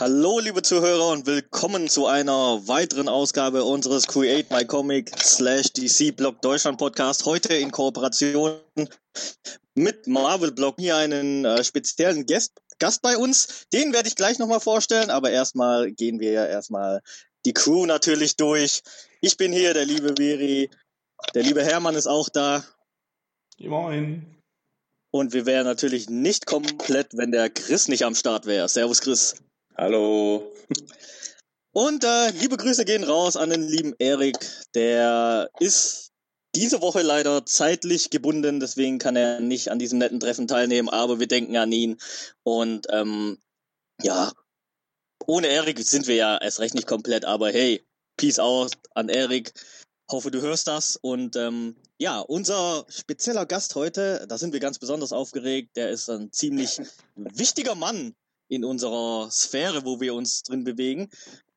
Hallo, liebe Zuhörer und willkommen zu einer weiteren Ausgabe unseres Create My Comic slash DC Blog Deutschland Podcast. Heute in Kooperation mit Marvel Blog. Hier einen äh, speziellen Gast, Gast bei uns. Den werde ich gleich nochmal vorstellen, aber erstmal gehen wir ja erstmal die Crew natürlich durch. Ich bin hier, der liebe Veri. Der liebe Hermann ist auch da. Moin. Und wir wären natürlich nicht komplett, wenn der Chris nicht am Start wäre. Servus, Chris. Hallo. Und äh, liebe Grüße gehen raus an den lieben Erik. Der ist diese Woche leider zeitlich gebunden, deswegen kann er nicht an diesem netten Treffen teilnehmen, aber wir denken an ihn. Und ähm, ja, ohne Erik sind wir ja erst recht nicht komplett, aber hey, Peace out an Erik. Hoffe, du hörst das. Und ähm, ja, unser spezieller Gast heute, da sind wir ganz besonders aufgeregt. Der ist ein ziemlich wichtiger Mann in unserer Sphäre, wo wir uns drin bewegen.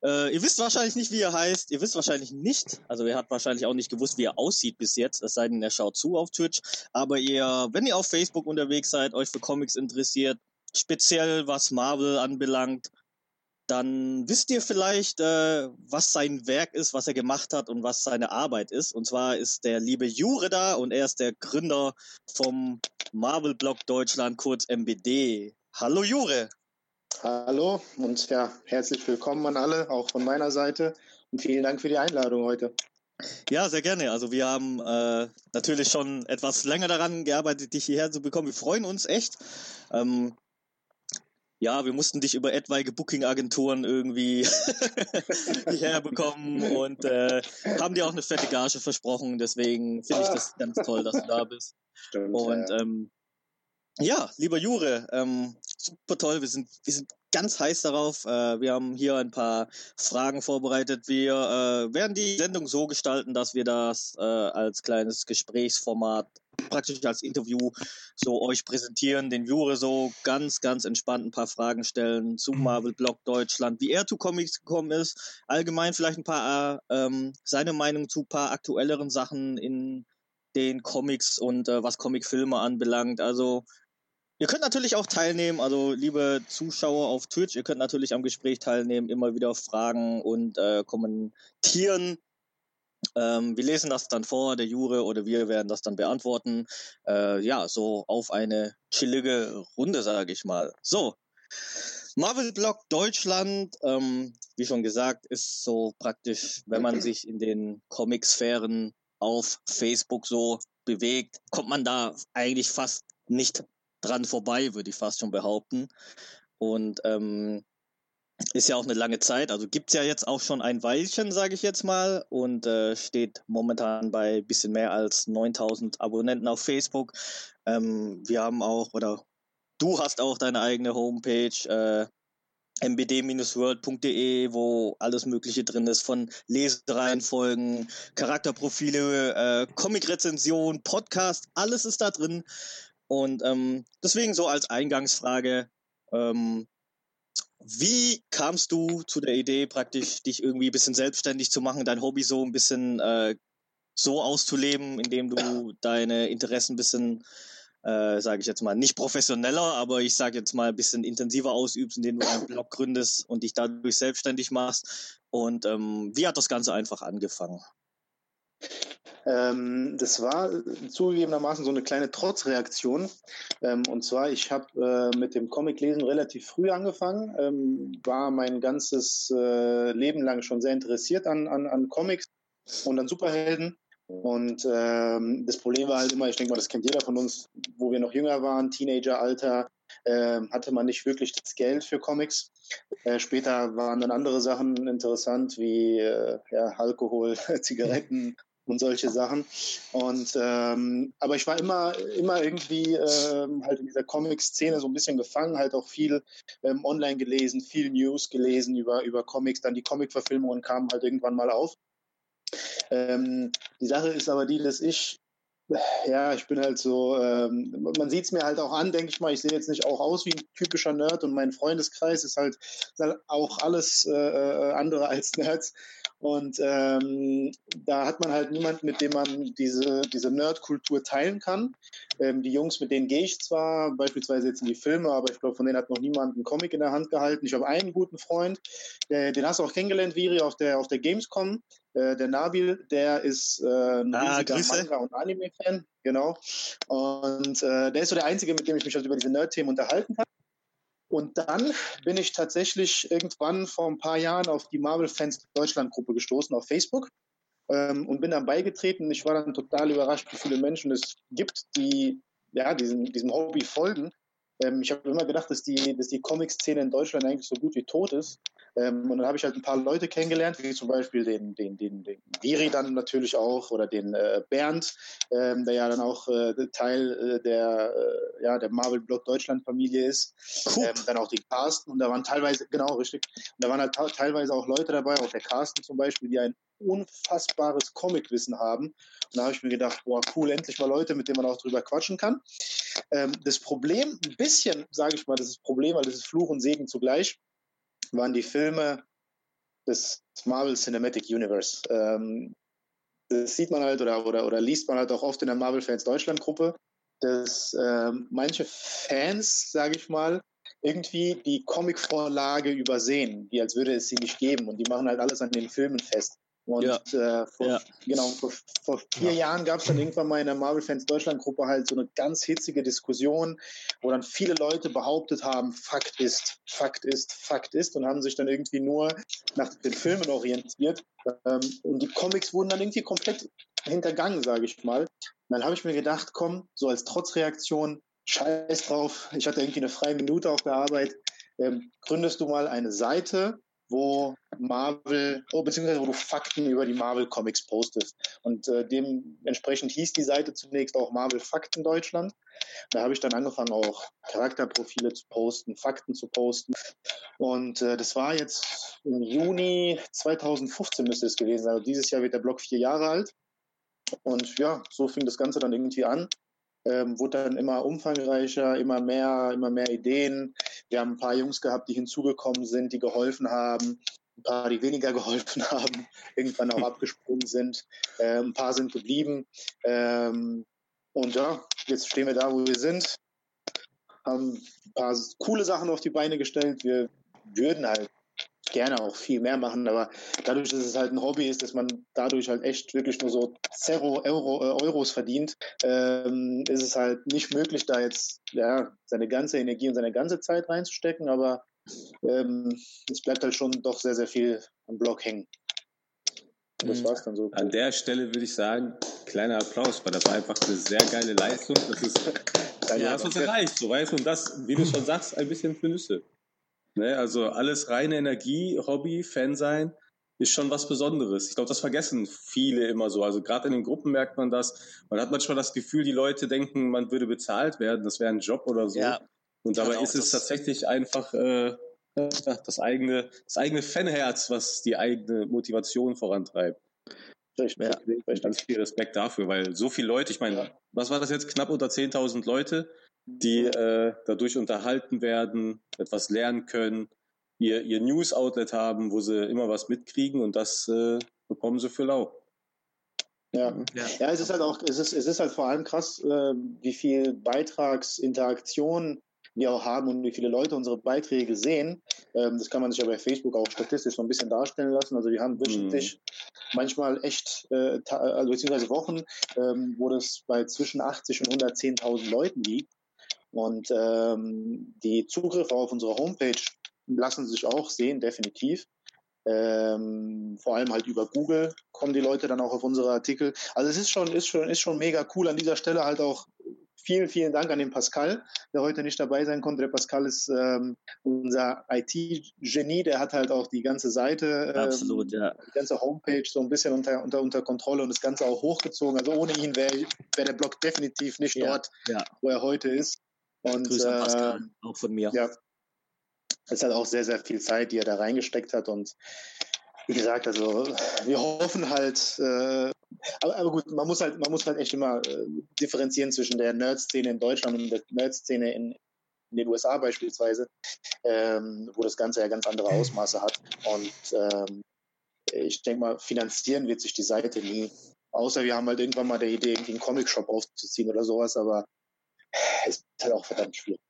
Äh, ihr wisst wahrscheinlich nicht, wie er heißt. Ihr wisst wahrscheinlich nicht, also ihr habt wahrscheinlich auch nicht gewusst, wie er aussieht bis jetzt, es sei denn, er schaut zu auf Twitch. Aber ihr, wenn ihr auf Facebook unterwegs seid, euch für Comics interessiert, speziell was Marvel anbelangt, dann wisst ihr vielleicht, äh, was sein Werk ist, was er gemacht hat und was seine Arbeit ist. Und zwar ist der liebe Jure da und er ist der Gründer vom Marvel Blog Deutschland, kurz MBD. Hallo Jure. Hallo und ja, herzlich willkommen an alle, auch von meiner Seite. Und vielen Dank für die Einladung heute. Ja, sehr gerne. Also wir haben äh, natürlich schon etwas länger daran gearbeitet, dich hierher zu bekommen. Wir freuen uns echt. Ähm, ja, wir mussten dich über etwaige Booking-Agenturen irgendwie hierher bekommen und äh, haben dir auch eine fette Gage versprochen. Deswegen finde ich das ganz toll, dass du da bist. Stimmt, und ja. ähm, ja, lieber Jure, ähm, super toll. Wir sind, wir sind ganz heiß darauf. Äh, wir haben hier ein paar Fragen vorbereitet. Wir äh, werden die Sendung so gestalten, dass wir das äh, als kleines Gesprächsformat praktisch als Interview so euch präsentieren, den Jure so ganz, ganz entspannt ein paar Fragen stellen zu mhm. Marvel Blog Deutschland, wie er zu Comics gekommen ist, allgemein vielleicht ein paar äh, ähm, seine Meinung zu ein paar aktuelleren Sachen in den Comics und äh, was Comicfilme anbelangt. Also Ihr könnt natürlich auch teilnehmen, also liebe Zuschauer auf Twitch, ihr könnt natürlich am Gespräch teilnehmen, immer wieder fragen und äh, kommentieren. Ähm, wir lesen das dann vor, der Jure oder wir werden das dann beantworten. Äh, ja, so auf eine chillige Runde, sage ich mal. So, Marvel Blog Deutschland, ähm, wie schon gesagt, ist so praktisch, wenn man sich in den Comic-Sphären auf Facebook so bewegt, kommt man da eigentlich fast nicht dran vorbei, würde ich fast schon behaupten. Und ähm, ist ja auch eine lange Zeit, also gibt es ja jetzt auch schon ein Weilchen, sage ich jetzt mal, und äh, steht momentan bei ein bisschen mehr als 9000 Abonnenten auf Facebook. Ähm, wir haben auch, oder du hast auch deine eigene Homepage, äh, mbd-world.de, wo alles Mögliche drin ist, von Lesereihenfolgen, Charakterprofile, äh, Comic-Rezension, Podcast, alles ist da drin. Und ähm, deswegen so als Eingangsfrage, ähm, wie kamst du zu der Idee, praktisch dich irgendwie ein bisschen selbstständig zu machen, dein Hobby so ein bisschen äh, so auszuleben, indem du deine Interessen ein bisschen, äh, sage ich jetzt mal, nicht professioneller, aber ich sage jetzt mal ein bisschen intensiver ausübst, indem du einen Blog gründest und dich dadurch selbstständig machst? Und ähm, wie hat das Ganze einfach angefangen? Ähm, das war zugegebenermaßen so eine kleine Trotzreaktion. Ähm, und zwar, ich habe äh, mit dem Comiclesen relativ früh angefangen, ähm, war mein ganzes äh, Leben lang schon sehr interessiert an, an, an Comics und an Superhelden. Und ähm, das Problem war halt immer, ich denke mal, das kennt jeder von uns, wo wir noch jünger waren, Teenageralter, äh, hatte man nicht wirklich das Geld für Comics. Äh, später waren dann andere Sachen interessant, wie äh, ja, Alkohol, Zigaretten und solche Sachen. Und ähm, aber ich war immer, immer irgendwie ähm, halt in dieser Comic-Szene so ein bisschen gefangen, halt auch viel ähm, online gelesen, viel News gelesen über, über Comics, dann die Comic-Verfilmungen kamen halt irgendwann mal auf. Ähm, die Sache ist aber die, dass ich ja, ich bin halt so, ähm, man sieht es mir halt auch an, denke ich mal, ich sehe jetzt nicht auch aus wie ein typischer Nerd und mein Freundeskreis ist halt, ist halt auch alles äh, äh andere als Nerds. Und ähm, da hat man halt niemanden, mit dem man diese, diese Nerd-Kultur teilen kann. Ähm, die Jungs, mit denen gehe ich zwar beispielsweise jetzt in die Filme, aber ich glaube, von denen hat noch niemand einen Comic in der Hand gehalten. Ich habe einen guten Freund, äh, den hast du auch kennengelernt, Viri, auf der, auf der Gamescom. Äh, der Nabil, der ist äh, ein ah, riesiger Grüße. Manga- und Anime-Fan, genau. Und äh, der ist so der Einzige, mit dem ich mich halt über diese Nerd-Themen unterhalten kann. Und dann bin ich tatsächlich irgendwann vor ein paar Jahren auf die Marvel Fans Deutschland Gruppe gestoßen auf Facebook ähm, und bin dann beigetreten. Ich war dann total überrascht, wie viele Menschen es gibt, die ja, diesem, diesem Hobby folgen. Ähm, ich habe immer gedacht, dass die, dass die Comic-Szene in Deutschland eigentlich so gut wie tot ist. Ähm, und dann habe ich halt ein paar Leute kennengelernt, wie zum Beispiel den, den, den, den Viri dann natürlich auch oder den äh, Bernd, ähm, der ja dann auch äh, Teil äh, der, äh, ja, der Marvel Block Deutschland Familie ist. Ähm, dann auch den Carsten und da waren teilweise, genau richtig, und da waren halt teilweise auch Leute dabei, auch der Carsten zum Beispiel, die ein unfassbares Comicwissen haben. Und da habe ich mir gedacht, boah, cool, endlich mal Leute, mit denen man auch drüber quatschen kann. Ähm, das Problem, ein bisschen, sage ich mal, das ist Problem, weil das ist Fluch und Segen zugleich, waren die Filme des Marvel Cinematic Universe. Ähm, das sieht man halt oder, oder, oder liest man halt auch oft in der Marvel Fans Deutschland Gruppe, dass ähm, manche Fans, sage ich mal, irgendwie die Comicvorlage übersehen, wie als würde es sie nicht geben und die machen halt alles an den Filmen fest. Und ja. äh, vor, ja. genau, vor, vor vier ja. Jahren gab es dann irgendwann mal in der Marvel Fans Deutschland Gruppe halt so eine ganz hitzige Diskussion, wo dann viele Leute behauptet haben, Fakt ist, Fakt ist, Fakt ist und haben sich dann irgendwie nur nach den Filmen orientiert. Ähm, und die Comics wurden dann irgendwie komplett hintergangen, sage ich mal. Und dann habe ich mir gedacht, komm, so als Trotzreaktion, scheiß drauf, ich hatte irgendwie eine freie Minute auf der Arbeit, ähm, gründest du mal eine Seite, wo Marvel, oh, beziehungsweise wo du Fakten über die Marvel Comics postest. Und äh, dementsprechend hieß die Seite zunächst auch Marvel Fakten Deutschland. Da habe ich dann angefangen, auch Charakterprofile zu posten, Fakten zu posten. Und äh, das war jetzt im Juni 2015 müsste es gewesen sein. Also dieses Jahr wird der Blog vier Jahre alt. Und ja, so fing das Ganze dann irgendwie an ähm, wurde dann immer umfangreicher, immer mehr, immer mehr Ideen. Wir haben ein paar Jungs gehabt, die hinzugekommen sind, die geholfen haben, ein paar, die weniger geholfen haben, irgendwann auch abgesprungen sind. Äh, ein paar sind geblieben. Ähm, und ja, jetzt stehen wir da, wo wir sind, haben ein paar coole Sachen auf die Beine gestellt. Wir würden halt gerne auch viel mehr machen, aber dadurch, dass es halt ein Hobby ist, dass man dadurch halt echt wirklich nur so Zero Euro, äh, Euros verdient, ähm, ist es halt nicht möglich, da jetzt ja, seine ganze Energie und seine ganze Zeit reinzustecken, aber ähm, es bleibt halt schon doch sehr, sehr viel am Blog hängen. das mhm. war's dann so. An der Stelle würde ich sagen, kleiner Applaus, weil das war einfach eine sehr geile Leistung. Das ist, ja, hast uns erreicht, so weißt du, und das, wie du schon sagst, ein bisschen für Nüsse. Ne? Also alles reine Energie, Hobby, Fan sein, ist schon was Besonderes. Ich glaube, das vergessen viele immer so. Also gerade in den Gruppen merkt man das. Man hat manchmal das Gefühl, die Leute denken, man würde bezahlt werden, das wäre ein Job oder so. Ja. Und dabei ist es tatsächlich einfach äh, das eigene, das eigene Fanherz, was die eigene Motivation vorantreibt. Richtig, ja. Ganz viel Respekt dafür, weil so viele Leute, ich meine, was war das jetzt? Knapp unter 10.000 Leute, die äh, dadurch unterhalten werden, etwas lernen können, ihr, ihr News-Outlet haben, wo sie immer was mitkriegen und das äh, bekommen sie für lau. Ja. ja. ja, es ist halt auch, es ist, es ist halt vor allem krass, äh, wie viel Beitragsinteraktion wir auch haben und wie viele Leute unsere Beiträge sehen. Ähm, das kann man sich ja bei Facebook auch statistisch so ein bisschen darstellen lassen. Also wir haben wöchentlich mhm. manchmal echt, äh, also beziehungsweise Wochen, ähm, wo das bei zwischen 80 und 110.000 Leuten liegt. Und ähm, die Zugriffe auf unsere Homepage lassen sich auch sehen, definitiv. Ähm, vor allem halt über Google kommen die Leute dann auch auf unsere Artikel. Also es ist schon, ist schon, ist schon mega cool. An dieser Stelle halt auch vielen, vielen Dank an den Pascal, der heute nicht dabei sein konnte. Der Pascal ist ähm, unser IT-Genie, der hat halt auch die ganze Seite, ähm, Absolut, ja. die ganze Homepage so ein bisschen unter, unter, unter Kontrolle und das Ganze auch hochgezogen. Also ohne ihn wäre wär der Blog definitiv nicht ja, dort, ja. wo er heute ist. Und, Grüße äh, Pascal, auch von mir. Ja, es hat auch sehr, sehr viel Zeit, die er da reingesteckt hat und wie gesagt, also wir hoffen halt, äh, aber, aber, gut, man muss halt, man muss halt echt immer äh, differenzieren zwischen der Nerd-Szene in Deutschland und der Nerd-Szene in, in, den USA beispielsweise, ähm, wo das Ganze ja ganz andere Ausmaße hat. Und ähm, ich denke mal, finanzieren wird sich die Seite nie. Außer wir haben halt irgendwann mal der Idee, irgendwie einen Comic-Shop aufzuziehen oder sowas, aber ist halt auch verdammt schwierig.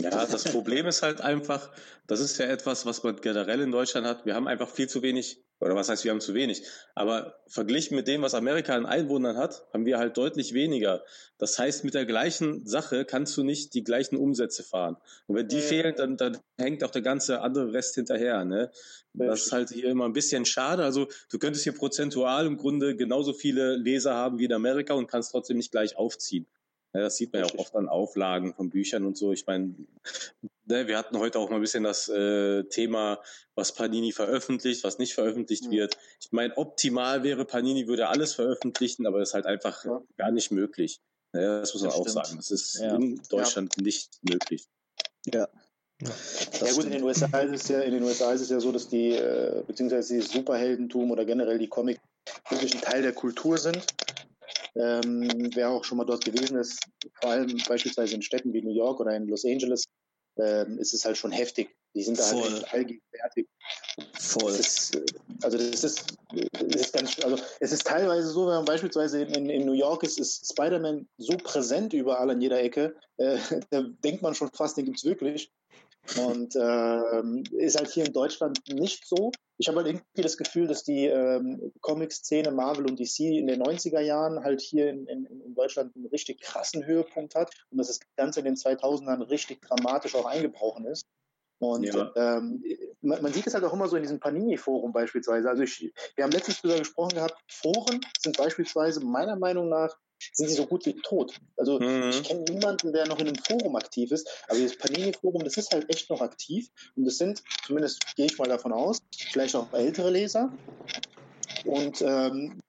Ja, das Problem ist halt einfach, das ist ja etwas, was man generell in Deutschland hat. Wir haben einfach viel zu wenig, oder was heißt, wir haben zu wenig. Aber verglichen mit dem, was Amerika an Einwohnern hat, haben wir halt deutlich weniger. Das heißt, mit der gleichen Sache kannst du nicht die gleichen Umsätze fahren. Und wenn die ja. fehlen, dann, dann hängt auch der ganze andere Rest hinterher. Ne? Das ist halt hier immer ein bisschen schade. Also du könntest hier prozentual im Grunde genauso viele Leser haben wie in Amerika und kannst trotzdem nicht gleich aufziehen. Ja, das sieht man ja auch oft an Auflagen von Büchern und so. Ich meine, ne, wir hatten heute auch mal ein bisschen das äh, Thema, was Panini veröffentlicht, was nicht veröffentlicht ja. wird. Ich meine, optimal wäre Panini würde alles veröffentlichen, aber das ist halt einfach ja. gar nicht möglich. Ja, das muss man das auch stimmt. sagen. Das ist in Deutschland nicht möglich. Ja. Ja, ja gut, in den, USA ist es ja, in den USA ist es ja so, dass die, äh, beziehungsweise die Superheldentum oder generell die Comic wirklich ein Teil der Kultur sind. Ähm, wer auch schon mal dort gewesen ist, vor allem beispielsweise in Städten wie New York oder in Los Angeles, ähm, ist es halt schon heftig. Die sind da halt Voll. halt allgegenwärtig. Voll. Das ist, äh, also das ist, das ist ganz, also es ist teilweise so, wenn man beispielsweise in, in New York ist, ist Spider-Man so präsent überall an jeder Ecke, äh, da denkt man schon fast, den gibt es wirklich. Und ähm, ist halt hier in Deutschland nicht so. Ich habe halt irgendwie das Gefühl, dass die ähm, Comic-Szene Marvel und DC in den 90er Jahren halt hier in, in, in, Deutschland einen richtig krassen Höhepunkt hat und dass das Ganze in den 2000ern richtig dramatisch auch eingebrochen ist. Und ja. ähm, man, man, sieht es halt auch immer so in diesem Panini-Forum beispielsweise. Also ich, wir haben letztens darüber gesprochen gehabt, Foren sind beispielsweise meiner Meinung nach sind sie so gut wie tot. Also mhm. ich kenne niemanden, der noch in einem Forum aktiv ist, aber das Panini-Forum, das ist halt echt noch aktiv und das sind, zumindest gehe ich mal davon aus, vielleicht auch ältere Leser. Und ähm,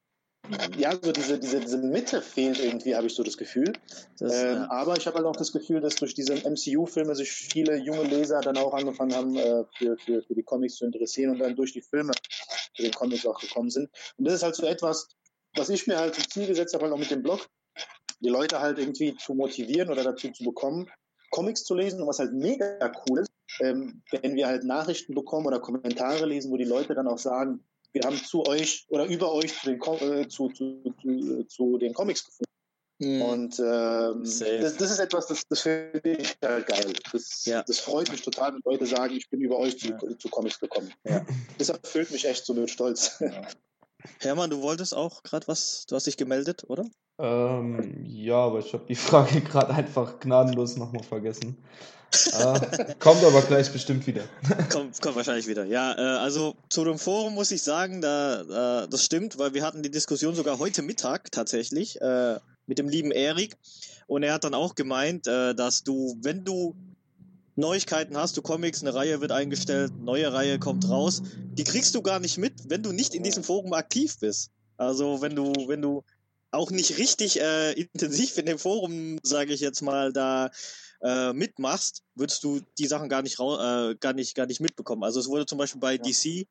ja, so diese, diese, diese Mitte fehlt irgendwie, habe ich so das Gefühl. Das, ähm, ja. Aber ich habe halt auch das Gefühl, dass durch diese MCU-Filme sich viele junge Leser dann auch angefangen haben, äh, für, für, für die Comics zu interessieren und dann durch die Filme zu den Comics auch gekommen sind. Und das ist halt so etwas, was ich mir halt zum Ziel gesetzt habe, halt auch mit dem Blog, die Leute halt irgendwie zu motivieren oder dazu zu bekommen, Comics zu lesen. Und was halt mega cool ist, ähm, wenn wir halt Nachrichten bekommen oder Kommentare lesen, wo die Leute dann auch sagen, wir haben zu euch oder über euch zu den, äh, zu, zu, zu, zu, den Comics gefunden. Mhm. Und ähm, das, das, ist etwas, das, das finde ich halt geil. Das, ja. das freut mich total, wenn Leute sagen, ich bin über euch zu, ja. Comics gekommen. Ja. Das erfüllt mich echt so mit Stolz. Hermann, du wolltest auch gerade was, du hast dich gemeldet, oder? Ähm, ja, aber ich habe die Frage gerade einfach gnadenlos nochmal vergessen. äh, kommt aber gleich bestimmt wieder. kommt, kommt wahrscheinlich wieder. Ja, äh, also zu dem Forum muss ich sagen, da, äh, das stimmt, weil wir hatten die Diskussion sogar heute Mittag tatsächlich äh, mit dem lieben Erik. Und er hat dann auch gemeint, äh, dass du, wenn du Neuigkeiten hast, du Comics, eine Reihe wird eingestellt, neue Reihe kommt raus. Die kriegst du gar nicht mit, wenn du nicht in diesem Forum aktiv bist. Also wenn du, wenn du auch nicht richtig äh, intensiv in dem Forum, sage ich jetzt mal, da äh, mitmachst, würdest du die Sachen gar nicht, äh, gar nicht, gar nicht mitbekommen. Also es wurde zum Beispiel bei DC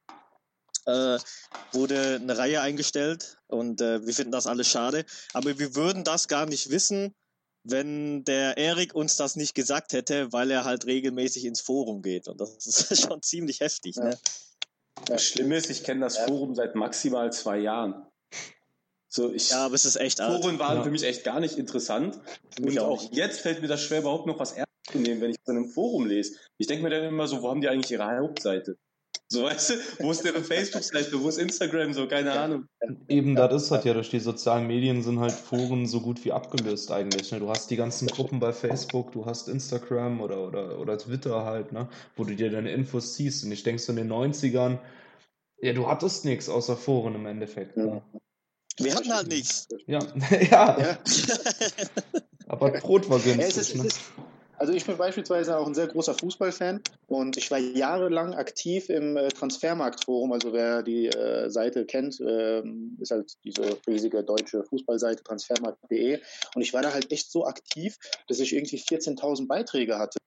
äh, wurde eine Reihe eingestellt und äh, wir finden das alles schade. Aber wir würden das gar nicht wissen, wenn der Erik uns das nicht gesagt hätte, weil er halt regelmäßig ins Forum geht. Und das ist schon ziemlich heftig. Ne? Das Schlimme ist, ich kenne das Forum seit maximal zwei Jahren. So, ich, ja, aber es ist echt Foren waren ja. für mich echt gar nicht interessant. Und auch, auch jetzt fällt mir das schwer, überhaupt noch was ernst zu nehmen, wenn ich in einem Forum lese. Ich denke mir dann immer so, wo haben die eigentlich ihre Hauptseite? So, weißt du, wo ist deren Facebook-Seite, wo ist Instagram, so, keine Ahnung. Eben, das ist halt ja, durch die sozialen Medien sind halt Foren so gut wie abgelöst eigentlich. Ne? Du hast die ganzen Gruppen bei Facebook, du hast Instagram oder, oder, oder Twitter halt, ne? wo du dir deine Infos ziehst. Und ich denke so in den 90ern, ja, du hattest nichts außer Foren im Endeffekt. Ne? Wir hatten halt nichts. Ja, ja. ja. Aber Brot war günstig. Ja, es ist, ne? es ist, also ich bin beispielsweise auch ein sehr großer Fußballfan und ich war jahrelang aktiv im äh, Transfermarktforum. Also wer die äh, Seite kennt, äh, ist halt diese riesige deutsche Fußballseite transfermarkt.de. Und ich war da halt echt so aktiv, dass ich irgendwie 14.000 Beiträge hatte.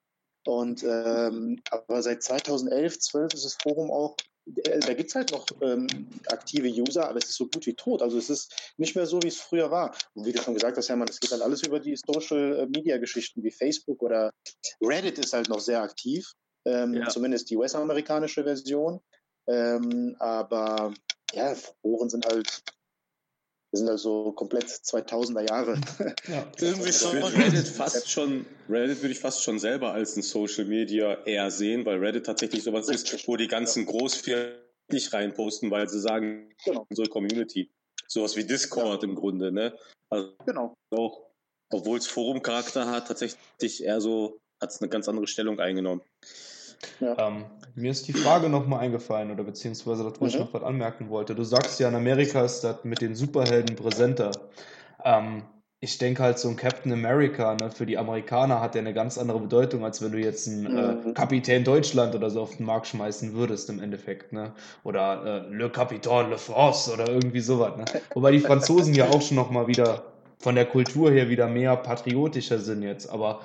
Und ähm, aber seit 2011, 12 ist das Forum auch da gibt es halt noch ähm, aktive User, aber es ist so gut wie tot. Also es ist nicht mehr so, wie es früher war. Und wie du schon gesagt hast, Hermann, es geht halt alles über die Social-Media-Geschichten wie Facebook oder Reddit ist halt noch sehr aktiv, ähm, ja. zumindest die US-amerikanische Version. Ähm, aber ja, Foren sind halt wir sind also komplett 2000er Jahre. Ja, irgendwie schon. Reddit fast schon, Reddit würde ich fast schon selber als ein Social Media eher sehen, weil Reddit tatsächlich sowas ist, wo die ganzen Großfirmen nicht reinposten, weil sie sagen, genau. unsere Community. Sowas wie Discord ja. im Grunde, ne? Also genau. Auch, obwohl es Forum-Charakter hat, tatsächlich eher so, hat es eine ganz andere Stellung eingenommen. Ja. Ähm, mir ist die Frage nochmal eingefallen, oder beziehungsweise das, wo mhm. ich noch was anmerken wollte. Du sagst ja, in Amerika ist das mit den Superhelden präsenter. Ähm, ich denke halt, so ein Captain America ne, für die Amerikaner hat ja eine ganz andere Bedeutung, als wenn du jetzt einen äh, mhm. äh, Kapitän Deutschland oder so auf den Markt schmeißen würdest im Endeffekt. Ne? Oder äh, Le Capitaine Le France oder irgendwie sowas. Ne? Wobei die Franzosen ja auch schon nochmal wieder von der Kultur her wieder mehr patriotischer sind jetzt. Aber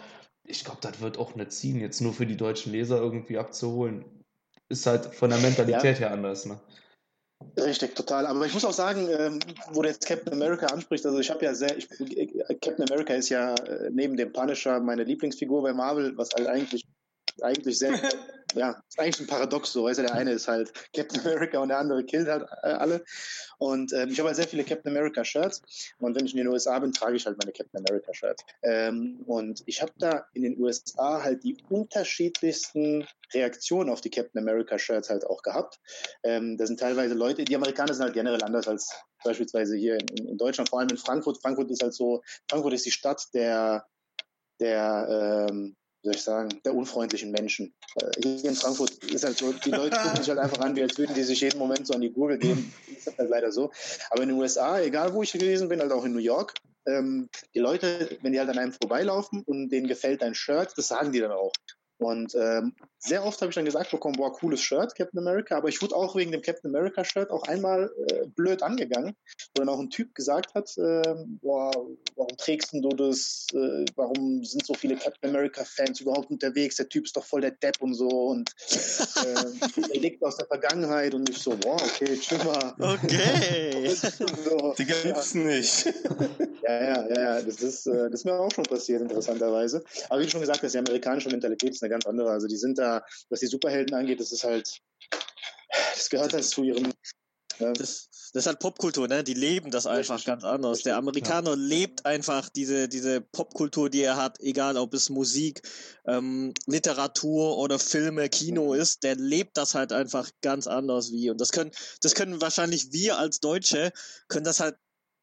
ich glaube, das wird auch nicht ziehen, jetzt nur für die deutschen Leser irgendwie abzuholen. Ist halt von der Mentalität ja. her anders, ne? Richtig, total. Aber ich muss auch sagen, ähm, wo du jetzt Captain America ansprichst, also ich habe ja sehr, ich, Captain America ist ja äh, neben dem Punisher meine Lieblingsfigur bei Marvel, was halt eigentlich eigentlich sehr, ja, ist eigentlich ein Paradox so. Weißt du, der eine ist halt Captain America und der andere killt halt äh, alle. Und ähm, ich habe halt sehr viele Captain America Shirts. Und wenn ich in den USA bin, trage ich halt meine Captain America Shirts. Ähm, und ich habe da in den USA halt die unterschiedlichsten Reaktionen auf die Captain America Shirts halt auch gehabt. Ähm, da sind teilweise Leute, die Amerikaner sind halt generell anders als beispielsweise hier in, in Deutschland, vor allem in Frankfurt. Frankfurt ist halt so, Frankfurt ist die Stadt der, der, ähm, soll ich sagen, der unfreundlichen Menschen. Äh, hier in Frankfurt ist halt so, die Leute gucken sich halt einfach an, wie als würden die sich jeden Moment so an die Gurgel geben. Ist halt leider so. Aber in den USA, egal wo ich gewesen bin, halt auch in New York, ähm, die Leute, wenn die halt an einem vorbeilaufen und denen gefällt dein Shirt, das sagen die dann auch. Und ähm, sehr oft habe ich dann gesagt bekommen, boah, cooles Shirt, Captain America. Aber ich wurde auch wegen dem Captain America Shirt auch einmal äh, blöd angegangen, wo dann auch ein Typ gesagt hat, äh, boah, warum trägst du das? Äh, warum sind so viele Captain America Fans überhaupt unterwegs? Der Typ ist doch voll der Depp und so und äh, er liegt aus der Vergangenheit und ich so, boah, okay, chill mal. Okay. so, Die gibt's ja. nicht. ja, ja, ja, ja, das ist, äh, das ist mir auch schon passiert, interessanterweise. Aber wie du schon gesagt hast, die amerikanische Mentalität ist eine ganz andere. Also die sind da, was die Superhelden angeht, das ist halt, das gehört halt zu ihrem. Ja. Das, das ist halt Popkultur, ne? Die leben das einfach Richtig. ganz anders. Der Amerikaner ja. lebt einfach diese, diese Popkultur, die er hat, egal ob es Musik, ähm, Literatur oder Filme, Kino mhm. ist, der lebt das halt einfach ganz anders wie. Und das können, das können wahrscheinlich wir als Deutsche, können das halt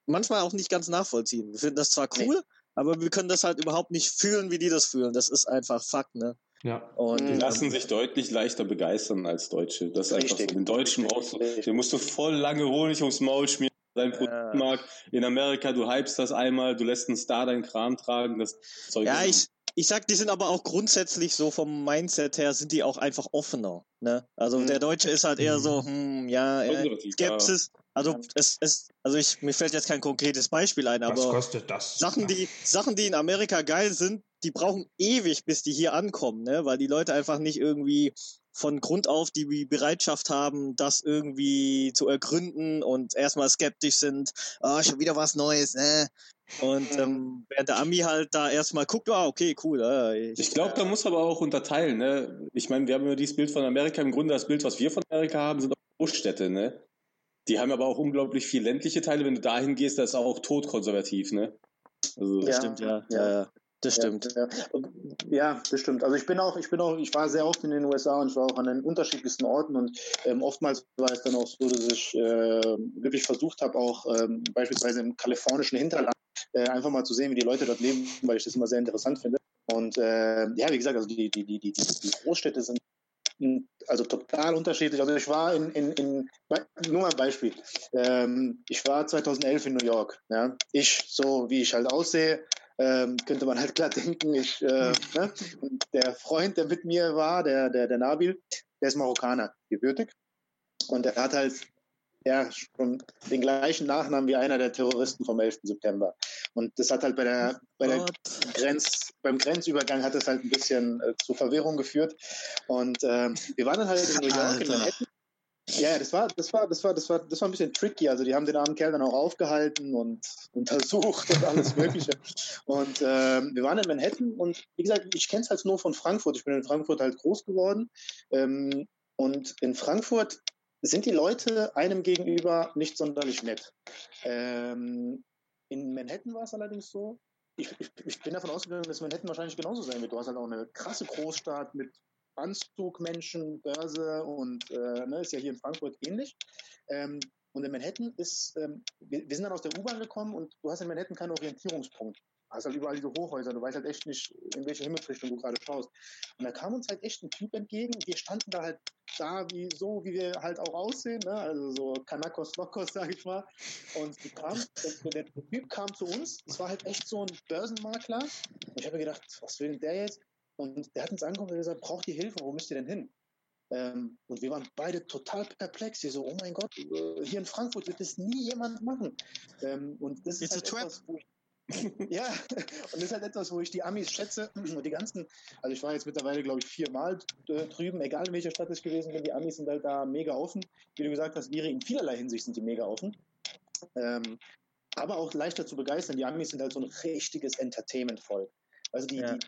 manchmal auch nicht ganz nachvollziehen. Wir finden das zwar cool, nee. aber wir können das halt überhaupt nicht fühlen, wie die das fühlen. Das ist einfach Fakt, ne? Ja. Und die lassen sich deutlich leichter begeistern als Deutsche. Das ist einfach so. Den Deutschen brauchst du, den musst du voll lange Honig ums Maul schmieren. Dein Produktmarkt in Amerika, du hypst das einmal, du lässt einen Star deinen Kram tragen, das Zeug. Ja, ich, ich sag, die sind aber auch grundsätzlich so vom Mindset her sind die auch einfach offener. Ne? Also mhm. der Deutsche ist halt eher so, mhm. hm, ja, äh, Skepsis. Also es, es, also ich, mir fällt jetzt kein konkretes Beispiel ein, aber Was kostet das? Sachen, die, Sachen, die in Amerika geil sind, die brauchen ewig, bis die hier ankommen, ne? weil die Leute einfach nicht irgendwie von Grund auf die Bereitschaft haben, das irgendwie zu ergründen und erstmal skeptisch sind, ah, oh, schon wieder was Neues, ne? Und mhm. ähm, während der Ami halt da erstmal guckt, ah, okay, cool. Äh, ich, ich glaube, da muss aber auch unterteilen, ne? Ich meine, wir haben ja dieses Bild von Amerika, im Grunde das Bild, was wir von Amerika haben, sind auch Großstädte, ne? Die haben aber auch unglaublich viel ländliche Teile. Wenn du dahin gehst, da ist auch totkonservativ, ne? Also, ja, stimmt, ja. ja, ja. Das stimmt. Ja, ja, das stimmt. Also ich bin auch, ich bin auch, ich war sehr oft in den USA und ich war auch an den unterschiedlichsten Orten und ähm, oftmals war es dann auch so, dass ich äh, wirklich versucht habe, auch ähm, beispielsweise im kalifornischen Hinterland äh, einfach mal zu sehen, wie die Leute dort leben, weil ich das immer sehr interessant finde. Und äh, ja, wie gesagt, also die, die, die, die, die Großstädte sind also total unterschiedlich. Also ich war in, in, in nur mal ein Beispiel. Ähm, ich war 2011 in New York. Ja. Ich, so wie ich halt aussehe, ähm, könnte man halt klar denken, ich, äh, ne? Der Freund, der mit mir war, der, der, der Nabil, der ist Marokkaner, gebürtig. Und er hat halt ja, schon den gleichen Nachnamen wie einer der Terroristen vom 11. September. Und das hat halt bei der, bei der Grenz, beim Grenzübergang hat das halt ein bisschen äh, zu Verwirrung geführt. Und äh, wir waren dann halt in New York, Alter. in Manhattan. Ja, das war, das war, das war, das war, das war ein bisschen tricky. Also die haben den armen Kerl dann auch aufgehalten und untersucht und alles Mögliche. und ähm, wir waren in Manhattan und wie gesagt, ich kenne es halt nur von Frankfurt. Ich bin in Frankfurt halt groß geworden. Ähm, und in Frankfurt sind die Leute einem gegenüber nicht sonderlich nett. Ähm, in Manhattan war es allerdings so. Ich, ich, ich, bin davon ausgegangen, dass Manhattan wahrscheinlich genauso sein wird. Du hast halt auch eine krasse Großstadt mit Anzugmenschen, Börse und äh, ne, ist ja hier in Frankfurt ähnlich. Ähm, und in Manhattan ist, ähm, wir, wir, sind dann aus der U-Bahn gekommen und du hast in Manhattan keinen Orientierungspunkt. Hast halt überall diese Hochhäuser, du weißt halt echt nicht, in welche Himmelsrichtung du gerade schaust. Und da kam uns halt echt ein Typ entgegen. Wir standen da halt da, wie so, wie wir halt auch aussehen, ne? also so Kanakos Lokos, sag ich mal. Und kam, der, der, Typ kam zu uns, es war halt echt so ein Börsenmakler. Und ich habe mir gedacht, was will denn der jetzt? Und der hat uns angeguckt und gesagt, braucht ihr Hilfe, wo müsst ihr denn hin? Ähm, und wir waren beide total perplex. Wir so, oh mein Gott, hier in Frankfurt wird das nie jemand machen. Ähm, und das It's ist halt etwas, wo ich, ja, und das ist halt etwas, wo ich die Amis schätze. Und die ganzen, also ich war jetzt mittlerweile, glaube ich, viermal äh, drüben, egal in welcher Stadt ich gewesen bin, die Amis sind halt da mega offen. Wie du gesagt hast, Viri, in vielerlei Hinsicht sind die mega offen. Ähm, aber auch leichter zu begeistern. Die Amis sind halt so ein richtiges Entertainment-Volk. Also die, ja. die,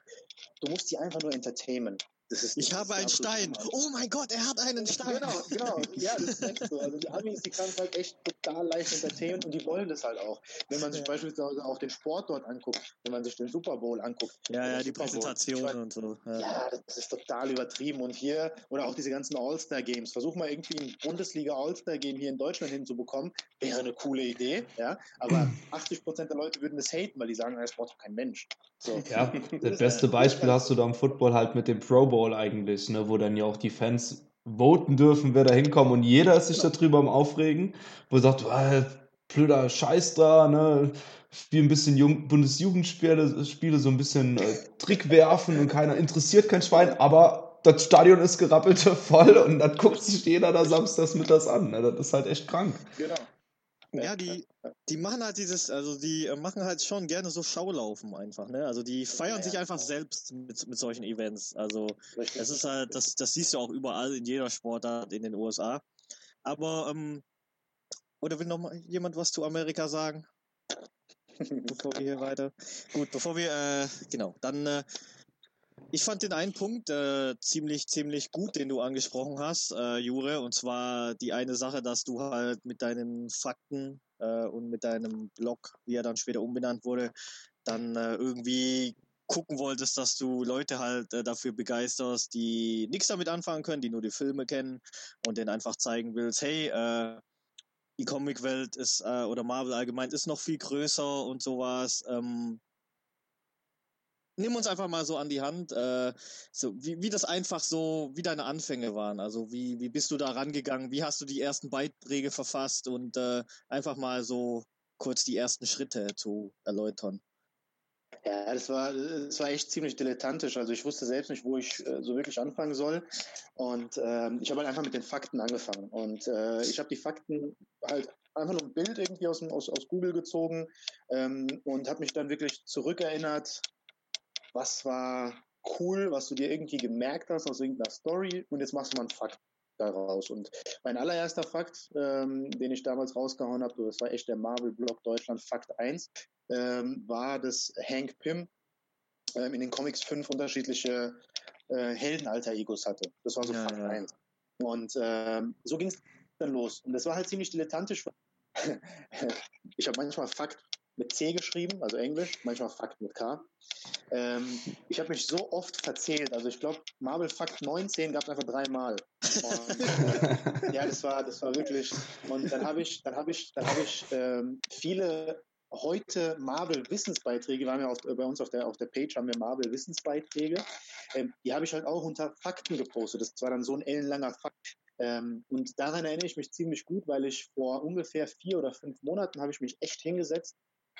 du musst die einfach nur entertainen. Ist, ich habe einen Stein. Oh mein Gott, er hat einen Stein. Genau, genau. Ja, das ist echt so. Also die Amis, die kann es halt echt total leicht entertainen und die wollen das halt auch. Wenn man sich ja. beispielsweise auch den Sport dort anguckt, wenn man sich den Super Bowl anguckt. Ja, ja, die Präsentation und so. Ja. ja. das ist total übertrieben. Und hier, oder auch diese ganzen All-Star-Games. Versuch mal irgendwie ein Bundesliga All-Star-Game hier in Deutschland hinzubekommen. Wäre eine coole Idee, ja. Aber 80 Prozent der Leute würden das haten, weil die sagen, das braucht doch kein Mensch. So. Ja, das beste Beispiel hast du da im Football halt mit dem Pro Bowl eigentlich, ne, wo dann ja auch die Fans voten dürfen, wer da hinkommt und jeder ist sich darüber am Aufregen, wo er sagt, ah, blöder Scheiß da, ne, spiel ein bisschen Jung Bundesjugendspiele, Spiele so ein bisschen äh, Trick werfen und keiner interessiert kein Schwein, aber das Stadion ist gerappelt voll und dann guckt sich jeder da samstags mittags an. Ne? Das ist halt echt krank. Genau. Ja, die, die machen halt dieses, also die äh, machen halt schon gerne so Schaulaufen einfach, ne? Also die feiern ja, sich einfach selbst mit, mit solchen Events. Also es ist halt, das, das siehst du auch überall in jeder Sportart in den USA. Aber, ähm, oder will noch mal jemand was zu Amerika sagen? bevor wir hier weiter. Gut, bevor wir, äh, genau, dann äh, ich fand den einen Punkt äh, ziemlich, ziemlich gut, den du angesprochen hast, äh, Jure, und zwar die eine Sache, dass du halt mit deinen Fakten äh, und mit deinem Blog, wie er dann später umbenannt wurde, dann äh, irgendwie gucken wolltest, dass du Leute halt äh, dafür begeisterst, die nichts damit anfangen können, die nur die Filme kennen und denen einfach zeigen willst, hey, äh, die Comicwelt ist, oder Marvel allgemein ist noch viel größer und sowas. Ähm, nimm uns einfach mal so an die Hand, äh, so wie, wie das einfach so, wie deine Anfänge waren. Also wie, wie bist du da rangegangen? Wie hast du die ersten Beiträge verfasst und äh, einfach mal so kurz die ersten Schritte zu erläutern? Ja, das war, das war echt ziemlich dilettantisch. Also ich wusste selbst nicht, wo ich äh, so wirklich anfangen soll. Und ähm, ich habe halt einfach mit den Fakten angefangen. Und äh, ich habe die Fakten halt einfach nur ein Bild irgendwie aus, aus, aus Google gezogen ähm, und habe mich dann wirklich zurückerinnert, was war cool, was du dir irgendwie gemerkt hast aus irgendeiner Story und jetzt machst du mal einen Fakt daraus. Und mein allererster Fakt, ähm, den ich damals rausgehauen habe, das war echt der Marvel-Blog Deutschland Fakt 1, ähm, war, dass Hank Pym ähm, in den Comics fünf unterschiedliche äh, Heldenalter-Egos hatte. Das war so ja, Fakt ja. 1. Und ähm, so ging es dann los. Und das war halt ziemlich dilettantisch. ich habe manchmal Fakt mit C geschrieben, also Englisch, manchmal Fakt mit K. Ähm, ich habe mich so oft verzählt. Also ich glaube, Marvel Fakt 19 gab es einfach dreimal. Und, äh, ja, das war, das war wirklich. Und dann habe ich, dann habe ich, dann habe ich ähm, viele heute Marvel Wissensbeiträge, wir haben ja auf, bei uns auf der, auf der Page haben wir Marvel Wissensbeiträge, ähm, die habe ich halt auch unter Fakten gepostet. Das war dann so ein ellenlanger Fakt. Ähm, und daran erinnere ich mich ziemlich gut, weil ich vor ungefähr vier oder fünf Monaten habe ich mich echt hingesetzt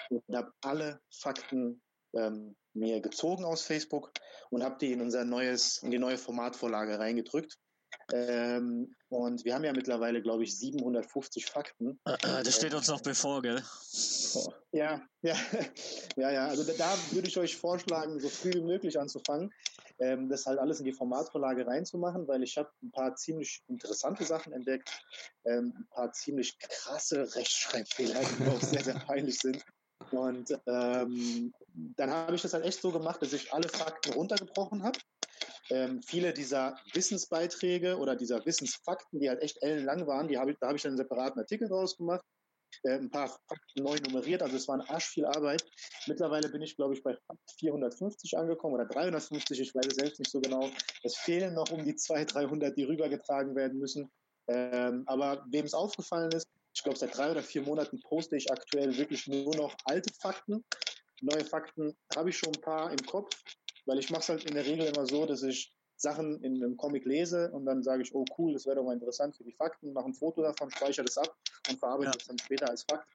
und habe alle Fakten ähm, mir gezogen aus Facebook und habe die in unser neues, in die neue Formatvorlage reingedrückt. Ähm, und wir haben ja mittlerweile, glaube ich, 750 Fakten. Ah, ah, das steht uns noch bevor, gell? Ja, ja, ja, ja. Also da, würde ich euch vorschlagen, so früh wie möglich anzufangen, ähm, das halt alles in die Formatvorlage reinzumachen, weil ich habe ein paar ziemlich interessante Sachen entdeckt, ähm, ein paar ziemlich krasse Rechtschreibfehler, die auch sehr, sehr peinlich sind. Und ähm, dann habe ich das halt echt so gemacht, dass ich alle Fakten runtergebrochen habe ähm, viele dieser Wissensbeiträge oder dieser Wissensfakten, die halt echt ellenlang waren, die hab ich, da habe ich dann einen separaten Artikel draus gemacht, äh, ein paar Fakten neu nummeriert, also es war ein Arsch viel Arbeit. Mittlerweile bin ich, glaube ich, bei 450 angekommen oder 350, ich weiß es selbst nicht so genau. Es fehlen noch um die 200, 300, die rübergetragen werden müssen. Ähm, aber wem es aufgefallen ist, ich glaube, seit drei oder vier Monaten poste ich aktuell wirklich nur noch alte Fakten. Neue Fakten habe ich schon ein paar im Kopf, weil ich mache es halt in der Regel immer so, dass ich Sachen in einem Comic lese und dann sage ich, oh cool, das wäre doch mal interessant für die Fakten, mache ein Foto davon, speichere das ab und verarbeite ja. das dann später als Fakt.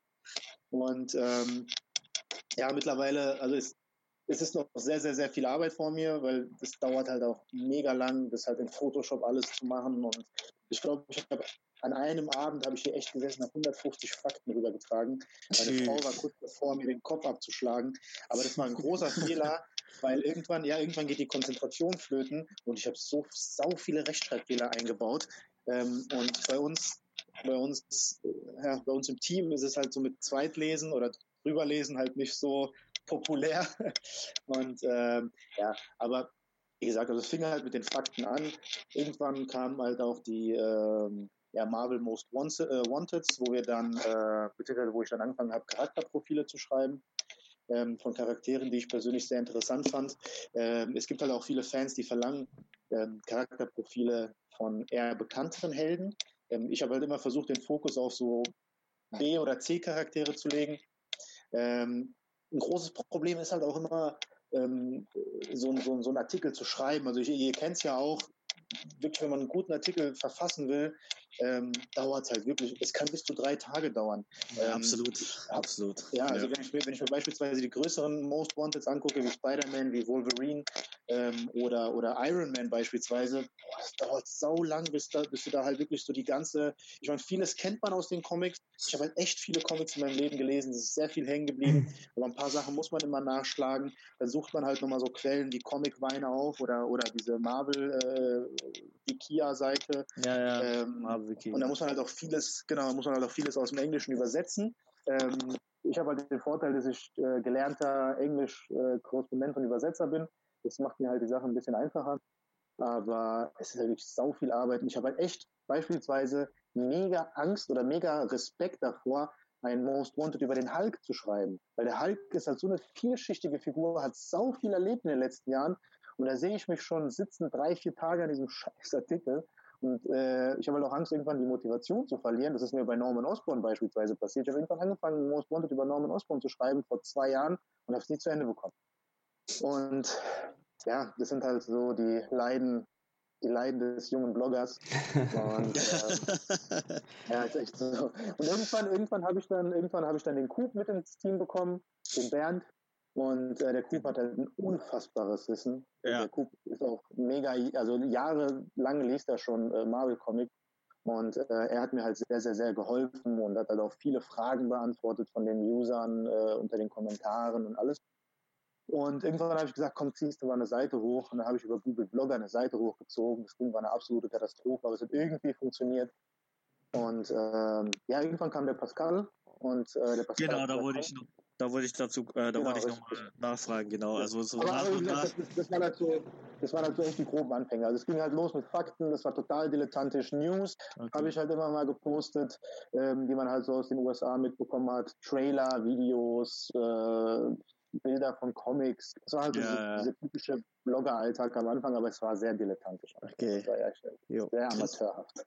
Und ähm, ja, mittlerweile, also es, es ist noch sehr, sehr, sehr viel Arbeit vor mir, weil das dauert halt auch mega lang, das halt in Photoshop alles zu machen. Und ich glaube, ich habe an einem Abend habe ich hier echt gesessen, habe 150 Fakten rübergetragen. Meine Frau war kurz davor, mir den Kopf abzuschlagen. Aber das war ein großer Fehler, weil irgendwann, ja, irgendwann geht die Konzentration flöten und ich habe so sau viele Rechtschreibfehler eingebaut. Ähm, und bei uns, bei uns, ja, bei uns im Team ist es halt so mit Zweitlesen oder drüberlesen halt nicht so populär. Und ähm, ja, aber wie gesagt, also es fing halt mit den Fakten an. Irgendwann kamen halt auch die ähm, ja, Marvel Most Wanted, äh, Wanteds, wo wir dann, äh, beziehungsweise wo ich dann angefangen habe, Charakterprofile zu schreiben ähm, von Charakteren, die ich persönlich sehr interessant fand. Ähm, es gibt halt auch viele Fans, die verlangen ähm, Charakterprofile von eher bekannteren Helden. Ähm, ich habe halt immer versucht, den Fokus auf so B- oder C-Charaktere zu legen. Ähm, ein großes Problem ist halt auch immer, ähm, so, so, so einen Artikel zu schreiben. Also ich, ihr kennt es ja auch, wirklich, wenn man einen guten Artikel verfassen will, ähm, dauert es halt wirklich, es kann bis zu drei Tage dauern. Ja, ähm, absolut, absolut. Ja, also ja. Wenn, ich, wenn ich mir beispielsweise die größeren Most Wanted angucke, wie Spider-Man, wie Wolverine ähm, oder, oder Iron Man beispielsweise, boah, es dauert so lang, bis, da, bis du da halt wirklich so die ganze, ich meine, vieles kennt man aus den Comics. Ich habe halt echt viele Comics in meinem Leben gelesen, es ist sehr viel hängen geblieben, aber ein paar Sachen muss man immer nachschlagen. Da sucht man halt nochmal so Quellen wie Comic-Weine auf oder, oder diese Marvel, äh, Kia-Seite. Ja, ja. Und da muss man halt auch vieles, genau, muss man halt auch vieles aus dem Englischen übersetzen. Ähm, ich habe halt den Vorteil, dass ich äh, gelernter Englisch-Korrespondent äh, und Übersetzer bin. Das macht mir halt die Sache ein bisschen einfacher. Aber es ist halt wirklich sau viel Arbeit. Und ich habe halt echt beispielsweise mega Angst oder mega Respekt davor, ein Most Wanted über den Hulk zu schreiben. Weil der Hulk ist halt so eine vielschichtige Figur, hat sau viel erlebt in den letzten Jahren. Und da sehe ich mich schon sitzen drei, vier Tage an diesem scheiß Artikel und äh, ich habe halt auch Angst, irgendwann die Motivation zu verlieren. Das ist mir bei Norman Osborn beispielsweise passiert. Ich habe irgendwann angefangen, Most Wanted über Norman Osborn zu schreiben vor zwei Jahren und habe es nie zu Ende bekommen. Und ja, das sind halt so die Leiden, die Leiden des jungen Bloggers. Und äh, ja, ist echt so. Und irgendwann, irgendwann habe ich dann, irgendwann habe ich dann den Coop mit ins Team bekommen, den Bernd, und äh, der Coop hat halt ein unfassbares Wissen. Ja. Der Coop ist auch mega, also jahrelang liest er schon äh, Marvel-Comic. Und äh, er hat mir halt sehr, sehr, sehr geholfen und hat halt auch viele Fragen beantwortet von den Usern äh, unter den Kommentaren und alles. Und irgendwann habe ich gesagt, komm, ziehst du mal eine Seite hoch. Und dann habe ich über Google Blogger eine Seite hochgezogen. Das Ding war eine absolute Katastrophe, aber es hat irgendwie funktioniert. Und ähm, ja, irgendwann kam der Pascal und äh, der Pascal. Genau, da wurde ich noch da wollte ich dazu, äh, da genau, wollte ich nochmal nachfragen, genau. Also so nach und nach. Das, das, war halt so, das waren halt so echt die groben Anfänger. Also es ging halt los mit Fakten, das war total dilettantisch. News okay. habe ich halt immer mal gepostet, ähm, die man halt so aus den USA mitbekommen hat. Trailer, Videos, äh, Bilder von Comics. Das war halt ja, diese, diese, typische Blogger-Alltag am Anfang, aber es war sehr dilettantisch. Okay. Das ja sehr amateurhaft.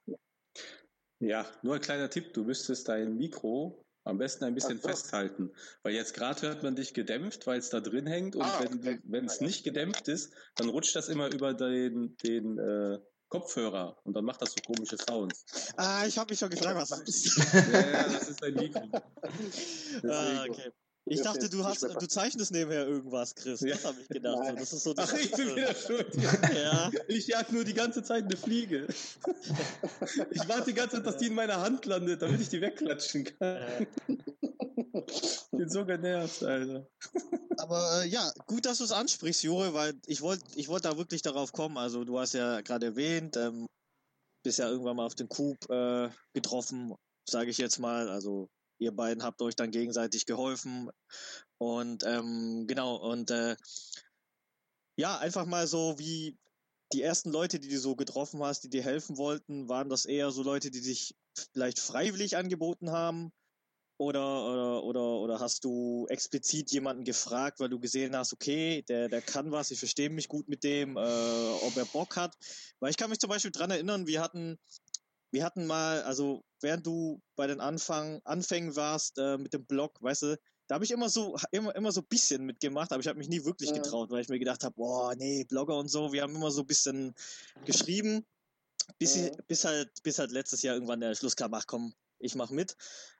Ja, nur ein kleiner Tipp, du müsstest dein Mikro am besten ein bisschen so. festhalten. Weil jetzt gerade hört man dich gedämpft, weil es da drin hängt. Und ah, wenn wenn es nicht gedämpft ist, dann rutscht das immer über den, den äh, Kopfhörer und dann macht das so komische Sounds. Ah, ich habe mich schon gefragt, was das ist. ja, ja, das ist dein Mikro. ah, okay. Ich dachte, du hast, du zeichnest nebenher irgendwas, Chris. Ja. Das habe ich gedacht. So, das ist so Ach, ich bin wieder schuld. ja. Ich jag nur die ganze Zeit eine Fliege. Ich warte die ganze Zeit, dass die in meiner Hand landet, damit ich die wegklatschen kann. Ich bin so genervt, Alter. Aber äh, ja, gut, dass du es ansprichst, Jure, weil ich wollte ich wollt da wirklich darauf kommen. Also du hast ja gerade erwähnt, ähm, bist ja irgendwann mal auf den Coup äh, getroffen, sage ich jetzt mal. Also ihr beiden habt euch dann gegenseitig geholfen. Und ähm, genau, und äh, ja, einfach mal so wie die ersten Leute, die du so getroffen hast, die dir helfen wollten, waren das eher so Leute, die sich vielleicht freiwillig angeboten haben? Oder, oder, oder, oder hast du explizit jemanden gefragt, weil du gesehen hast, okay, der, der kann was, ich verstehe mich gut mit dem, äh, ob er Bock hat? Weil ich kann mich zum Beispiel dran erinnern, wir hatten, wir hatten mal, also während du bei den Anfang, Anfängen warst äh, mit dem Blog, weißt du, da habe ich immer so, immer, immer so ein bisschen mitgemacht, aber ich habe mich nie wirklich ja. getraut, weil ich mir gedacht habe, boah, nee, Blogger und so, wir haben immer so ein bisschen geschrieben, bis, ja. bis, halt, bis halt letztes Jahr irgendwann der Schluss kam, ach komm, ich mache mit.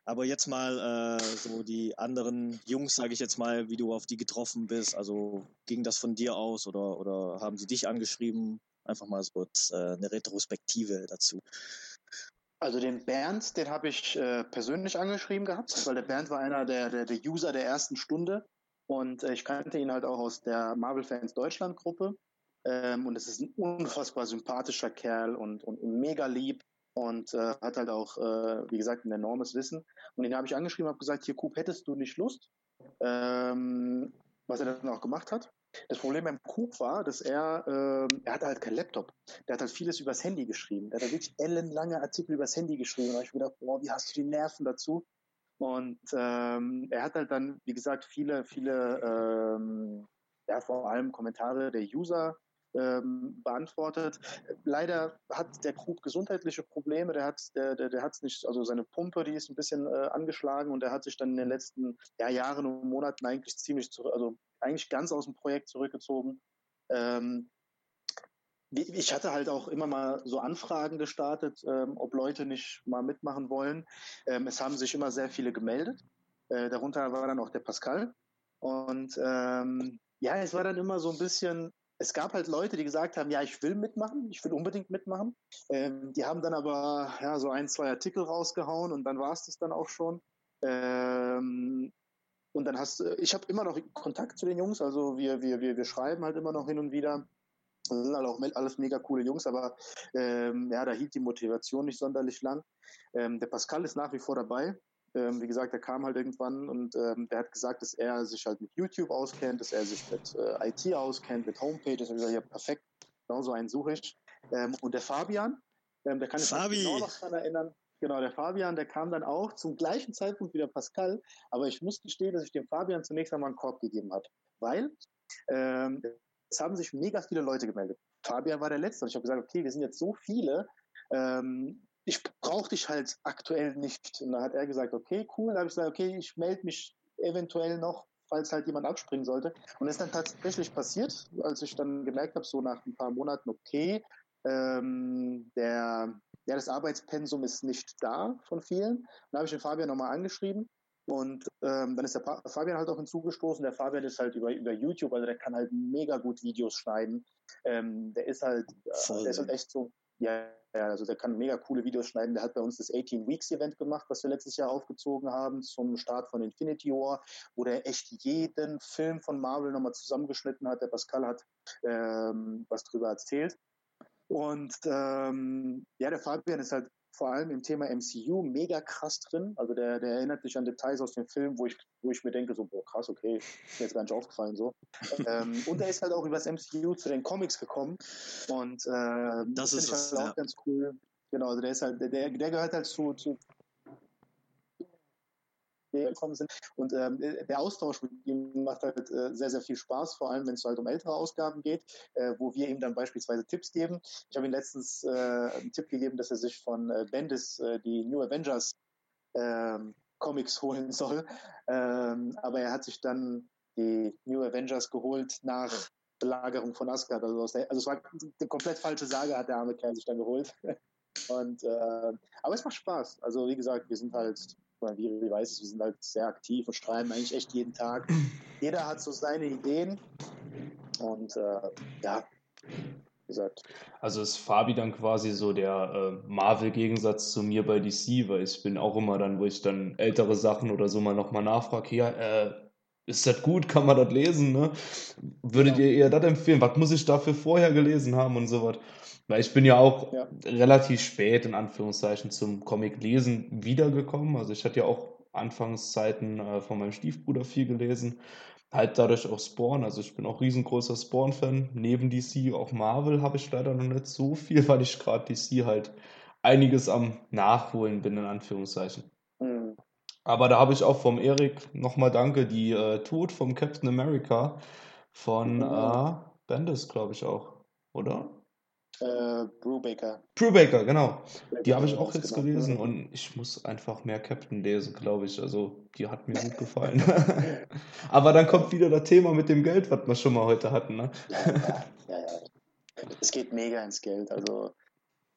Aber jetzt mal äh, so die anderen Jungs, sage ich jetzt mal, wie du auf die getroffen bist. Also ging das von dir aus oder, oder haben sie dich angeschrieben? Einfach mal so äh, eine Retrospektive dazu. Also den Bernd, den habe ich äh, persönlich angeschrieben gehabt, weil der Bernd war einer der, der, der User der ersten Stunde und äh, ich kannte ihn halt auch aus der Marvel Fans Deutschland Gruppe. Ähm, und es ist ein unfassbar sympathischer Kerl und, und, mega lieb und äh, hat halt auch, äh, wie gesagt, ein enormes Wissen. Und den habe ich angeschrieben, habe gesagt, hier Coop, hättest du nicht Lust? Ähm, was er dann auch gemacht hat. Das Problem beim Coop war, dass er, ähm, er hatte halt keinen Laptop. Der hat halt vieles übers Handy geschrieben. Der hat halt wirklich ellenlange Artikel übers Handy geschrieben. Und da habe ich mir gedacht, boah, wie hast du die Nerven dazu? Und ähm, er hat halt dann, wie gesagt, viele, viele, ähm, ja, vor allem Kommentare der User ähm, beantwortet. Leider hat der Krug gesundheitliche Probleme. Der hat, der, der, der hat nicht, also seine Pumpe, die ist ein bisschen äh, angeschlagen und der hat sich dann in den letzten ja, Jahren und Monaten eigentlich ziemlich, zurück, also eigentlich ganz aus dem Projekt zurückgezogen. Ähm, ich hatte halt auch immer mal so Anfragen gestartet, ähm, ob Leute nicht mal mitmachen wollen. Ähm, es haben sich immer sehr viele gemeldet. Äh, darunter war dann auch der Pascal. Und ähm, ja, es war dann immer so ein bisschen, es gab halt Leute, die gesagt haben, ja, ich will mitmachen, ich will unbedingt mitmachen. Ähm, die haben dann aber ja so ein, zwei Artikel rausgehauen und dann war es das dann auch schon. Und dann hast du, ich habe immer noch Kontakt zu den Jungs, also wir, wir, wir, wir schreiben halt immer noch hin und wieder. Das sind halt auch alles mega coole Jungs, aber ähm, ja, da hielt die Motivation nicht sonderlich lang. Ähm, der Pascal ist nach wie vor dabei. Ähm, wie gesagt, er kam halt irgendwann und ähm, der hat gesagt, dass er sich halt mit YouTube auskennt, dass er sich mit äh, IT auskennt, mit Homepages. Und ich gesagt, ja, perfekt, genau so einen suche ich. Ähm, und der Fabian, ähm, der kann sich genau noch daran erinnern. Genau, der Fabian, der kam dann auch zum gleichen Zeitpunkt wie der Pascal, aber ich muss gestehen, dass ich dem Fabian zunächst einmal einen Korb gegeben habe, weil ähm, es haben sich mega viele Leute gemeldet. Fabian war der Letzte und ich habe gesagt, okay, wir sind jetzt so viele, ähm, ich brauche dich halt aktuell nicht. Und da hat er gesagt, okay, cool. Da habe ich gesagt, okay, ich melde mich eventuell noch, falls halt jemand abspringen sollte. Und das ist dann tatsächlich passiert, als ich dann gemerkt habe, so nach ein paar Monaten, okay, ähm, der, ja, das Arbeitspensum ist nicht da von vielen. Dann habe ich den Fabian nochmal angeschrieben und ähm, dann ist der pa Fabian halt auch hinzugestoßen. Der Fabian ist halt über, über YouTube, also der kann halt mega gut Videos schneiden. Ähm, der ist halt, äh, der ist halt echt so, ja, ja, also der kann mega coole Videos schneiden. Der hat bei uns das 18 Weeks Event gemacht, was wir letztes Jahr aufgezogen haben zum Start von Infinity War, wo der echt jeden Film von Marvel nochmal zusammengeschnitten hat. Der Pascal hat ähm, was drüber erzählt. Und ähm, ja, der Fabian ist halt vor allem im Thema MCU mega krass drin. Also der, der erinnert sich an Details aus dem Film, wo ich, wo ich mir denke, so, boah, krass, okay, ist mir jetzt gar nicht aufgefallen so. ähm, und er ist halt auch über das MCU zu den Comics gekommen. Und äh, das, das ist halt auch ja. ganz cool. Genau, also der ist halt, der, der gehört halt zu, zu gekommen sind. Und ähm, der Austausch mit ihm macht halt äh, sehr, sehr viel Spaß, vor allem wenn es halt um ältere Ausgaben geht, äh, wo wir ihm dann beispielsweise Tipps geben. Ich habe ihm letztens äh, einen Tipp gegeben, dass er sich von äh, Bendis äh, die New Avengers ähm, Comics holen soll. Ähm, aber er hat sich dann die New Avengers geholt nach Belagerung von Asgard. Also, also es war eine komplett falsche Sage, hat der arme Kerl sich dann geholt. Und äh, aber es macht Spaß. Also wie gesagt, wir sind halt wie, wie weiß es, wir sind halt sehr aktiv und schreiben eigentlich echt jeden Tag. Jeder hat so seine Ideen und äh, ja, wie gesagt. Also ist Fabi dann quasi so der äh, Marvel-Gegensatz zu mir bei DC, weil ich bin auch immer dann, wo ich dann ältere Sachen oder so mal nochmal nachfrage, ja, äh, ist das gut, kann man das lesen, ne? Würdet ja. ihr eher das empfehlen? Was muss ich dafür vorher gelesen haben und so was? Weil ich bin ja auch ja. relativ spät in Anführungszeichen zum Comic-Lesen wiedergekommen. Also ich hatte ja auch Anfangszeiten äh, von meinem Stiefbruder viel gelesen. halt dadurch auch Spawn. Also ich bin auch riesengroßer Spawn-Fan. Neben DC, auch Marvel habe ich leider noch nicht so viel, weil ich gerade DC halt einiges am Nachholen bin, in Anführungszeichen. Mhm. Aber da habe ich auch vom Erik nochmal Danke, die äh, Tod vom Captain America von mhm. äh, Bendis, glaube ich auch, oder? Äh, Brubaker. Brubaker, genau. Die habe ich auch jetzt genau. gelesen und ich muss einfach mehr Captain lesen, glaube ich. Also, die hat mir gut gefallen. Aber dann kommt wieder das Thema mit dem Geld, was wir schon mal heute hatten. Ne? Ja, ja, ja, ja. Es geht mega ins Geld. Also,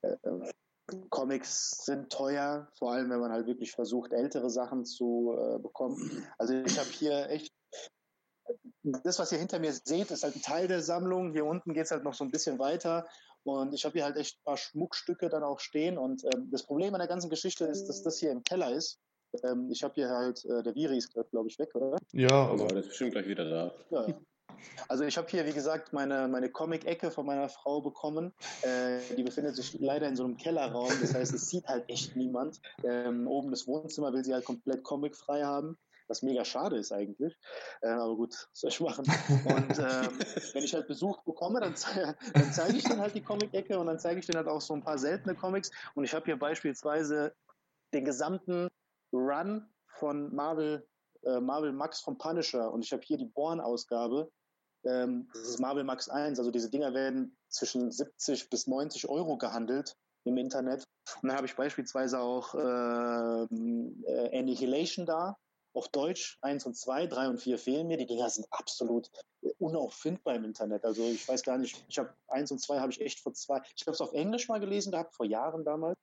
äh, Comics sind teuer, vor allem wenn man halt wirklich versucht, ältere Sachen zu äh, bekommen. Also, ich habe hier echt das, was ihr hinter mir seht, ist halt ein Teil der Sammlung. Hier unten geht es halt noch so ein bisschen weiter. Und ich habe hier halt echt ein paar Schmuckstücke dann auch stehen. Und ähm, das Problem an der ganzen Geschichte ist, dass das hier im Keller ist. Ähm, ich habe hier halt, äh, der Viri ist glaube ich, weg, oder? Ja, aber der ist bestimmt gleich wieder da. Ja. Also ich habe hier, wie gesagt, meine, meine Comic-Ecke von meiner Frau bekommen. Äh, die befindet sich leider in so einem Kellerraum. Das heißt, es sieht halt echt niemand. Ähm, oben das Wohnzimmer will sie halt komplett comicfrei haben was mega schade ist eigentlich. Äh, aber gut, soll ich machen. Und ähm, wenn ich halt Besuch bekomme, dann, ze dann zeige ich denen halt die Comic-Ecke und dann zeige ich denen halt auch so ein paar seltene Comics. Und ich habe hier beispielsweise den gesamten Run von Marvel, äh, Marvel Max vom Punisher und ich habe hier die Born-Ausgabe. Ähm, das ist Marvel Max 1, also diese Dinger werden zwischen 70 bis 90 Euro gehandelt im Internet. Und dann habe ich beispielsweise auch äh, äh, Annihilation da, auf Deutsch 1 und 2, 3 und 4 fehlen mir. Die Dinger sind absolut unauffindbar im Internet. Also ich weiß gar nicht, ich habe 1 und 2 habe ich echt vor zwei, ich habe es auf Englisch mal gelesen gehabt, vor Jahren damals.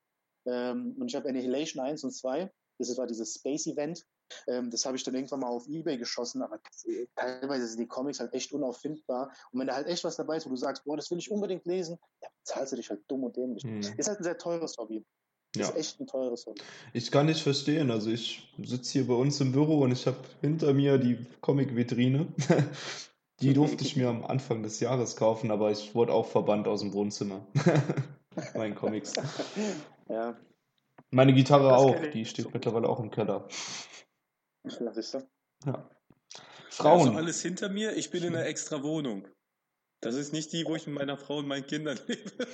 Ähm, und ich habe Annihilation 1 und 2, das war dieses Space Event. Ähm, das habe ich dann irgendwann mal auf Ebay geschossen, aber teilweise sind die Comics halt echt unauffindbar. Und wenn da halt echt was dabei ist, wo du sagst, boah, das will ich unbedingt lesen, dann zahlst du dich halt dumm und dämlich. Mhm. Ist halt ein sehr teures Hobby. Das ja. ist echt ein teures Hobby. Ich kann nicht verstehen. Also ich sitze hier bei uns im Büro und ich habe hinter mir die Comic-Vitrine. die durfte ich mir am Anfang des Jahres kaufen, aber ich wurde auch verbannt aus dem Wohnzimmer. Meinen Comics. Ja. Meine Gitarre das auch, die steht so mittlerweile auch im Keller. Das ist so. Ja. Frauen. Also alles hinter mir, ich bin in einer extra Wohnung. Das ist nicht die, wo ich mit meiner Frau und meinen Kindern lebe.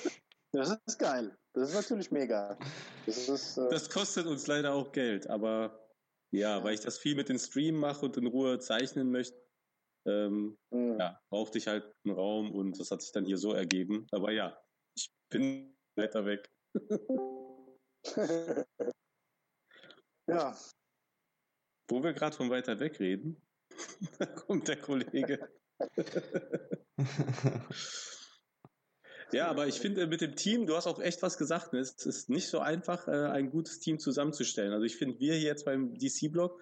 Das ist geil. Das ist natürlich mega. Das, ist, äh das kostet uns leider auch Geld, aber ja, ja, weil ich das viel mit dem Stream mache und in Ruhe zeichnen möchte, ähm, mhm. ja, brauchte ich halt einen Raum und das hat sich dann hier so ergeben. Aber ja, ich bin weiter weg. ja. Wo wir gerade von weiter weg reden, da kommt der Kollege. Ja, aber ich finde mit dem Team, du hast auch echt was gesagt, ne? es ist nicht so einfach, äh, ein gutes Team zusammenzustellen. Also ich finde, wir hier jetzt beim DC-Blog,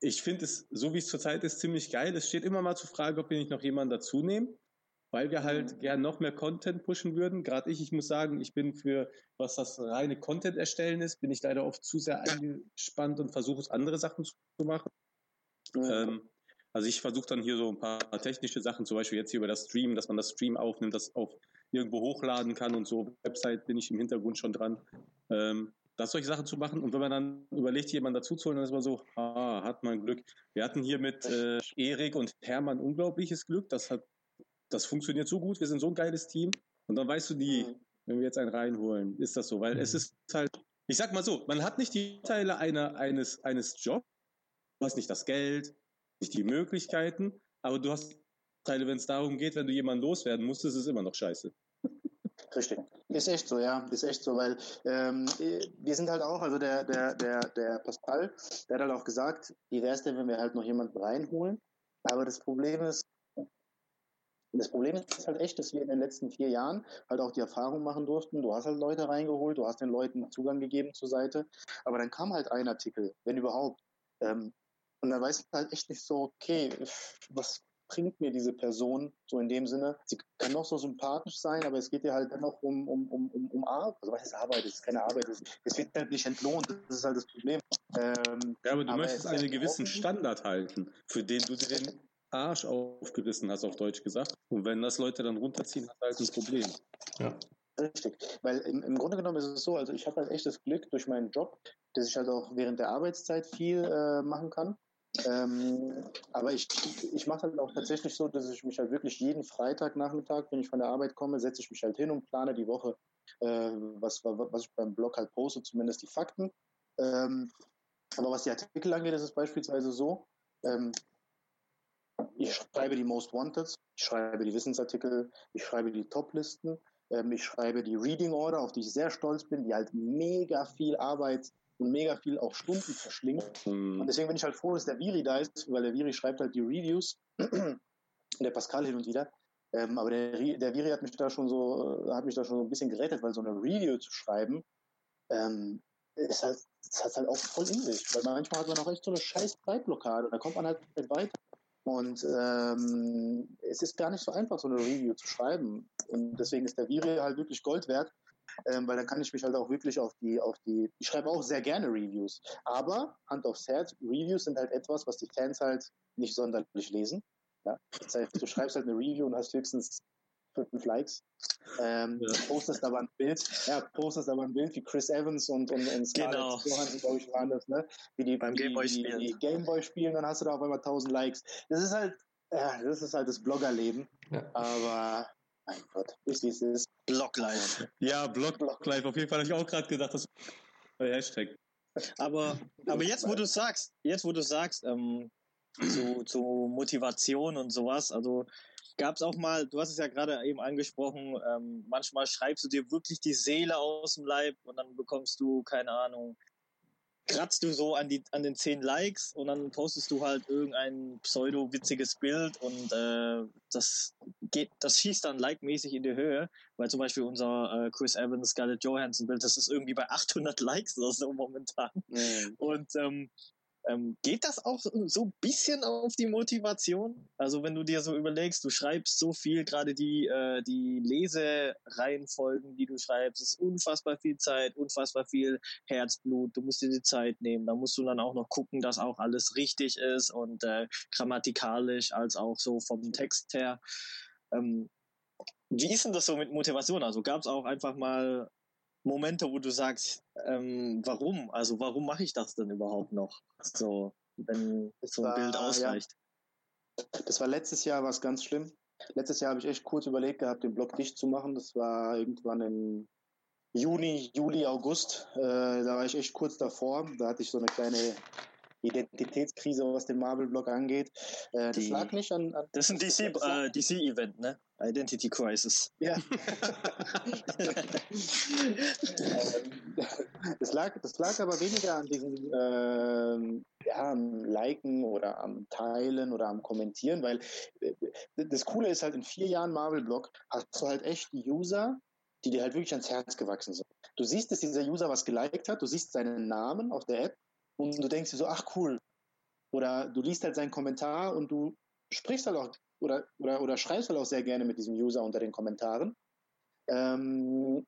ich finde es, so wie es zurzeit ist, ziemlich geil. Es steht immer mal zur Frage, ob wir nicht noch jemanden dazu nehmen, weil wir halt mhm. gern noch mehr Content pushen würden. Gerade ich, ich muss sagen, ich bin für, was das reine Content erstellen ist, bin ich leider oft zu sehr eingespannt und versuche andere Sachen zu machen. Mhm. Ähm, also ich versuche dann hier so ein paar technische Sachen, zum Beispiel jetzt hier über das Stream, dass man das Stream aufnimmt, das auf irgendwo hochladen kann und so. Website bin ich im Hintergrund schon dran. Ähm, das solche Sachen zu machen. Und wenn man dann überlegt, jemanden dazu zu holen, dann ist man so, ah, hat man Glück. Wir hatten hier mit äh, Erik und Hermann unglaubliches Glück. Das hat, das funktioniert so gut. Wir sind so ein geiles Team. Und dann weißt du nie, mhm. wenn wir jetzt einen reinholen, ist das so. Weil es ist halt, ich sag mal so, man hat nicht die Teile einer, eines, eines Jobs. Du hast nicht das Geld, nicht die Möglichkeiten, aber du hast Teile, wenn es darum geht, wenn du jemanden loswerden musst, ist es immer noch scheiße. Richtig. Ist echt so, ja. Ist echt so, weil ähm, wir sind halt auch, also der, der, der, der Pascal, der hat halt auch gesagt, wie wäre es denn, wenn wir halt noch jemanden reinholen? Aber das Problem ist, das Problem ist halt echt, dass wir in den letzten vier Jahren halt auch die Erfahrung machen durften. Du hast halt Leute reingeholt, du hast den Leuten Zugang gegeben zur Seite. Aber dann kam halt ein Artikel, wenn überhaupt. Ähm, und dann weiß halt echt nicht so, okay, was, bringt mir diese Person so in dem Sinne? Sie kann noch so sympathisch sein, aber es geht ja halt dennoch um, um, um, um, um Arbeit. Also was ist Arbeit? Es ist keine Arbeit. Es wird halt nicht entlohnt. Das ist halt das Problem. Ähm, ja, aber du aber möchtest einen gewissen Standard halten, für den du dir den Arsch aufgerissen hast, auf Deutsch gesagt. Und wenn das Leute dann runterziehen, hat halt ein Problem. Ja. Richtig, weil im, im Grunde genommen ist es so, also ich habe halt echt das Glück durch meinen Job, dass ich halt auch während der Arbeitszeit viel äh, machen kann Ähm, aber ich, ich mache halt auch tatsächlich so, dass ich mich halt wirklich jeden Freitagnachmittag, wenn ich von der Arbeit komme, setze ich mich halt hin und plane die Woche, äh, was, was ich beim Blog halt poste, zumindest die Fakten. Ähm, aber was die Artikel angeht, ist es beispielsweise so, ähm, ich schreibe die Most Wanted, ich schreibe die Wissensartikel, ich schreibe die Toplisten, ähm, ich schreibe die Reading Order, auf die ich sehr stolz bin, die halt mega viel Arbeit und mega viel auch Stunden verschlingt. Mhm. Und deswegen bin ich halt froh, dass der Viri da ist, weil der Viri schreibt halt die Reviews und der Pascal hin und wieder. Ähm, aber der, der Viri hat mich da schon so, hat mich da schon so ein bisschen gerettet, weil so eine Review zu schreiben, ähm, ist halt, ist halt auch voll in sich. Weil manchmal hat man auch echt so eine scheiß Zeitblockade. Da kommt man halt nicht weiter. Und ähm, es ist gar nicht so einfach, so eine Review zu schreiben. Und deswegen ist der Viri halt wirklich Gold wert, ähm, weil dann kann ich mich halt auch wirklich auf die, auf die, ich schreibe auch sehr gerne Reviews. Aber Hand aufs Herz, Reviews sind halt etwas, was die Fans halt nicht sonderlich lesen. Ja? Das heißt, du schreibst halt eine Review und hast höchstens fünf Likes. Ähm, ja. Postest aber ein Bild, ja, postest aber ein Bild wie Chris Evans und, und, und Scarlett genau. Johansson, glaube ich, waren das, ne? Wie die beim Gameboy spielen. Die Gameboy spielen, dann hast du da auf einmal 1000 Likes. Das ist halt, ja, das ist halt das Bloggerleben. Ja. Aber mein Gott, ist wie es ist. Bloglife. Ja, Blog, Bloglife. Auf jeden Fall habe ich auch gerade gedacht, das ist Hashtag. Aber, aber jetzt, wo du sagst, jetzt, wo du sagst, ähm, zu, zu Motivation und sowas, also gab es auch mal, du hast es ja gerade eben angesprochen, ähm, manchmal schreibst du dir wirklich die Seele aus dem Leib und dann bekommst du, keine Ahnung, kratzt du so an, die, an den zehn Likes und dann postest du halt irgendein pseudo-witziges Bild und äh, das geht, das schießt dann like-mäßig in die Höhe, weil zum Beispiel unser äh, Chris Evans, Scarlett Johansson Bild, das ist irgendwie bei 800 Likes oder so momentan. Mhm. Und ähm, ähm, geht das auch so ein bisschen auf die Motivation? Also wenn du dir so überlegst, du schreibst so viel, gerade die, äh, die Lesereihenfolgen, die du schreibst, ist unfassbar viel Zeit, unfassbar viel Herzblut, du musst dir die Zeit nehmen, da musst du dann auch noch gucken, dass auch alles richtig ist und äh, grammatikalisch als auch so vom Text her. Ähm, wie ist denn das so mit Motivation? Also gab es auch einfach mal Momente, wo du sagst, ähm, warum? Also warum mache ich das denn überhaupt noch? So, wenn das so ein war, Bild ausreicht. Ja. Das war letztes Jahr was ganz schlimm. Letztes Jahr habe ich echt kurz überlegt gehabt, den Blog dicht zu machen. Das war irgendwann im Juni, Juli, August. Äh, da war ich echt kurz davor. Da hatte ich so eine kleine Identitätskrise, was den Marvel-Blog angeht. Äh, das lag nicht an. an das ist ein DC-Event, DC äh, ne? Identity Crisis. Ja. das, lag, das lag aber weniger an diesem ähm, ja, am Liken oder am Teilen oder am Kommentieren, weil äh, das Coole ist halt, in vier Jahren Marvel-Blog hast du halt echt die User, die dir halt wirklich ans Herz gewachsen sind. Du siehst, dass dieser User was geliked hat, du siehst seinen Namen auf der App und du denkst dir so, ach cool. Oder du liest halt seinen Kommentar und du sprichst halt auch oder, oder, oder schreibst halt auch sehr gerne mit diesem User unter den Kommentaren. Ähm,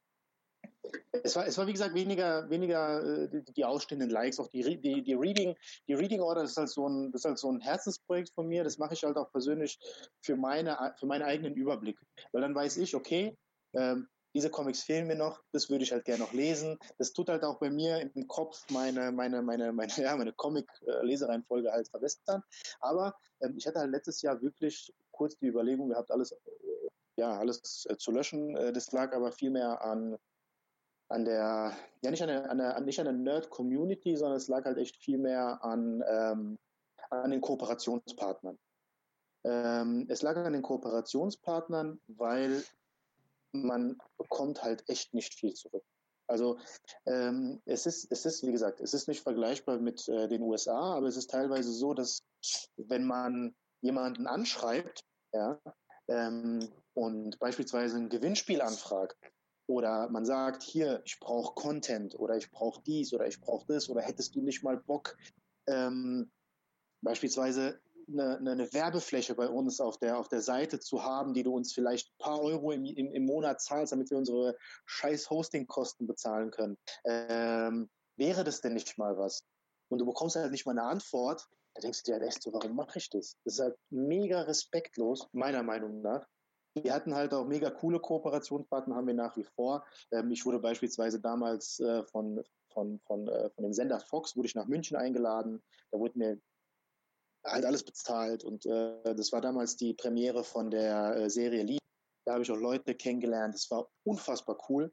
es war, es war wie gesagt weniger, weniger äh, die, die, ausstehenden Likes, auch die, die, die Reading, die Reading Order ist halt so ein, das ist halt so ein Herzensprojekt von mir. Das mache ich halt auch persönlich für meine, für meinen eigenen Überblick, weil dann weiß ich, okay, ähm, diese Comics fehlen mir noch, das würde ich halt gerne noch lesen. Das tut halt auch bei mir im Kopf meine, meine, meine, meine, ja, meine Comic-Lesereihenfolge halt verbessern. Aber ähm, ich hatte halt letztes Jahr wirklich kurz die Überlegung gehabt, alles, ja, alles äh, zu löschen. Äh, das lag aber vielmehr an, an der, ja, nicht an der, an der, nicht an der Nerd-Community, sondern es lag halt echt vielmehr an, ähm, an den Kooperationspartnern. Ähm, es lag an den Kooperationspartnern, weil man bekommt halt echt nicht viel zurück. Also ähm, es ist, es ist, wie gesagt, es ist nicht vergleichbar mit äh, den USA, aber es ist teilweise so, dass wenn man jemanden anschreibt, ja, ähm, und beispielsweise ein Gewinnspiel anfragt, oder man sagt, hier, ich brauche Content oder ich brauche dies oder ich brauche das oder hättest du nicht mal Bock, ähm, beispielsweise eine, eine, Werbefläche bei uns auf der, auf der Seite zu haben, die du uns vielleicht ein paar Euro im, im, im Monat zahlst, damit wir unsere scheiß Hostingkosten bezahlen können. Ähm, wäre das denn nicht mal was? Und du bekommst halt nicht mal eine Antwort, da denkst du dir halt echt so, warum mache ich das? Das ist halt mega respektlos, meiner Meinung nach. Wir hatten halt auch mega coole Kooperationspartner, haben wir nach wie vor. Ähm, ich wurde beispielsweise damals äh, von, von, von, äh, von dem Sender Fox, wurde ich nach München eingeladen. Da wurde mir halt alles bezahlt. Und äh, das war damals die Premiere von der äh, Serie Lied. Da habe ich auch Leute kennengelernt. Das war unfassbar cool.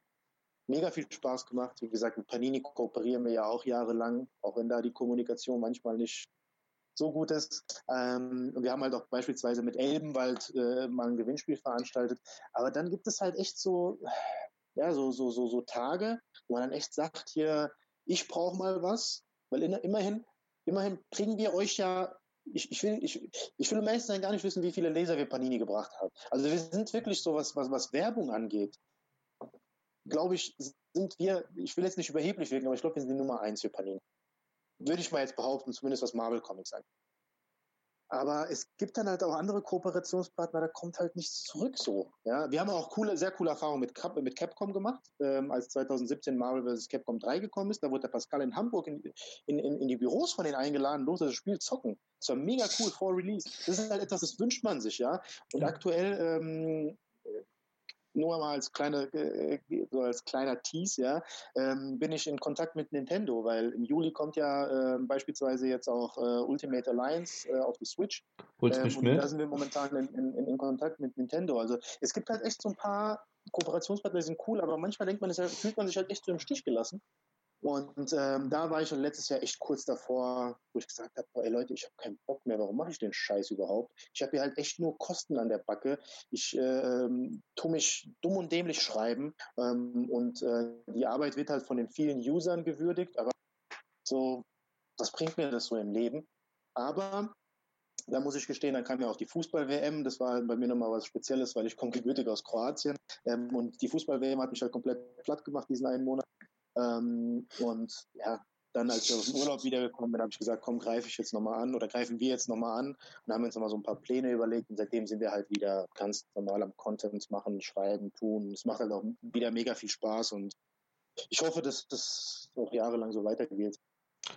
Mega viel Spaß gemacht. Wie gesagt, mit Panini kooperieren wir ja auch jahrelang, auch wenn da die Kommunikation manchmal nicht so gut ist. Ähm, und wir haben halt auch beispielsweise mit Elbenwald äh, mal ein Gewinnspiel veranstaltet. Aber dann gibt es halt echt so, ja, so, so, so, so Tage, wo man dann echt sagt, hier, ich brauche mal was, weil in, immerhin, immerhin bringen wir euch ja ich, ich, will, ich, ich will ehrlich sein gar nicht wissen, wie viele Leser wir Panini gebracht haben. Also wir sind wirklich so, was, was, was Werbung angeht, glaube ich, sind wir, ich will jetzt nicht überheblich wirken, aber ich glaube, wir sind die Nummer eins für Panini. Würde ich mal jetzt behaupten, zumindest was Marvel Comics angeht. Aber es gibt dann halt auch andere Kooperationspartner, da kommt halt nichts zurück so. Ja, wir haben auch coole, sehr coole Erfahrungen mit, Cap, mit Capcom gemacht, ähm, als 2017 Marvel vs. Capcom 3 gekommen ist. Da wurde der Pascal in Hamburg in, in, in die Büros von denen eingeladen, los das Spiel zocken. Das war mega cool vor Release. Das ist halt etwas, das wünscht man sich, ja. Und aktuell ähm, nur mal als kleine, äh, so als kleiner Tease, ja, ähm, bin ich in Kontakt mit Nintendo, weil im Juli kommt ja äh, beispielsweise jetzt auch äh, Ultimate Alliance äh, auf die Switch. Ähm, mit? Da sind wir momentan in, in, in, Kontakt mit Nintendo. Also es gibt halt echt so ein paar Kooperationspartner, die sind cool, aber manchmal denkt man, fühlt man sich halt echt so im Stich gelassen. Und ähm, da war ich schon letztes Jahr echt kurz davor, wo ich gesagt habe, ey Leute, ich habe keinen Bock mehr, warum mache ich den Scheiß überhaupt? Ich habe hier halt echt nur Kosten an der Backe. Ich äh, ähm, tue mich dumm und dämlich schreiben ähm, und äh, die Arbeit wird halt von den vielen Usern gewürdigt, aber so, was bringt mir das so im Leben? Aber da muss ich gestehen, dann kam ja auch die Fußball-WM. Das war bei mir nochmal was Spezielles, weil ich komme gebürtig aus Kroatien. Ähm, und die Fußball-WM hat mich halt komplett platt gemacht, diesen einen Monat. Ähm, und ja, dann, als ich aus dem Urlaub wiedergekommen bin, habe ich gesagt, komm, greife ich jetzt nochmal an oder greifen wir jetzt nochmal an und haben uns nochmal so ein paar Pläne überlegt und seitdem sind wir halt wieder ganz normal am Content machen, schreiben, tun. Es macht halt auch wieder mega viel Spaß und ich hoffe, dass das auch jahrelang so weitergeht.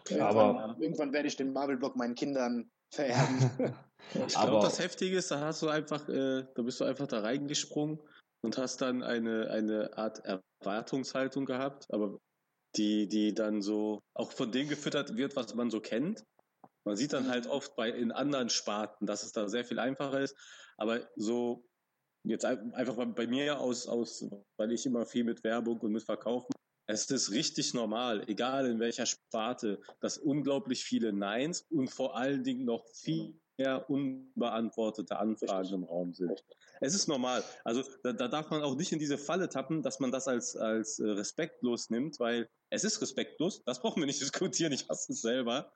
Ja, aber irgendwann werde ich den Marvel-Block meinen Kindern vererben. ich glaube, das Heftige ist, da hast du einfach, äh, da bist du einfach da reingesprungen und hast dann eine, eine Art Erwartungshaltung gehabt, aber die, die dann so auch von dem gefüttert wird, was man so kennt. Man sieht dann halt oft bei in anderen Sparten, dass es da sehr viel einfacher ist. Aber so jetzt einfach bei mir aus, aus, weil ich immer viel mit Werbung und mit Verkaufen, es ist richtig normal, egal in welcher Sparte, dass unglaublich viele Neins und vor allen Dingen noch viel mehr unbeantwortete Anfragen im Raum sind. Es ist normal. Also da, da, darf man auch nicht in diese Falle tappen, dass man das als, als äh, respektlos nimmt, weil es ist respektlos. Das brauchen wir nicht diskutieren. Ich hasse es selber.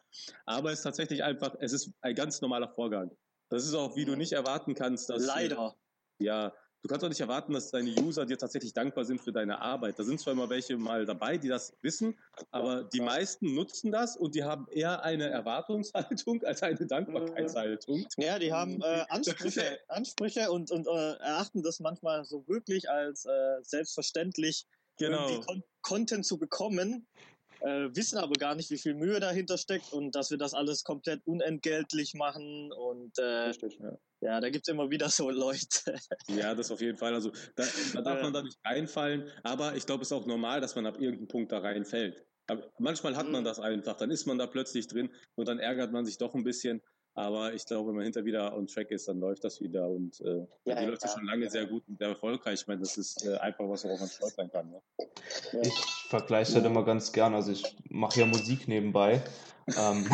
Aber es ist tatsächlich einfach, es ist ein ganz normaler Vorgang. Das ist auch, wie du nicht erwarten kannst, dass. Leider. Ja, du kannst auch nicht erwarten, dass deine User dir tatsächlich dankbar sind für deine Arbeit. Da sind zwar immer welche mal dabei, die das wissen, aber die meisten nutzen das und die haben eher eine Erwartungshaltung als eine Dankbarkeitshaltung. Ja, die haben äh, Ansprüche, Ansprüche und, und äh, erachten das manchmal so wirklich als äh, selbstverständlich, genau. Con Content zu bekommen äh, wissen aber gar nicht, wie viel Mühe dahinter steckt und dass wir das alles komplett unentgeltlich machen und äh, Richtig, ja. ja, da gibt's immer wieder so Leute. ja, das auf jeden Fall. Also da, da darf man da nicht reinfallen, aber ich glaube, es ist auch normal, dass man ab irgendeinem Punkt da reinfällt. Aber manchmal hat man mhm. das einfach, dann ist man da plötzlich drin und dann ärgert man sich doch ein bisschen. Aber ich glaube, wenn man hinter wieder on track ist, dann läuft das wieder und äh, ja, die läuft ja schon lange sehr gut und sehr erfolgreich. Ich meine, das ist äh, einfach was, worauf man stolz sein kann. Ne? Ich vergleiche das immer ganz gern. Also ich mache ja Musik nebenbei. ähm,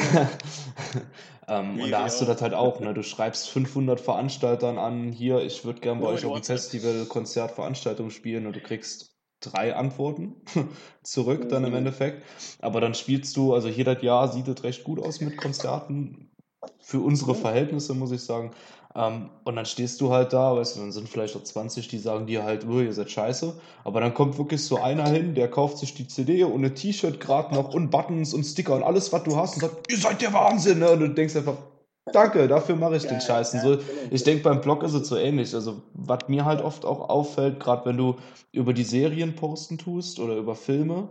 ähm, und da hast du das halt auch. Ne? Du schreibst 500 Veranstaltern an, hier, ich würde gern bei oh, euch auf dem Festival, Konzert, Veranstaltung spielen und du kriegst drei Antworten zurück dann im mhm. Endeffekt. Aber dann spielst du, also jedes Jahr sieht es recht gut aus mit Konzerten für unsere Verhältnisse, muss ich sagen. Ähm, und dann stehst du halt da, weißt du, dann sind vielleicht auch 20, die sagen dir halt, oh, ihr seid scheiße. Aber dann kommt wirklich so einer hin, der kauft sich die CD und ein T-Shirt gerade noch und Buttons und Sticker und alles, was du hast und sagt, ihr seid der Wahnsinn, ne? Und du denkst einfach, danke, dafür mache ich ja, den Scheiß. Ja, so, ich denke, beim Blog ist es so ähnlich. Also, was mir halt oft auch auffällt, gerade wenn du über die Serien posten tust oder über Filme,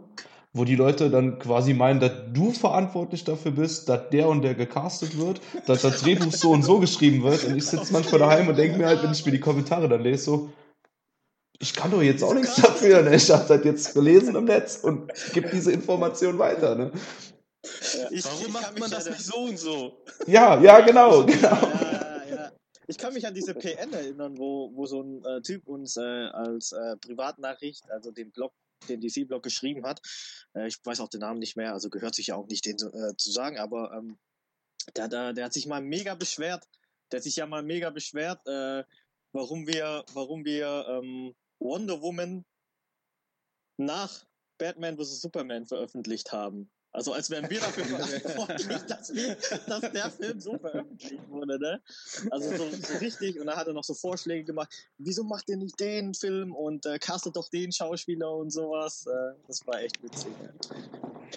wo die Leute dann quasi meinen, dass du verantwortlich dafür bist, dass der und der gecastet wird, dass das Drehbuch so und so geschrieben wird. Und ich sitze manchmal daheim und denke mir halt, wenn ich mir die Kommentare dann lese, so, ich kann doch jetzt auch nichts dafür. Ne? Ich habe das jetzt gelesen im Netz und gebe diese Information weiter. Ne? Ich, Warum macht man das nicht so und so? Ja, ja, genau, genau. Ja, ja, ich kann mich an diese PN erinnern, wo, wo so ein äh, Typ uns äh, als äh, Privatnachricht, also den Blog, den DC-Blog geschrieben hat. Äh, ich weiß auch den Namen nicht mehr, also gehört sich ja auch nicht, den äh, zu sagen, aber ähm, der, der, der hat sich mal mega beschwert. Der hat sich ja mal mega beschwert, äh, warum wir, warum wir ähm, Wonder Woman nach Batman vs. Superman veröffentlicht haben. Also als wären wir dafür verantwortlich, dass, wir, dass der Film so veröffentlicht wurde, ne? Also so, so, richtig. Und da hat er noch so Vorschläge gemacht. Wieso macht ihr nicht den Film und äh, castet doch den Schauspieler und sowas? Äh, das war echt witzig. Ne?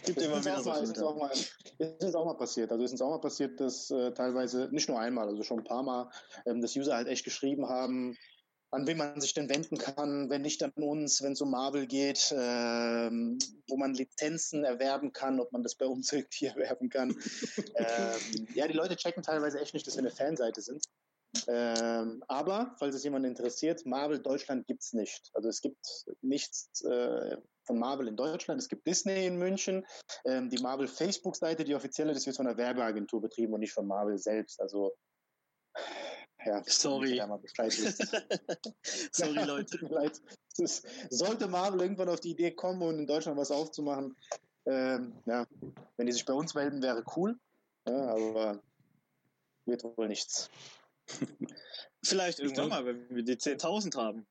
Gibt das immer wieder so. Mal, ist, auch mal, ist auch mal passiert. Also ist uns auch mal passiert, dass äh, teilweise, nicht nur einmal, also schon ein paar Mal, ähm, dass User halt echt geschrieben haben, an wen man sich denn wenden kann, wenn nicht an uns, wenn es um Marvel geht, ähm, wo man Lizenzen erwerben kann, ob man das bei uns irgendwie erwerben kann. ähm, ja, die Leute checken teilweise echt nicht, dass wir eine Fanseite sind. Ähm, aber, falls es jemand interessiert, Marvel Deutschland gibt es nicht. Also es gibt nichts äh, von Marvel in Deutschland. Es gibt Disney in München. Ähm, die Marvel Facebook-Seite, die offizielle, das wird von einer Werbeagentur betrieben und nicht von Marvel selbst. Also ja, sorry. sorry, Leute. Ist, sollte Marvel irgendwann auf die Idee kommen und in Deutschland was aufzumachen, ähm, ja, wenn die sich bei uns melden, wäre cool. Ja, aber wird wohl nichts. Vielleicht irgendwann glaub, mal, wenn wir die 10.000 haben.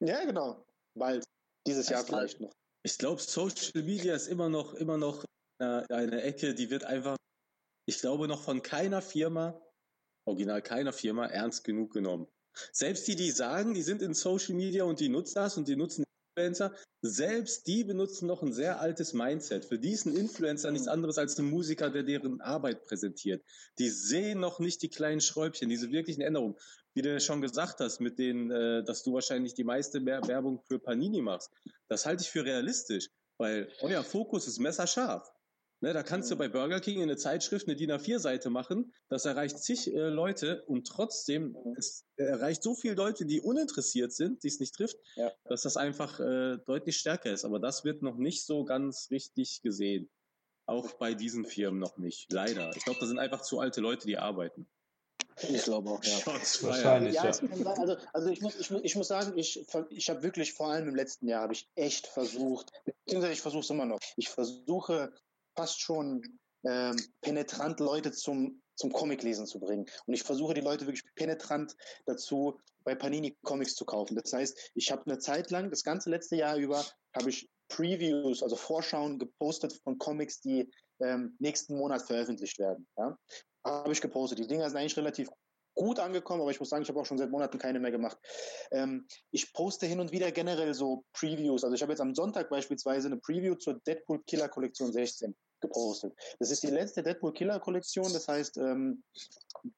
Ja, genau. Bald. Dieses Jahr vielleicht noch. Ich glaube, Social Media ist immer noch, immer noch eine Ecke, die wird einfach, ich glaube, noch von keiner Firma original keiner Firma ernst genug genommen. Selbst die, die sagen, die sind in Social Media und die nutzen das und die nutzen Influencer, selbst die benutzen noch ein sehr altes Mindset. Für die ist ein Influencer nichts anderes als ein Musiker, der deren Arbeit präsentiert. Die sehen noch nicht die kleinen Schräubchen, diese wirklichen Änderungen. Wie du schon gesagt hast, mit denen, äh, dass du wahrscheinlich die meiste Werbung für Panini machst. Das halte ich für realistisch, weil euer Fokus ist messerscharf. Ne, da kannst du bei Burger King in eine Zeitschrift eine DIN A4-Seite machen. Das erreicht zig äh, Leute und trotzdem es erreicht so viele Leute, die uninteressiert sind, die es nicht trifft, ja. dass das einfach äh, deutlich stärker ist. Aber das wird noch nicht so ganz richtig gesehen. Auch bei diesen Firmen noch nicht. Leider. Ich glaube, da sind einfach zu alte Leute, die arbeiten. Ich glaube auch, ja. Wahrscheinlich, ja. ja. Also, also ich, muss, ich, muss, ich muss sagen, ich, ich habe wirklich vor allem im letzten Jahr habe ich echt versucht, beziehungsweise ich versuche es immer noch. Ich versuche fast schon ähm, penetrant Leute zum, zum Comic-Lesen zu bringen. Und ich versuche die Leute wirklich penetrant dazu, bei Panini Comics zu kaufen. Das heißt, ich habe eine Zeit lang, das ganze letzte Jahr über, habe ich Previews, also Vorschauen gepostet von Comics, die ähm, nächsten Monat veröffentlicht werden. Ja? Habe ich gepostet. Die Dinger sind eigentlich relativ gut angekommen, aber ich muss sagen, ich habe auch schon seit Monaten keine mehr gemacht. Ähm, ich poste hin und wieder generell so Previews. Also ich habe jetzt am Sonntag beispielsweise eine Preview zur Deadpool Killer Kollektion 16 gepostet. Das ist die letzte Deadpool Killer Kollektion. Das heißt, ähm,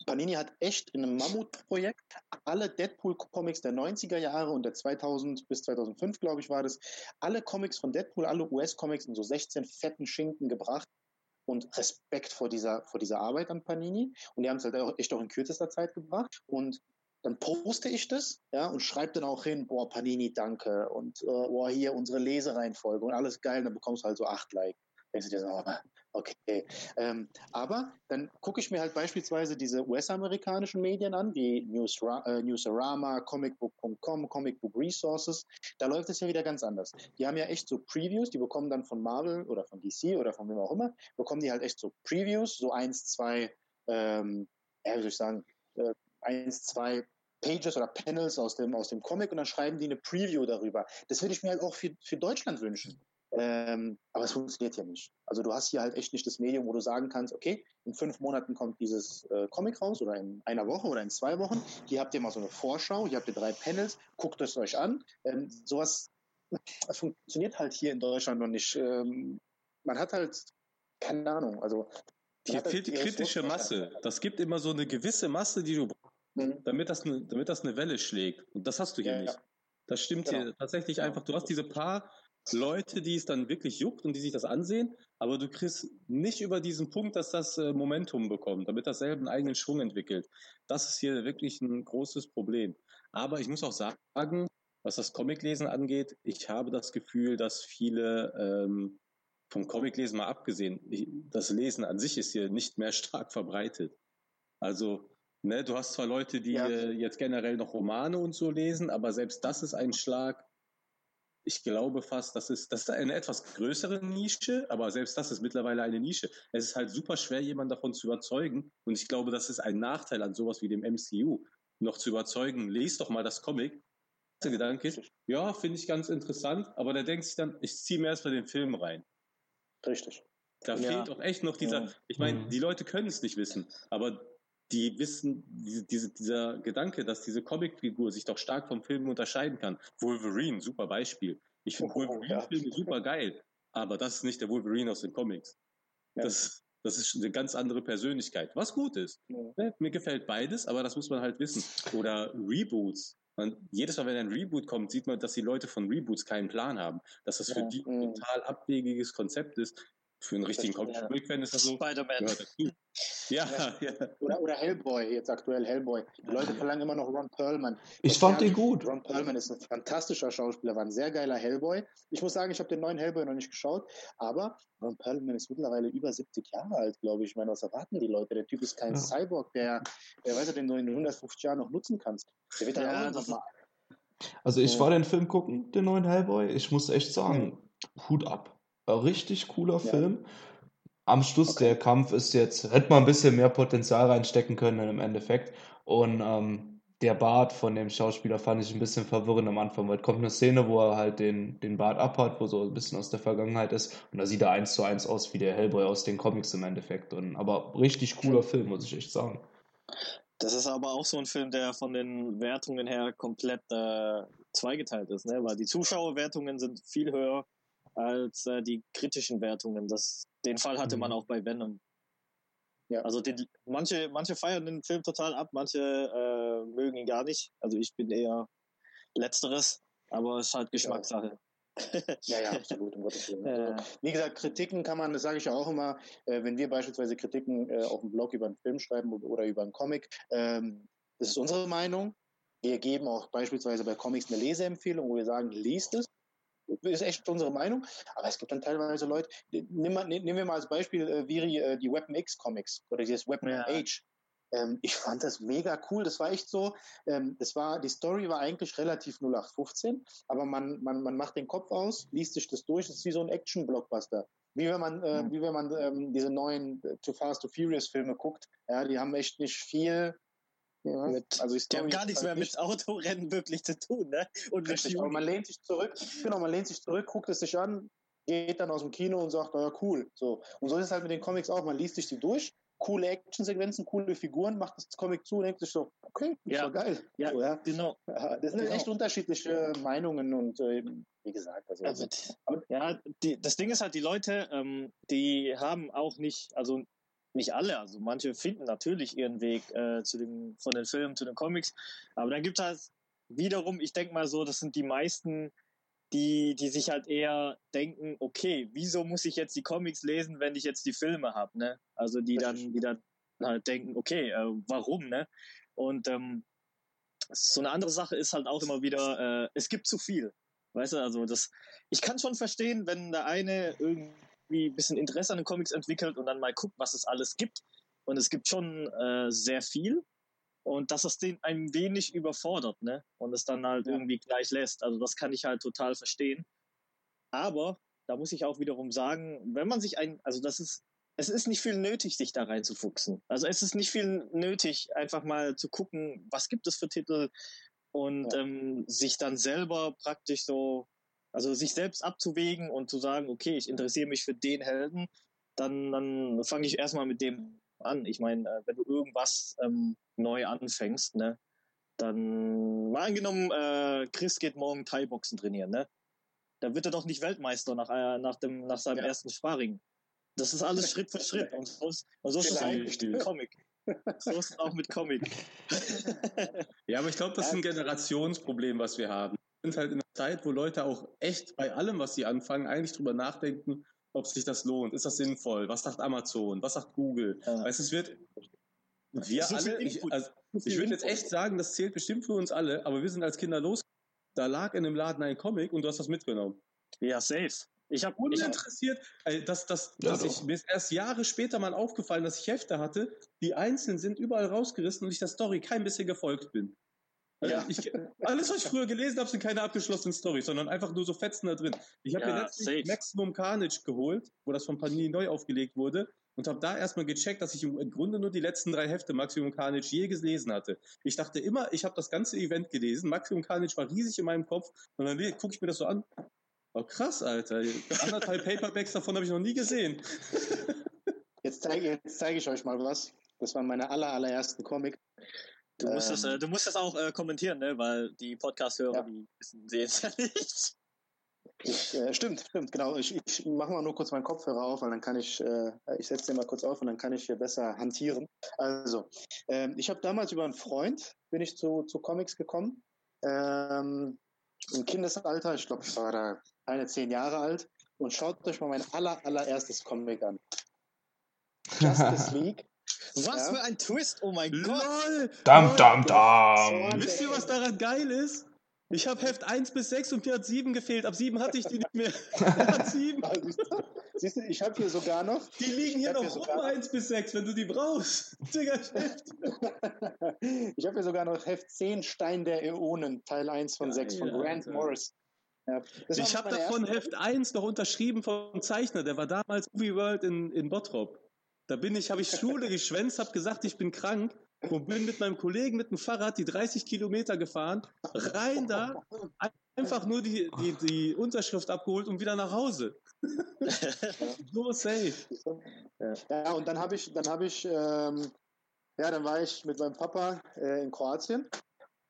Panini hat echt in einem Mammutprojekt alle Deadpool Comics der 90er Jahre und der 2000 bis 2005, glaube ich, war das, alle Comics von Deadpool, alle US Comics in so 16 fetten Schinken gebracht und Respekt vor dieser, vor dieser Arbeit an Panini. Und die haben es halt auch echt auch in kürzester Zeit gebracht. Und dann poste ich das, ja, und schreibe dann auch hin, boah, Panini, danke. Und äh, boah, hier unsere Lesereihenfolge und alles geil. Und dann bekommst du halt so acht Like. Denkst du dir so, oh, Okay. Ähm, aber dann gucke ich mir halt beispielsweise diese US-amerikanischen Medien an, wie Newsra äh, Newsarama, Comicbook.com, Comicbook Resources. Da läuft es ja wieder ganz anders. Die haben ja echt so Previews, die bekommen dann von Marvel oder von DC oder von wem auch immer, bekommen die halt echt so Previews, so eins, zwei, ähm, ja, wie soll ich sagen, äh, eins, zwei Pages oder Panels aus dem, aus dem Comic und dann schreiben die eine Preview darüber. Das würde ich mir halt auch für, für Deutschland wünschen. Ähm, aber es funktioniert ja nicht. Also du hast hier halt echt nicht das Medium, wo du sagen kannst, okay, in fünf Monaten kommt dieses äh, Comic raus oder in einer Woche oder in zwei Wochen. Hier habt ihr mal so eine Vorschau, hier habt ihr drei Panels, guckt es euch an. Ähm, sowas das funktioniert halt hier in Deutschland noch nicht. Ähm, man hat halt, keine Ahnung, also hier halt fehlt die kritische Masse. Das gibt immer so eine gewisse Masse, die du brauchst, mhm. damit, das eine, damit das eine Welle schlägt. Und das hast du hier ja, nicht. Das stimmt genau. hier tatsächlich einfach. Du hast diese paar Leute, die es dann wirklich juckt und die sich das ansehen, aber du kriegst nicht über diesen Punkt, dass das äh, Momentum bekommt, damit das selber einen eigenen Schwung entwickelt. Das ist hier wirklich ein großes Problem. Aber ich muss auch sagen, was das Comiclesen angeht, ich habe das Gefühl, dass viele ähm, vom Comiclesen mal abgesehen, das Lesen an sich ist hier nicht mehr stark verbreitet. Also, ne, du hast zwar Leute, die ja. äh, jetzt generell noch Romane und so lesen, aber selbst das ist ein Schlag. Ich glaube fast, das ist, das ist eine etwas größere Nische, aber selbst das ist mittlerweile eine Nische. Es ist halt super schwer, jemanden davon zu überzeugen. Und ich glaube, das ist ein Nachteil an sowas wie dem MCU, noch zu überzeugen, lest doch mal das Comic. Der Gedanke ist, ja, finde ich ganz interessant, aber der denkt sich dann, ich ziehe mir erstmal den Film rein. Richtig. Da ja. fehlt doch echt noch dieser, ja. ich meine, mhm. die Leute können es nicht wissen, aber die wissen, diese, diese, dieser Gedanke, dass diese Comicfigur sich doch stark vom Film unterscheiden kann. Wolverine, super Beispiel. Ich finde oh, Wolverine-Filme ja. super geil, aber das ist nicht der Wolverine aus den Comics. Das, das ist eine ganz andere Persönlichkeit, was gut ist. Ne, mir gefällt beides, aber das muss man halt wissen. Oder Reboots. Man, jedes Mal, wenn ein Reboot kommt, sieht man, dass die Leute von Reboots keinen Plan haben. Dass das für ja, die ein mhm. total abwegiges Konzept ist. Für einen richtigen Comic-Fan ist das so. Spider-Man. Ja, ja. Oder, oder Hellboy, jetzt aktuell Hellboy. Die Leute verlangen immer noch Ron Perlman. Ich fand den gut. Ron Perlman ist ein fantastischer Schauspieler, war ein sehr geiler Hellboy. Ich muss sagen, ich habe den neuen Hellboy noch nicht geschaut, aber Ron Perlman ist mittlerweile über 70 Jahre alt, glaube ich. Ich meine, was erwarten die Leute? Der Typ ist kein ja. Cyborg, der, der weiß ja, den du in 150 Jahren noch nutzen kannst. Der wird ja, dann auch mal. Also ich war den Film gucken, den neuen Hellboy. Ich muss echt sagen, Hut ab. Richtig cooler ja. Film. Am Schluss okay. der Kampf ist jetzt, hätte man ein bisschen mehr Potenzial reinstecken können im Endeffekt. Und ähm, der Bart von dem Schauspieler fand ich ein bisschen verwirrend am Anfang, weil es kommt eine Szene, wo er halt den, den Bart abhat, wo so ein bisschen aus der Vergangenheit ist. Und da sieht er eins zu eins aus wie der Hellboy aus den Comics im Endeffekt. Und, aber richtig cooler Film, muss ich echt sagen. Das ist aber auch so ein Film, der von den Wertungen her komplett äh, zweigeteilt ist, ne? weil die Zuschauerwertungen sind viel höher als äh, die kritischen Wertungen. Das, den Fall hatte mhm. man auch bei Venom. Ja. Also den, manche, manche feiern den Film total ab, manche äh, mögen ihn gar nicht. Also ich bin eher letzteres, aber es ist halt Geschmackssache. Ja, ja, absolut. Um Gottes Willen. Ja. Wie gesagt, Kritiken kann man, das sage ich ja auch immer, äh, wenn wir beispielsweise Kritiken äh, auf dem Blog über einen Film schreiben oder über einen Comic, ähm, das ist unsere Meinung. Wir geben auch beispielsweise bei Comics eine Leseempfehlung, wo wir sagen, liest es ist echt unsere Meinung. Aber es gibt dann teilweise Leute, nehmen wir, nehmen wir mal als Beispiel äh, Viri, äh, die Weapon X Comics oder dieses Weapon ja. Age. Ähm, ich fand das mega cool. Das war echt so. Ähm, das war, die Story war eigentlich relativ 0815, aber man, man, man macht den Kopf aus, liest sich das durch. Das ist wie so ein Action-Blockbuster. Wie wenn man, äh, mhm. wie wenn man ähm, diese neuen äh, Too Fast, Too Furious Filme guckt. Ja, die haben echt nicht viel ja, mit, also die haben gar nichts halt mehr nicht. mit Autorennen wirklich zu tun, ne? Und Richtig, aber man lehnt sich zurück, genau, man lehnt sich zurück, guckt es sich an, geht dann aus dem Kino und sagt, ja, cool. So. Und so ist es halt mit den Comics auch. Man liest sich die durch, coole Actionsequenzen, coole Figuren, macht das Comic zu und denkt sich so, okay, das ja. war geil. Ja, so, ja. genau. Das sind genau. echt unterschiedliche Meinungen und äh, wie gesagt, also, also ja, die, das Ding ist halt, die Leute, ähm, die haben auch nicht, also nicht alle, also manche finden natürlich ihren Weg äh, zu dem, von den Filmen zu den Comics, aber dann gibt es halt wiederum, ich denke mal so, das sind die meisten, die, die sich halt eher denken, okay, wieso muss ich jetzt die Comics lesen, wenn ich jetzt die Filme habe, ne? Also die dann, die dann halt denken, okay, äh, warum, ne? Und ähm, so eine andere Sache ist halt auch immer wieder, äh, es gibt zu viel. Weißt du, also das, ich kann schon verstehen, wenn der eine irgendwie irgendwie ein bisschen Interesse an den Comics entwickelt und dann mal guckt, was es alles gibt. Und es gibt schon äh, sehr viel. Und dass es den ein wenig überfordert, ne? Und es dann halt ja. irgendwie gleich lässt. Also das kann ich halt total verstehen. Aber da muss ich auch wiederum sagen, wenn man sich ein, also das ist, es ist nicht viel nötig, sich da reinzufuchsen. Also es ist nicht viel nötig, einfach mal zu gucken, was gibt es für Titel und ja. ähm, sich dann selber praktisch so also sich selbst abzuwägen und zu sagen, okay, ich interessiere mich für den Helden, dann, dann fange ich erstmal mit dem an. Ich meine, äh, wenn du irgendwas ähm, neu anfängst, ne, dann mal angenommen, äh, Chris geht morgen Thai-Boxen trainieren, ne? Da wird er doch nicht Weltmeister nach, äh, nach, dem, nach seinem ja. ersten Sparring. Das ist alles Schritt für Schritt. Und so ist, und so ist es auch mit Comic. So ist es auch mit Comic. ja, aber ich glaube, das ist ein Generationsproblem, was wir haben sind halt in einer Zeit, wo Leute auch echt bei allem, was sie anfangen, eigentlich drüber nachdenken, ob sich das lohnt. Ist das sinnvoll? Was sagt Amazon? Was sagt Google? Ja. Weißt, es wird, wir so alle, ich, also, ich würde jetzt echt sagen, das zählt bestimmt für uns alle, aber wir sind als Kinder los. Da lag in dem Laden ein Comic und du hast das mitgenommen. Ja, safe. Ich habe uninteressiert, äh, dass, dass, ja, dass ich, mir ist erst Jahre später mal aufgefallen, dass ich Hefte hatte, die einzeln sind, überall rausgerissen und ich der Story kein bisschen gefolgt bin. Ja. Ich, alles, was ich früher gelesen habe, sind keine abgeschlossenen Storys, sondern einfach nur so Fetzen da drin. Ich habe ja, mir letztlich Maximum Carnage geholt, wo das von Panini neu aufgelegt wurde und habe da erstmal gecheckt, dass ich im Grunde nur die letzten drei Hefte Maximum Carnage je gelesen hatte. Ich dachte immer, ich habe das ganze Event gelesen. Maximum Carnage war riesig in meinem Kopf und dann gucke ich mir das so an. Oh krass, Alter. Anderthalb Paperbacks davon habe ich noch nie gesehen. Jetzt zeige, jetzt zeige ich euch mal was. Das waren meine aller, allerersten Comic. Du musst, ähm, das, äh, du musst das auch äh, kommentieren, ne? weil die Podcast-Hörer, ja. die sehen es ja nicht. Ich, äh, stimmt, stimmt, genau. Ich, ich mache mal nur kurz meinen Kopfhörer auf, weil dann kann ich, äh, ich setze den mal kurz auf und dann kann ich hier besser hantieren. Also, ähm, ich habe damals über einen Freund, bin ich zu, zu Comics gekommen. Ähm, Im Kindesalter, ich glaube, ich war da keine zehn Jahre alt. Und schaut euch mal mein aller, allererstes Comic an. Justice League. Was ja? für ein Twist, oh mein Gott. Lol. Dam, dam, dam. Wisst ihr, was daran geil ist? Ich habe Heft 1 bis 6 und mir hat 7 gefehlt. Ab 7 hatte ich die nicht mehr. Ab 7. Siehst du, ich habe hier sogar noch. Die liegen hier noch rum, 1 bis 6, wenn du die brauchst. Digga, ich habe hier sogar noch Heft 10 Stein der Äonen, Teil 1 von 6 von Grant Morris. Ja, ich habe davon Heft 1 noch unterschrieben vom Zeichner, der war damals Movie World in, in Bottrop. Da bin ich, habe ich Schule geschwänzt, habe gesagt, ich bin krank und bin mit meinem Kollegen mit dem Fahrrad die 30 Kilometer gefahren, rein da, einfach nur die, die, die Unterschrift abgeholt und wieder nach Hause. so safe. Ja, und dann habe ich, dann habe ich, ähm, ja, dann war ich mit meinem Papa äh, in Kroatien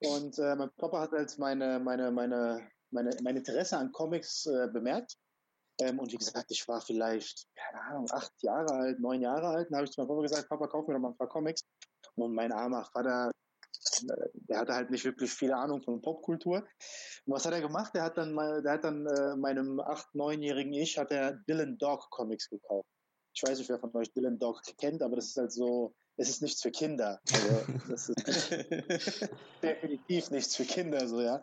und äh, mein Papa hat halt meine, meine, meine, meine, mein Interesse an Comics äh, bemerkt ähm, und wie gesagt, ich war vielleicht, keine Ahnung, acht Jahre alt, neun Jahre alt. Dann habe ich zu meinem Papa gesagt, Papa, kauf mir doch mal ein paar Comics. Und mein armer Vater, äh, der hatte halt nicht wirklich viel Ahnung von Popkultur. Und was hat er gemacht? Der hat dann, der hat dann äh, meinem acht, neunjährigen Ich, hat er Dylan Dog Comics gekauft. Ich weiß nicht, wer von euch Dylan Dog kennt, aber das ist halt so, es ist nichts für Kinder. Also, das ist definitiv nichts für Kinder, so, ja.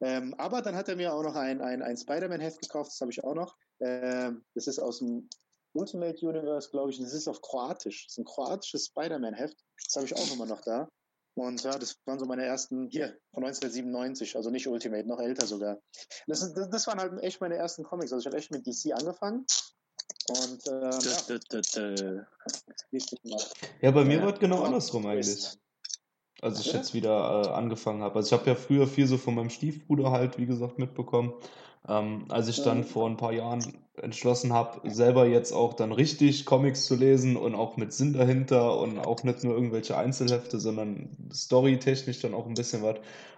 Ähm, aber dann hat er mir auch noch ein, ein, ein Spider-Man-Heft gekauft, das habe ich auch noch. Ähm, das ist aus dem Ultimate Universe, glaube ich. Das ist auf Kroatisch. Das ist ein kroatisches Spider-Man-Heft. Das habe ich auch immer noch da. Und ja, das waren so meine ersten, hier, von 1997, also nicht Ultimate, noch älter sogar. Das, ist, das waren halt echt meine ersten Comics. Also ich habe echt mit DC angefangen. Und äh, ja. ja, bei mir ja, war es genau andersrum eigentlich. Als ich ja? jetzt wieder äh, angefangen habe. Also ich habe ja früher viel so von meinem Stiefbruder halt, wie gesagt, mitbekommen. Ähm, als ich dann vor ein paar Jahren entschlossen habe, selber jetzt auch dann richtig Comics zu lesen und auch mit Sinn dahinter und auch nicht nur irgendwelche Einzelhefte, sondern storytechnisch dann auch ein bisschen was,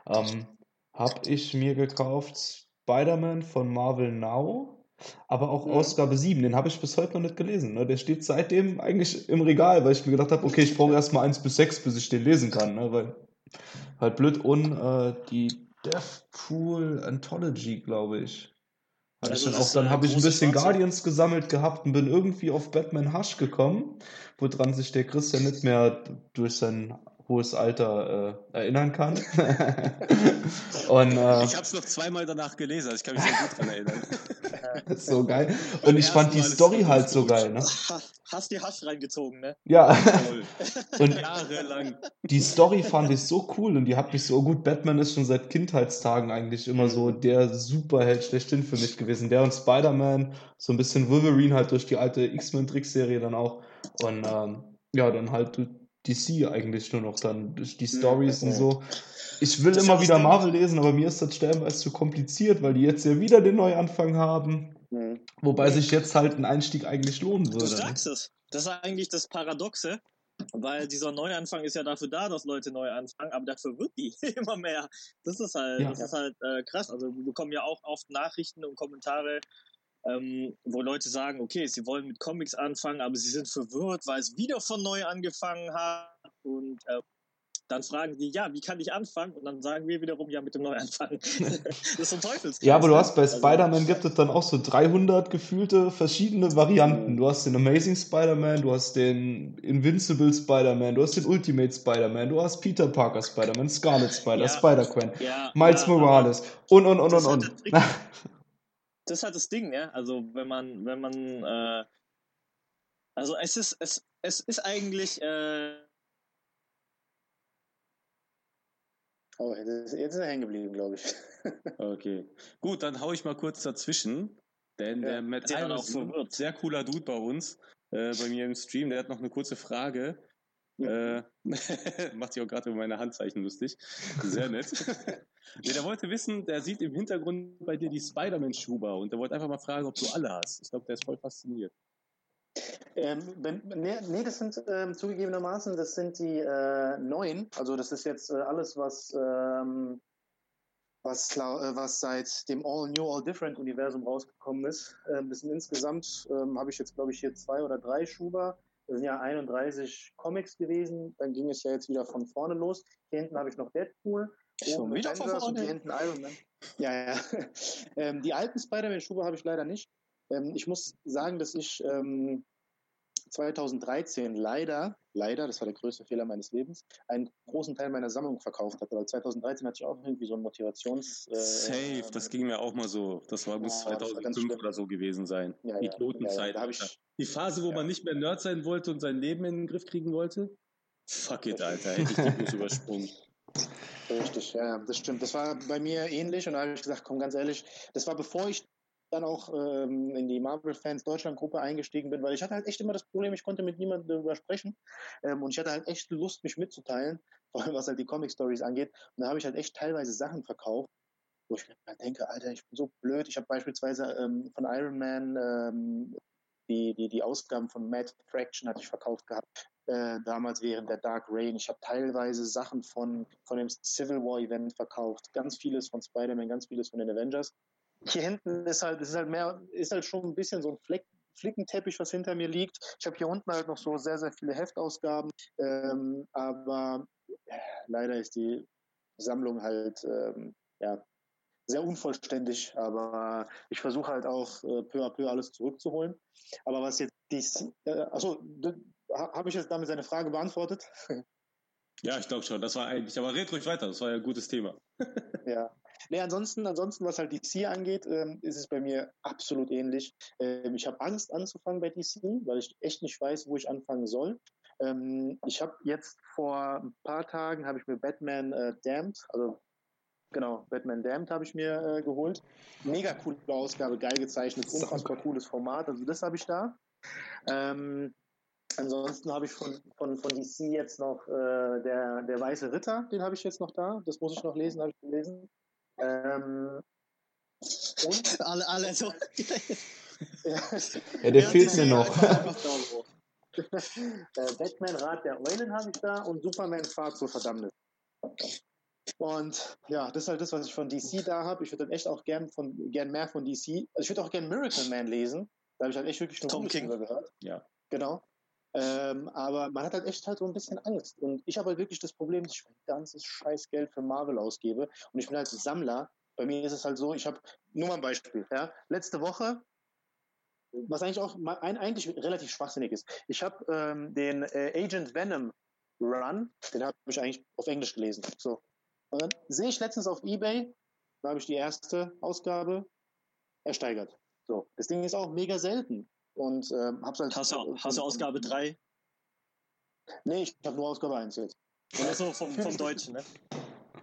ähm, habe ich mir gekauft Spider-Man von Marvel Now, aber auch ja. Ausgabe 7, den habe ich bis heute noch nicht gelesen. Ne? Der steht seitdem eigentlich im Regal, weil ich mir gedacht habe, okay, ich brauche erstmal 1 bis 6, bis ich den lesen kann, ne? weil halt blöd und äh, die Deathpool Anthology, glaube ich. Also dann auch, dann habe ich ein bisschen Schwarze. Guardians gesammelt gehabt und bin irgendwie auf Batman Hush gekommen, woran sich der Christian nicht mehr durch sein hohes Alter äh, erinnern kann. und, äh, ich habe es noch zweimal danach gelesen, also ich kann mich sehr gut daran erinnern. so geil. Und ich fand die Story halt so geil. Ne? Hast die Hasch reingezogen, ne? Ja. und Jahrelang. Die Story fand ich so cool und die hat mich so gut. Batman ist schon seit Kindheitstagen eigentlich immer so mhm. der Superheld schlechthin für mich gewesen. Der und Spider-Man, so ein bisschen Wolverine halt durch die alte X-Men-Trickserie dann auch. Und ähm, ja, dann halt DC eigentlich nur noch dann durch die Stories ja, und so. Ich will das immer wieder Marvel lesen, aber mir ist das stellenweise zu kompliziert, weil die jetzt ja wieder den Neuanfang haben. Mhm. Wobei sich jetzt halt ein Einstieg eigentlich lohnen würde. Du ne? sagst es. Das ist eigentlich das Paradoxe, weil dieser Neuanfang ist ja dafür da, dass Leute neu anfangen, aber dafür wird die immer mehr. Das ist halt, ja. das ist halt äh, krass. Also wir bekommen ja auch oft Nachrichten und Kommentare ähm, wo Leute sagen, okay, sie wollen mit Comics anfangen, aber sie sind verwirrt, weil es wieder von neu angefangen hat und äh, dann fragen die, ja, wie kann ich anfangen? Und dann sagen wir wiederum, ja, mit dem Neuanfang. das ist so ein Teufelskreis. Ja, aber du hast bei also Spider-Man gibt es dann auch so 300 gefühlte verschiedene Varianten. Du hast den Amazing Spider-Man, du hast den Invincible Spider-Man, du hast den Ultimate Spider-Man, du hast Peter Parker Spider-Man, Scarlet Spider, ja, Spider-Gwen, ja, Miles ja, Morales und, und, und, und, und. das ist halt das Ding, ja. Also wenn man, wenn man, äh, also es ist, es, es ist eigentlich, äh, Oh, jetzt ist er hängen geblieben, glaube ich. okay. Gut, dann hau ich mal kurz dazwischen. Denn ja, der Matt Iverson, sehr cooler Dude bei uns, äh, bei mir im Stream, der hat noch eine kurze Frage. Äh, macht sich auch gerade über meine Handzeichen lustig. Sehr nett. nee, der wollte wissen, der sieht im Hintergrund bei dir die Spider-Man-Schuber und der wollte einfach mal fragen, ob du alle hast. Ich glaube, der ist voll fasziniert. Ähm, nee, nee, das sind ähm, zugegebenermaßen, das sind die äh, neuen. Also das ist jetzt äh, alles, was ähm, was, äh, was seit dem All New, All Different Universum rausgekommen ist. Ähm, das sind insgesamt, ähm, habe ich jetzt glaube ich hier zwei oder drei Schuber. Das sind ja 31 Comics gewesen. Dann ging es ja jetzt wieder von vorne los. Hier hinten habe ich noch Deadpool. Schon wieder von vorne? Und hier hinten Iron Man. Ja, ja. ähm, die alten Spider-Man-Schuhe habe ich leider nicht. Ähm, ich muss sagen, dass ich 2013 ähm, leider, leider, das war der größte Fehler meines Lebens, einen großen Teil meiner Sammlung verkauft hatte. Weil 2013 hatte ich auch irgendwie so ein Motivations... Äh, Safe, das ging mir auch mal so. Das war muss ja, 2005 war oder so gewesen sein. Ja, ja, Idiotenzeit. Ja, ich, die Phase, wo man nicht mehr Nerd sein wollte und sein Leben in den Griff kriegen wollte? Fuck it, Alter, hätte ich die bloß übersprungen. Richtig, ja, das stimmt. Das war bei mir ähnlich und da habe ich gesagt, komm, ganz ehrlich, das war bevor ich dann auch ähm, in die Marvel-Fans Deutschland-Gruppe eingestiegen bin, weil ich hatte halt echt immer das Problem, ich konnte mit niemandem darüber sprechen ähm, und ich hatte halt echt Lust, mich mitzuteilen, vor allem was halt die Comic-Stories angeht. Und da habe ich halt echt teilweise Sachen verkauft, wo ich mir halt denke, Alter, ich bin so blöd. Ich habe beispielsweise ähm, von Iron Man ähm, die, die, die Ausgaben von Mad Fraction hatte ich verkauft gehabt. Äh, damals während der Dark Reign. Ich habe teilweise Sachen von, von dem Civil War Event verkauft. Ganz vieles von Spider-Man, ganz vieles von den Avengers hier hinten ist halt, ist halt mehr, ist halt schon ein bisschen so ein Fleck, Flickenteppich, was hinter mir liegt. Ich habe hier unten halt noch so sehr, sehr viele Heftausgaben, ähm, aber äh, leider ist die Sammlung halt ähm, ja, sehr unvollständig, aber ich versuche halt auch äh, peu à peu alles zurückzuholen. Aber was jetzt dies, äh, achso, habe ich jetzt damit seine Frage beantwortet? Ja, ich glaube schon. Das war eigentlich, aber red ruhig weiter. Das war ja ein gutes Thema. ja. Nee, ansonsten, ansonsten, was halt DC angeht, ähm, ist es bei mir absolut ähnlich. Ähm, ich habe Angst anzufangen bei DC, weil ich echt nicht weiß, wo ich anfangen soll. Ähm, ich habe jetzt vor ein paar Tagen habe ich mir Batman äh, Damned, also genau, Batman Damned habe ich mir äh, geholt. Mega coole Ausgabe, geil gezeichnet, unfassbar cooles Format. Also das habe ich da. Ähm, Ansonsten habe ich von, von, von DC jetzt noch äh, der, der Weiße Ritter, den habe ich jetzt noch da. Das muss ich noch lesen, habe ich gelesen. Ähm, und alle, alle so. ja, der fehlt mir noch. äh, Batman Rat der Eulen habe ich da und Superman Fahrt zur Verdammnis. Und ja, das ist halt das, was ich von DC da habe. Ich würde dann echt auch gern, von, gern mehr von DC. Also ich würde auch gern Miracle Man lesen. Da habe ich halt echt wirklich nur Tom King gehört. Ja. Genau. Ähm, aber man hat halt echt halt so ein bisschen Angst. Und ich habe halt wirklich das Problem, dass ich mein ganzes Scheißgeld für Marvel ausgebe. Und ich bin halt Sammler. Bei mir ist es halt so, ich habe, nur mal ein Beispiel, ja. Letzte Woche, was eigentlich auch ein, eigentlich relativ schwachsinnig ist. Ich habe ähm, den äh, Agent Venom Run, den habe ich eigentlich auf Englisch gelesen. So. Und dann sehe ich letztens auf Ebay, da habe ich die erste Ausgabe ersteigert. So. Das Ding ist auch mega selten. Und ähm, hab's halt. Hast du, hast du Ausgabe 3? Nee, ich habe nur Ausgabe 1 jetzt. Achso, vom, vom Deutschen, ne?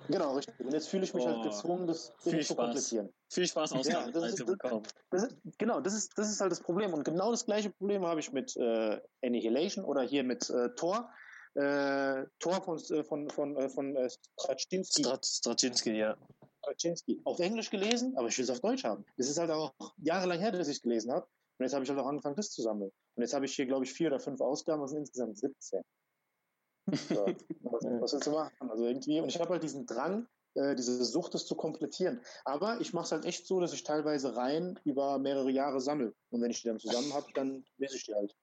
Genau, richtig. Und jetzt fühle ich mich halt oh, halt gezwungen, das viel zu komplettieren. Viel Spaß Ausgabe ja, das ist, das, das ist, Genau, das ist, das ist halt das Problem. Und genau das gleiche Problem habe ich mit äh, Annihilation oder hier mit äh, Thor. Äh, Tor von, äh, von, von, äh, von äh, Straczynski. Strat, Straczynski, ja. Straczynski. Auf Englisch gelesen, aber ich will es auf Deutsch haben. Es ist halt auch jahrelang her, dass ich es gelesen habe. Und jetzt habe ich halt auch angefangen, das zu sammeln. Und jetzt habe ich hier, glaube ich, vier oder fünf Ausgaben, das sind insgesamt 17. So, was, was willst du machen? Also irgendwie, und ich habe halt diesen Drang, äh, diese Sucht, das zu komplettieren. Aber ich mache es halt echt so, dass ich teilweise rein über mehrere Jahre sammle. Und wenn ich die dann zusammen habe, dann lese ich die halt.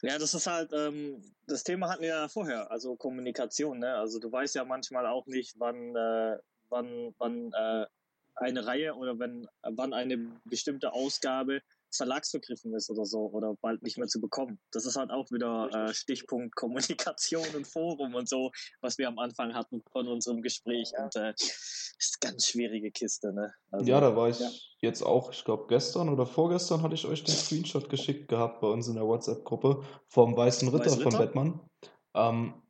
Ja, das ist halt, ähm, das Thema hatten wir ja vorher, also Kommunikation, ne? Also du weißt ja manchmal auch nicht, wann, äh, wann, wann äh, eine Reihe oder wenn, wann eine bestimmte Ausgabe verlagsvergriffen ist oder so oder bald nicht mehr zu bekommen. Das ist halt auch wieder äh, Stichpunkt Kommunikation und Forum und so, was wir am Anfang hatten von unserem Gespräch. Und äh, ist eine ganz schwierige Kiste, ne? Also, ja, da war ich ja. jetzt auch, ich glaube gestern oder vorgestern hatte ich euch den Screenshot geschickt gehabt bei uns in der WhatsApp-Gruppe vom Weißen Ritter, Weißen Ritter? von Batman. Ähm,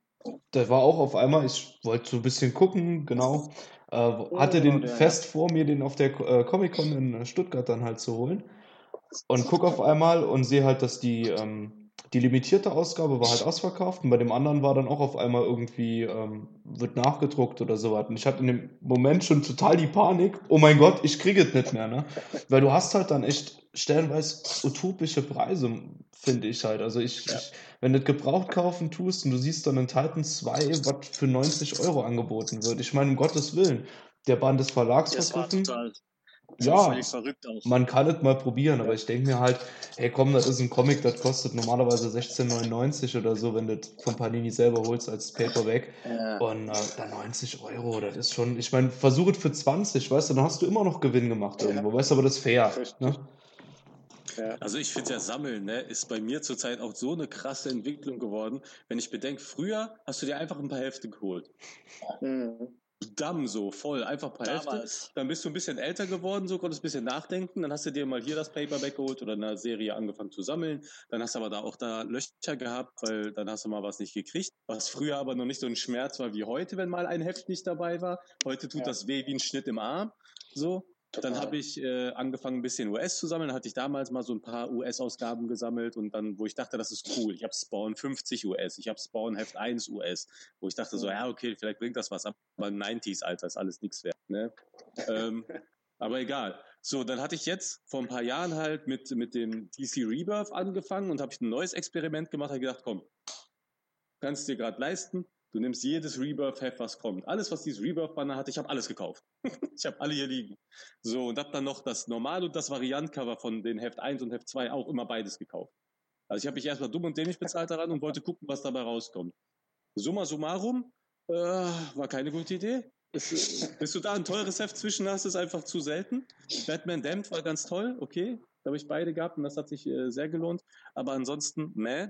der war auch auf einmal, ich wollte so ein bisschen gucken, genau. Äh, hatte oh, den fest vor mir, den auf der äh, Comic-Con in Stuttgart dann halt zu holen. Und guck auf einmal und sehe halt, dass die, ähm, die limitierte Ausgabe war halt ausverkauft und bei dem anderen war dann auch auf einmal irgendwie, ähm, wird nachgedruckt oder so was. Und ich hatte in dem Moment schon total die Panik, oh mein Gott, ich kriege es nicht mehr, ne? Weil du hast halt dann echt stellenweise utopische Preise, finde ich halt. Also ich, ja. ich, wenn du gebraucht kaufen tust und du siehst dann in Titan 2, was für 90 Euro angeboten wird. Ich meine, um Gottes Willen, der Band des Verlags vergriffen. Ja, man kann es mal probieren, aber ich denke mir halt, hey komm, das ist ein Comic, das kostet normalerweise 16,99 oder so, wenn du von Panini selber holst als Paperback. Ja. Und äh, dann 90 Euro, das ist schon, ich meine, versuch es für 20, weißt du, dann hast du immer noch Gewinn gemacht irgendwo, ja. weißt du, aber das ist fair. Ne? Ja. Also ich finde ja Sammeln, ne, ist bei mir zurzeit auch so eine krasse Entwicklung geworden. Wenn ich bedenke, früher hast du dir einfach ein paar Hefte geholt. Mhm. Damm so, voll, einfach ein paar Damals. Hefte. Dann bist du ein bisschen älter geworden, so konntest ein bisschen nachdenken. Dann hast du dir mal hier das Paperback geholt oder eine Serie angefangen zu sammeln. Dann hast du aber da auch da Löcher gehabt, weil dann hast du mal was nicht gekriegt. Was früher aber noch nicht so ein Schmerz war wie heute, wenn mal ein Heft nicht dabei war. Heute tut ja. das weh wie ein Schnitt im Arm. So. Dann habe ich äh, angefangen, ein bisschen US zu sammeln. Hatte ich damals mal so ein paar US-Ausgaben gesammelt und dann, wo ich dachte, das ist cool. Ich habe Spawn 50 US, ich habe Spawn Heft 1 US, wo ich dachte so, ja, okay, vielleicht bringt das was, aber 90s, Alter, ist alles nichts wert. Ne? ähm, aber egal. So, dann hatte ich jetzt vor ein paar Jahren halt mit, mit dem DC Rebirth angefangen und habe ich ein neues Experiment gemacht, habe gedacht, komm, kannst dir gerade leisten, Du nimmst jedes Rebirth-Heft, was kommt. Alles, was dieses Rebirth-Banner hat, ich habe alles gekauft. ich habe alle hier liegen. So, und habe dann noch das Normal- und das Variant-Cover von den Heft 1 und Heft 2 auch immer beides gekauft. Also ich habe mich erstmal dumm und dämlich bezahlt daran und wollte gucken, was dabei rauskommt. Summa summarum, äh, war keine gute Idee. Ist, bis du da ein teures Heft zwischen hast, ist einfach zu selten. Batman Damned war ganz toll, okay. Da habe ich beide gehabt und das hat sich äh, sehr gelohnt. Aber ansonsten, meh,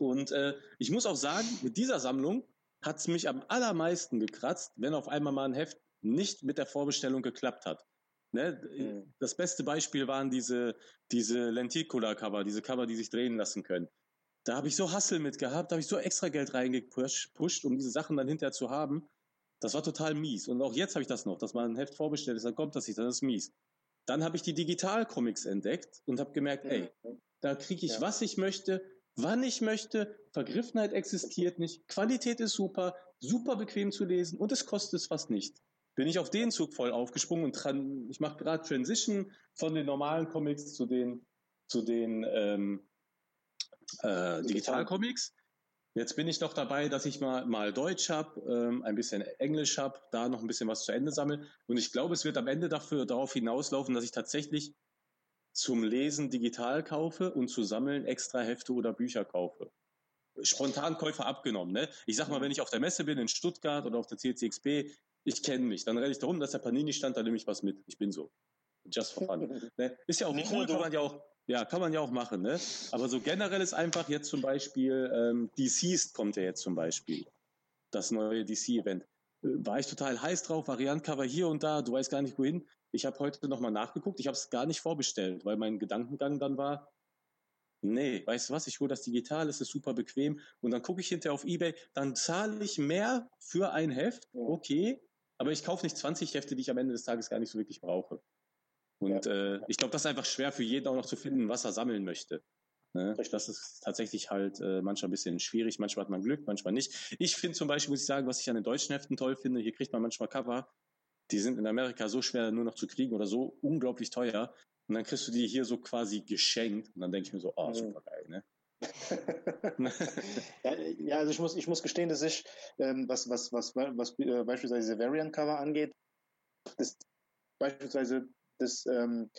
und äh, ich muss auch sagen, mit dieser Sammlung hat es mich am allermeisten gekratzt, wenn auf einmal mal ein Heft nicht mit der Vorbestellung geklappt hat. Ne? Mhm. Das beste Beispiel waren diese, diese Lenticular-Cover, diese Cover, die sich drehen lassen können. Da habe ich so Hassel mit gehabt, da habe ich so extra Geld reingepusht, um diese Sachen dann hinterher zu haben. Das war total mies. Und auch jetzt habe ich das noch, dass man ein Heft vorbestellt ist, dann kommt das nicht, das ist mies. Dann habe ich die Digital-Comics entdeckt und habe gemerkt, ey, da kriege ich, ja. was ich möchte, wann ich möchte. Vergriffenheit existiert nicht. Qualität ist super, super bequem zu lesen und es kostet es fast nicht. Bin ich auf den Zug voll aufgesprungen und ich mache gerade Transition von den normalen Comics zu den, zu den ähm, äh, Digitalcomics. Jetzt bin ich noch dabei, dass ich mal, mal Deutsch habe, ähm, ein bisschen Englisch habe, da noch ein bisschen was zu Ende sammle. Und ich glaube, es wird am Ende dafür darauf hinauslaufen, dass ich tatsächlich zum Lesen digital kaufe und zu sammeln extra Hefte oder Bücher kaufe. Spontankäufer abgenommen. Ne? Ich sag mal, wenn ich auf der Messe bin in Stuttgart oder auf der CCXP, ich kenne mich, dann renne ich darum, dass der Panini stand, da nehme ich was mit. Ich bin so. Just for fun. ne? Ist ja auch Nicht cool, kann man ja auch, ja, kann man ja auch machen. Ne? Aber so generell ist einfach jetzt zum Beispiel, ähm, DCeased kommt ja jetzt zum Beispiel. Das neue DC-Event. Äh, war ich total heiß drauf, Variantcover hier und da, du weißt gar nicht wohin. Ich habe heute nochmal nachgeguckt, ich habe es gar nicht vorbestellt, weil mein Gedankengang dann war, nee, weißt du was, ich hole das digital, es ist super bequem und dann gucke ich hinterher auf Ebay, dann zahle ich mehr für ein Heft, okay, aber ich kaufe nicht 20 Hefte, die ich am Ende des Tages gar nicht so wirklich brauche. Und ja. äh, ich glaube, das ist einfach schwer für jeden auch noch zu finden, was er sammeln möchte. Ne? Das ist tatsächlich halt äh, manchmal ein bisschen schwierig. Manchmal hat man Glück, manchmal nicht. Ich finde zum Beispiel, muss ich sagen, was ich an den deutschen Heften toll finde, hier kriegt man manchmal Cover, die sind in Amerika so schwer nur noch zu kriegen oder so unglaublich teuer. Und dann kriegst du die hier so quasi geschenkt. Und dann denke ich mir so, oh, mhm. super geil, ne? ja, also ich muss, ich muss gestehen, dass ich, ähm, was, was, was, was äh, beispielsweise diese Variant-Cover angeht, das, beispielsweise das, ähm,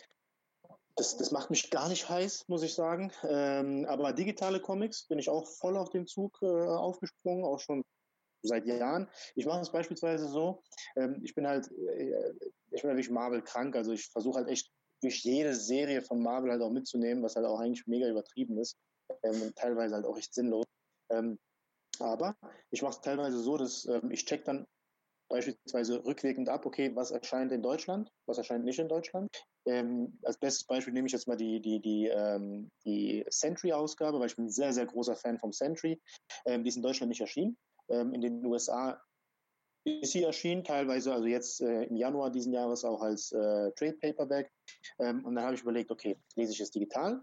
das, das macht mich gar nicht heiß, muss ich sagen. Ähm, aber digitale Comics bin ich auch voll auf den Zug äh, aufgesprungen, auch schon seit Jahren. Ich mache es beispielsweise so, ähm, ich bin halt, äh, ich bin natürlich Marvel krank, also ich versuche halt echt durch jede Serie von Marvel halt auch mitzunehmen, was halt auch eigentlich mega übertrieben ist ähm, und teilweise halt auch echt sinnlos. Ähm, aber ich mache es teilweise so, dass ähm, ich check dann beispielsweise rückwirkend ab, okay, was erscheint in Deutschland, was erscheint nicht in Deutschland. Ähm, als bestes Beispiel nehme ich jetzt mal die, die, die, ähm, die Sentry-Ausgabe, weil ich bin ein sehr, sehr großer Fan vom Sentry. Ähm, die ist in Deutschland nicht erschienen. Ähm, in den USA ist sie erschienen, teilweise, also jetzt äh, im Januar diesen Jahres auch als äh, Trade Paperback. Ähm, und dann habe ich überlegt, okay, lese ich es digital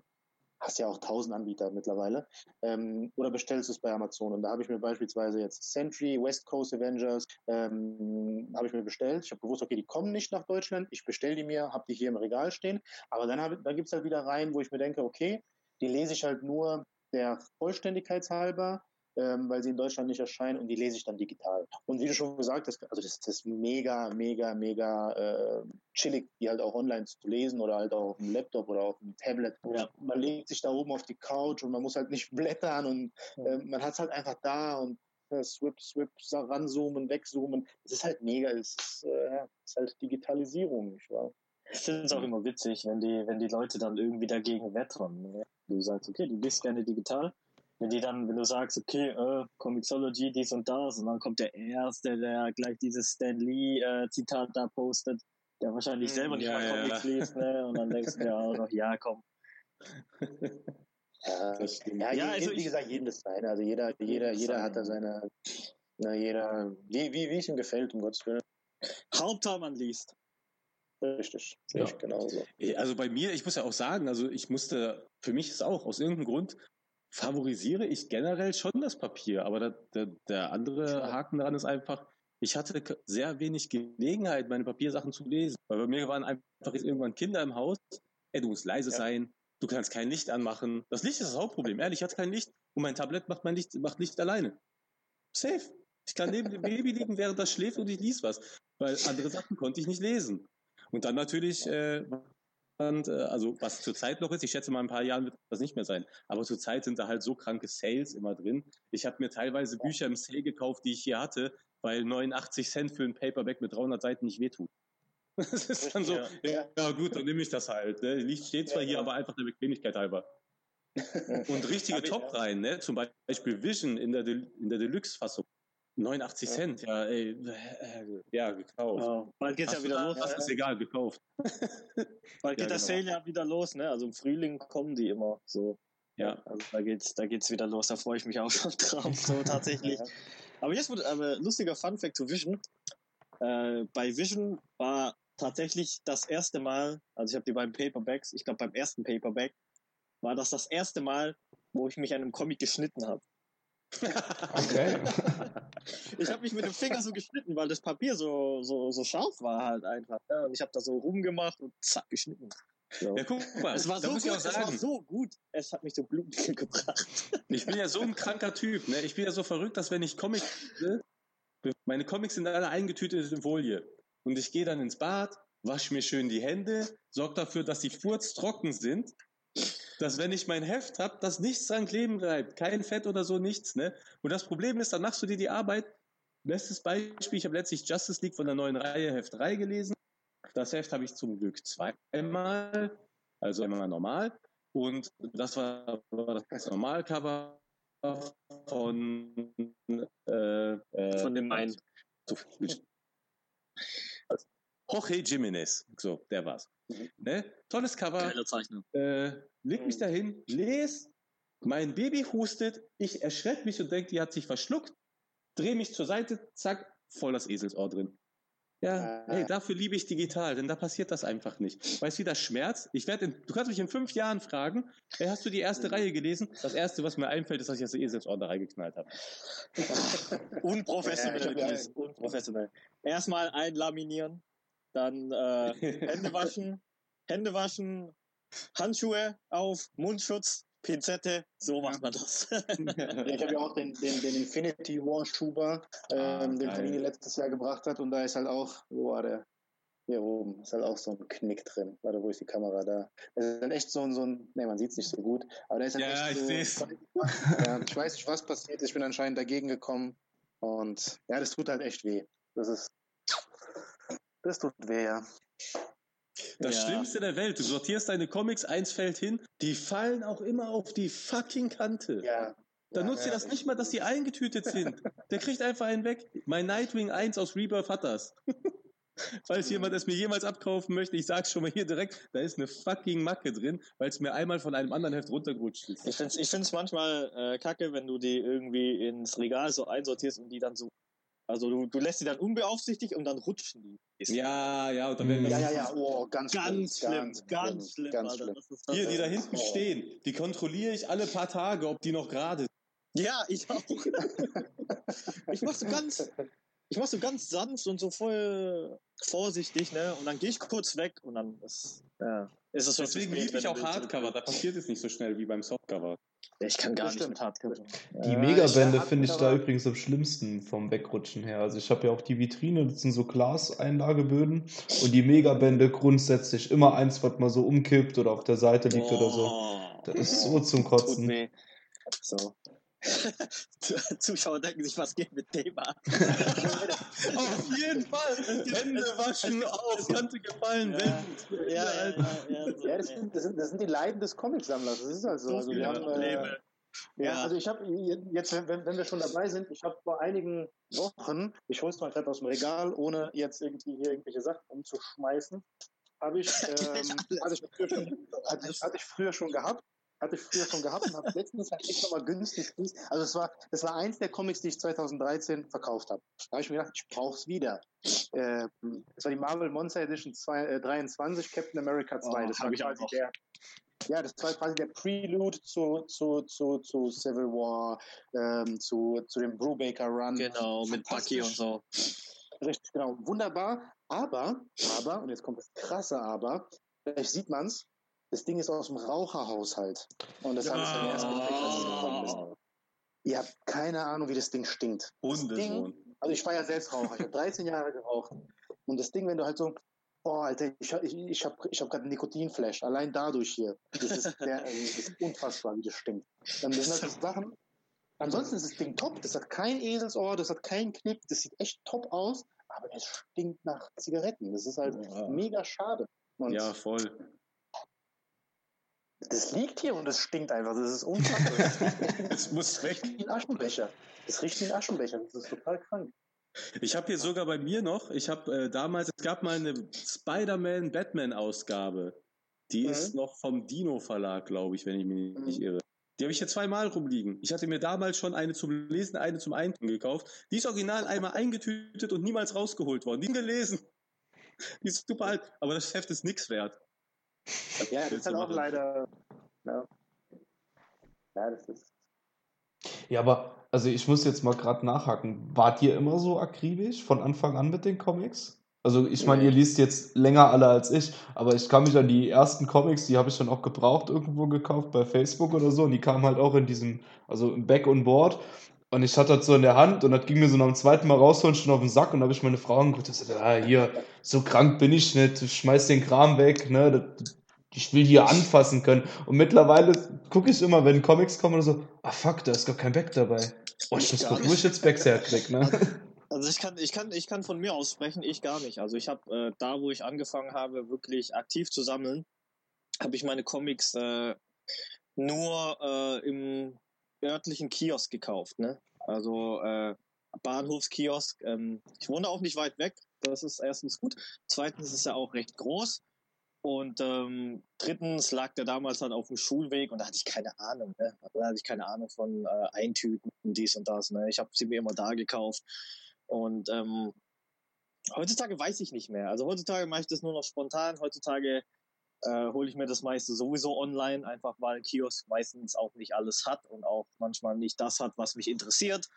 hast ja auch tausend Anbieter mittlerweile, ähm, oder bestellst du es bei Amazon. Und da habe ich mir beispielsweise jetzt Sentry, West Coast Avengers, ähm, habe ich mir bestellt. Ich habe gewusst, okay, die kommen nicht nach Deutschland, ich bestelle die mir, habe die hier im Regal stehen. Aber dann, dann gibt es halt wieder Reihen, wo ich mir denke, okay, die lese ich halt nur der Vollständigkeitshalber ähm, weil sie in Deutschland nicht erscheinen und die lese ich dann digital. Und wie du schon gesagt hast, also das, das ist mega, mega, mega äh, chillig, die halt auch online zu lesen oder halt auch auf dem Laptop oder auf dem Tablet. Ja. Man legt sich da oben auf die Couch und man muss halt nicht blättern und äh, man hat es halt einfach da und äh, swip, swip, ranzoomen, wegzoomen. Es ist halt mega, es ist, äh, ist halt Digitalisierung, nicht wahr? Ich finde es auch immer witzig, wenn die, wenn die Leute dann irgendwie dagegen wettern. Ne? Du sagst, okay, du bist gerne digital, wenn die dann, wenn du sagst, okay, äh, Comixology, dies und das, und dann kommt der Erste, der gleich dieses Stan Lee-Zitat äh, da postet, der wahrscheinlich selber nicht ja, mal Comics ja. liest, ne? Und dann denkst du dir auch noch, ja, komm. Ja, ja, ja also wie gesagt, jedem das seine. Also jeder, jeder, jeder hat da seine, na, jeder, wie, wie, wie es ihm gefällt, um Gottes Willen. Hauptsache man liest. Richtig, ja. genauso. Also bei mir, ich muss ja auch sagen, also ich musste, für mich ist auch aus irgendeinem Grund, favorisiere ich generell schon das Papier, aber der, der, der andere Haken daran ist einfach, ich hatte sehr wenig Gelegenheit, meine Papiersachen zu lesen. Weil bei mir waren einfach irgendwann Kinder im Haus. Ey, du musst leise ja. sein. Du kannst kein Licht anmachen. Das Licht ist das Hauptproblem. Ehrlich, ich hatte kein Licht. Und mein Tablet macht mein Licht, macht Licht alleine. Safe. Ich kann neben dem Baby liegen, während das schläft und ich lies was. Weil andere Sachen konnte ich nicht lesen. Und dann natürlich äh, und, äh, also was zurzeit noch ist, ich schätze mal ein paar Jahren wird das nicht mehr sein. Aber zurzeit sind da halt so kranke Sales immer drin. Ich habe mir teilweise Bücher im Sale gekauft, die ich hier hatte, weil 89 Cent für ein Paperback mit 300 Seiten nicht wehtut. Das ist dann so, ja, ja gut, dann nehme ich das halt. Ne? Licht steht zwar ja, hier, aber einfach der Bequemlichkeit halber. Und richtige Top-Reihen, ne? zum Beispiel Vision in der, De in der Deluxe-Fassung. 89 ja. Cent, ja, ey, äh, ja, gekauft. Ja, bald geht's Hast ja wieder los. Das ist egal, gekauft. bald geht ja, das genau. Sale ja wieder los, ne? Also im Frühling kommen die immer so. Ja. Also da geht's, da geht's wieder los. Da freue ich mich auch schon drauf, so tatsächlich. ja. Aber jetzt wird aber lustiger Fun Fact zu Vision. Äh, bei Vision war tatsächlich das erste Mal, also ich habe die beiden Paperbacks, ich glaube beim ersten Paperback, war das das erste Mal, wo ich mich an einem Comic geschnitten habe. Okay. ich habe mich mit dem Finger so geschnitten, weil das Papier so, so, so scharf war halt einfach. Ja, und ich habe da so rumgemacht und zack, geschnitten. So. Ja, guck mal, es war, so gut, es war so gut, es hat mich so Blut gebracht. Ich bin ja so ein kranker Typ, ne? Ich bin ja so verrückt, dass wenn ich Comics, meine Comics sind alle eingetütet in Folie. Und ich gehe dann ins Bad, wasche mir schön die Hände, sorge dafür, dass die Furz trocken sind dass wenn ich mein Heft habe, dass nichts dran kleben bleibt. Kein Fett oder so, nichts. Ne? Und das Problem ist, dann machst du dir die Arbeit. Bestes Beispiel, ich habe letztlich Justice League von der neuen Reihe Heft 3 gelesen. Das Heft habe ich zum Glück zweimal, also einmal normal. Und das war das Normalcover von, äh, äh, von dem einen. Jorge Jimenez. So, der war's. Mhm. Ne? Tolles Cover. Geile Zeichnung. Äh, leg mich dahin, lese, mein Baby hustet, ich erschrecke mich und denke, die hat sich verschluckt, drehe mich zur Seite, zack, voll das Eselsohr drin. Ja, hey, dafür liebe ich digital, denn da passiert das einfach nicht. Weißt du, wie das schmerzt? Ich werde, du kannst mich in fünf Jahren fragen, hey, hast du die erste mhm. Reihe gelesen? Das erste, was mir einfällt, ist, dass ich das Eselsohr da reingeknallt habe. Unprofessionell, ja, unprofessionell. Erstmal einlaminieren, dann äh, Hände waschen, Hände waschen, Handschuhe auf, Mundschutz, Pinzette, so macht man das. ich habe ja auch den, den, den Infinity War Schuber, ah, ähm, den Panini letztes Jahr gebracht hat und da ist halt auch, wo war der? Hier oben ist halt auch so ein Knick drin. Warte, wo ist die Kamera da? Das ist halt echt so ein, so ein ne, man sieht es nicht so gut, aber da ist halt ja, echt so, ich sehe ja, Ich weiß nicht, was passiert ist, ich bin anscheinend dagegen gekommen und ja, das tut halt echt weh. Das ist, das tut weh, ja. Das ja. Schlimmste der Welt, du sortierst deine Comics, eins fällt hin, die fallen auch immer auf die fucking Kante. Ja. Da ja, nutzt ihr das nicht mal, dass die eingetütet sind. Der kriegt einfach einen weg. Mein Nightwing 1 aus Rebirth hat das. Falls jemand es mir jemals abkaufen möchte, ich sag's schon mal hier direkt, da ist eine fucking Macke drin, weil es mir einmal von einem anderen Heft runtergerutscht ist. Ich find's, ich find's manchmal äh, kacke, wenn du die irgendwie ins Regal so einsortierst und die dann so also du, du lässt sie dann unbeaufsichtigt und dann rutschen die. Ja, ja, und dann werden Ja, ja, ja, oh, ganz, ganz schlimm. Ganz, ganz schlimm, ganz schlimm. Hier, die da hinten oh. stehen, die kontrolliere ich alle paar Tage, ob die noch gerade sind. Ja, ich auch. ich mach so ganz, ich mach so ganz sanft und so voll vorsichtig, ne? Und dann gehe ich kurz weg und dann ist, ja, ist es Deswegen liebe ich auch Hardcover, da passiert es nicht so schnell wie beim Softcover. Ich kann gar nicht mit Hardcover. Die Megabände finde ich da übrigens am schlimmsten vom Wegrutschen her. Also ich habe ja auch die Vitrine, das sind so Glaseinlageböden und die Megabände grundsätzlich immer eins, was mal so umkippt oder auf der Seite liegt oh. oder so. Das ist so zum Kotzen. Tut So. Zuschauer denken sich, was geht mit dem ab? Auf jeden Fall! Hände waschen, auf, Kante gefallen, ja. Ja, ja, ja, ja, das, sind, das, sind, das sind die Leiden des Comicsammlers, das ist also. also wir haben, äh, ja, also ich habe jetzt, wenn, wenn wir schon dabei sind, ich habe vor einigen Wochen, ich hole es mal gerade aus dem Regal, ohne jetzt irgendwie hier irgendwelche Sachen umzuschmeißen, habe ich, ähm, hatte, ich schon, hatte, ich, hatte ich früher schon gehabt hatte ich früher schon gehabt und habe letztens halt echt nochmal günstig. Also es war, das war eins der Comics, die ich 2013 verkauft habe. Da habe ich mir gedacht, ich brauche es wieder. Äh, das war die Marvel Monster Edition 2, äh, 23, Captain America 2. Oh, das war quasi der. Ja, das war quasi der Prelude zu, zu, zu, zu Civil War, ähm, zu, zu dem Brubaker Run. Genau, mit Bucky und so. Richtig, genau. Wunderbar. Aber, aber, und jetzt kommt das krasse Aber, vielleicht sieht man es, das Ding ist aus dem Raucherhaushalt. Und das ja. habe ich dann erst gemerkt, als es gekommen ist. Ihr habt keine Ahnung, wie das Ding stinkt. Hundesohn. Also ich war ja selbst Raucher. Ich habe 13 Jahre geraucht. Und das Ding, wenn du halt so, oh Alter, ich, ich, ich habe ich hab gerade einen Nikotinflash. Allein dadurch hier. Das ist, der, also das ist unfassbar, wie das stinkt. Dann sind halt so Sachen. Ansonsten ist das Ding top. Das hat kein Eselsohr, das hat keinen Knick. Das sieht echt top aus. Aber es stinkt nach Zigaretten. Das ist halt ja. mega schade. Und ja, voll. Das liegt hier und es stinkt einfach. Das ist unfassbar. Es muss weg. Das riecht wie ein Aschenbecher. Das riecht wie ein Aschenbecher. Das ist total krank. Ich habe hier sogar bei mir noch, ich habe äh, damals, es gab mal eine Spider-Man-Batman-Ausgabe. Die mhm. ist noch vom Dino-Verlag, glaube ich, wenn ich mich mhm. nicht irre. Die habe ich hier zweimal rumliegen. Ich hatte mir damals schon eine zum Lesen, eine zum Eintun gekauft. Die ist original einmal eingetütet und niemals rausgeholt worden. Die gelesen. Die ist super alt, aber das Heft ist nichts wert. Ja, das ist halt auch leider. Ja. ja, das ist. Ja, aber also ich muss jetzt mal gerade nachhaken. Wart ihr immer so akribisch von Anfang an mit den Comics? Also ich meine, ihr liest jetzt länger alle als ich, aber ich kann mich an die ersten Comics, die habe ich dann auch gebraucht irgendwo gekauft bei Facebook oder so und die kamen halt auch in diesem, also im Back on Board und ich hatte das so in der Hand und das ging mir so nach dem zweiten Mal rausholen schon auf den Sack und da habe ich meine Frau angeguckt und gesagt, ah, hier, so krank bin ich nicht, schmeiß den Kram weg, ne, das, ich will hier anfassen können. Und mittlerweile gucke ich immer, wenn Comics kommen oder so, ah fuck, da ist gar kein Back dabei. Oh, ich muss gucken, wo ich jetzt Backs herkrieg, ne? Also ich kann, ich kann, ich kann von mir aus sprechen, ich gar nicht. Also ich habe äh, da, wo ich angefangen habe, wirklich aktiv zu sammeln, habe ich meine Comics äh, nur äh, im örtlichen Kiosk gekauft, ne? Also äh, Bahnhofskiosk. Ähm, ich wohne auch nicht weit weg. Das ist erstens gut. Zweitens ist er auch recht groß. Und ähm, drittens lag der damals dann auf dem Schulweg und da hatte ich keine Ahnung. Ne? Da hatte ich keine Ahnung von äh, Eintüten, dies und das. Ne? Ich habe sie mir immer da gekauft. Und ähm, heutzutage weiß ich nicht mehr. Also heutzutage mache ich das nur noch spontan. Heutzutage äh, hole ich mir das meiste sowieso online, einfach weil Kiosk meistens auch nicht alles hat und auch manchmal nicht das hat, was mich interessiert.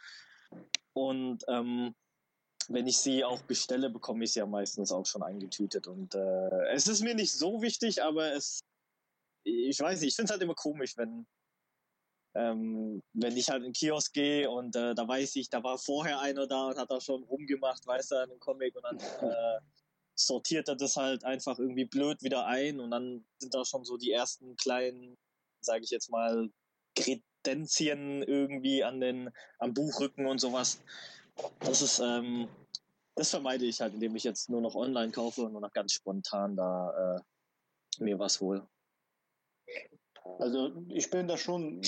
Und ähm, wenn ich sie auch bestelle, bekomme ich sie ja meistens auch schon eingetütet. Und äh, es ist mir nicht so wichtig, aber es, ich weiß nicht, ich finde es halt immer komisch, wenn, ähm, wenn ich halt in den Kiosk gehe und äh, da weiß ich, da war vorher einer da und hat da schon rumgemacht, weißt du, an dem Comic und dann äh, sortiert er das halt einfach irgendwie blöd wieder ein und dann sind da schon so die ersten kleinen, sage ich jetzt mal, Kredenzien irgendwie an den, am Buchrücken und sowas. Das ist, ähm, das vermeide ich halt, indem ich jetzt nur noch online kaufe und nur noch ganz spontan da äh, mir was hole. Also ich bin da schon,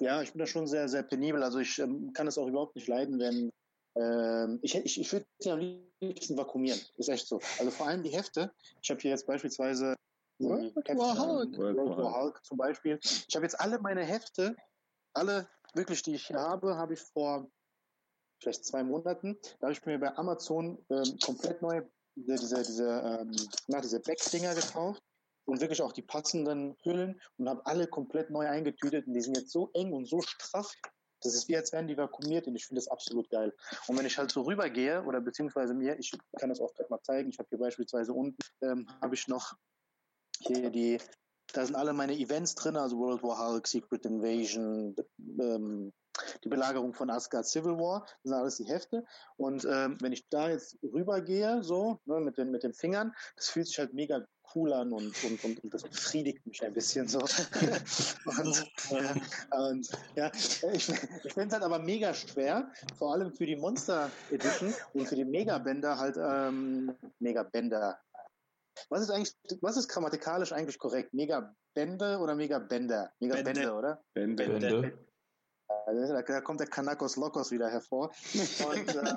ja, ich bin da schon sehr, sehr penibel. Also ich ähm, kann es auch überhaupt nicht leiden, wenn ähm, ich, ich, ich würde sie am liebsten vakuumieren. Ist echt so. Also vor allem die Hefte. Ich habe hier jetzt beispielsweise World War Hulk. World War Hulk zum Beispiel. Ich habe jetzt alle meine Hefte, alle wirklich, die ich hier habe, habe ich vor vielleicht zwei Monaten, da habe ich mir bei Amazon ähm, komplett neue diese, diese, diese, ähm, na, diese Backdinger gekauft und wirklich auch die passenden Hüllen und habe alle komplett neu eingetütet und die sind jetzt so eng und so straff. Das ist wie als wären die vakuumiert und ich finde das absolut geil. Und wenn ich halt so rübergehe oder beziehungsweise mir, ich kann das auch gerade mal zeigen, ich habe hier beispielsweise unten, ähm, habe ich noch hier die, da sind alle meine Events drin, also World War Hulk, Secret Invasion, ähm, die Belagerung von Asgard Civil War, das sind alles die Hefte. Und ähm, wenn ich da jetzt rübergehe, so ne, mit, den, mit den Fingern, das fühlt sich halt mega cool an und, und, und, und das befriedigt mich ein bisschen so. und, und, ja, ich, ich finde es halt aber mega schwer, vor allem für die Monster Edition und für die Megabänder halt ähm, Megabänder. Was ist eigentlich, was ist grammatikalisch eigentlich korrekt? Megabände oder Megabänder? Megabände, oder? Bände. Bände. Also, da kommt der Kanakos Lokos wieder hervor. Und äh,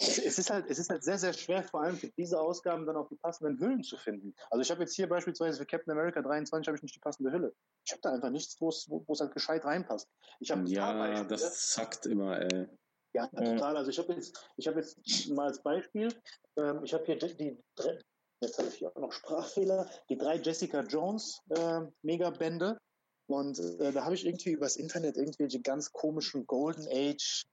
es ist halt, es ist halt sehr, sehr schwer, vor allem für diese Ausgaben dann auch die passenden Hüllen zu finden. Also ich habe jetzt hier beispielsweise für Captain America 23 habe ich nicht die passende Hülle. Ich habe da einfach nichts, wo es halt gescheit reinpasst. Ich habe ja, das zackt immer, ey. Ja, total. Also ich habe jetzt, ich habe jetzt mal als Beispiel, ähm, ich habe hier die, jetzt habe ich hier auch noch Sprachfehler, die drei Jessica Jones äh, Megabände. Und äh, da habe ich irgendwie übers Internet irgendwelche ganz komischen Golden Age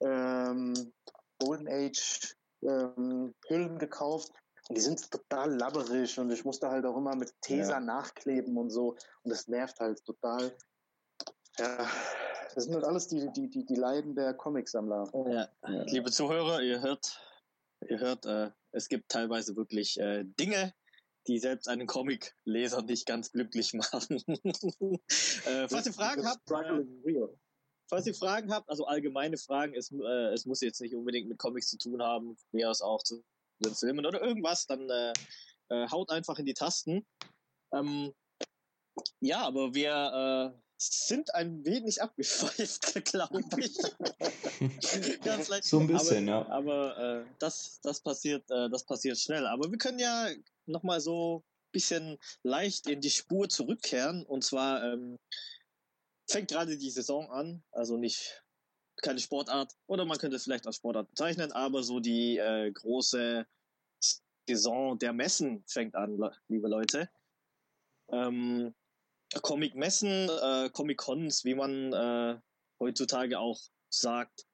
ähm, Golden Age ähm, Hüllen gekauft. Und die sind total labberig und ich musste halt auch immer mit Tesa ja. nachkleben und so. Und das nervt halt total. Ja, das sind halt alles die, die, die, die Leiden der Comicsammler. Ja. ja. Liebe Zuhörer, ihr hört, ihr hört, äh, es gibt teilweise wirklich äh, Dinge, die selbst einen Comic-Leser nicht ganz glücklich machen. äh, falls ihr Fragen habt, falls ihr Fragen habt, also allgemeine Fragen, es, äh, es muss jetzt nicht unbedingt mit Comics zu tun haben, mehr als auch zu den Filmen oder irgendwas, dann äh, äh, haut einfach in die Tasten. Ähm, ja, aber wir äh, sind ein wenig abgeschweift, glaube ich. Ganz leicht. So ein bisschen, aber, ja. Aber äh, das, das passiert, äh, das passiert schnell. Aber wir können ja nochmal so ein bisschen leicht in die Spur zurückkehren. Und zwar ähm, fängt gerade die Saison an, also nicht keine Sportart, oder man könnte es vielleicht als Sportart bezeichnen, aber so die äh, große Saison der Messen fängt an, liebe Leute. Ähm, Comic-Messen, äh, Comic-Cons, wie man äh, heutzutage auch sagt,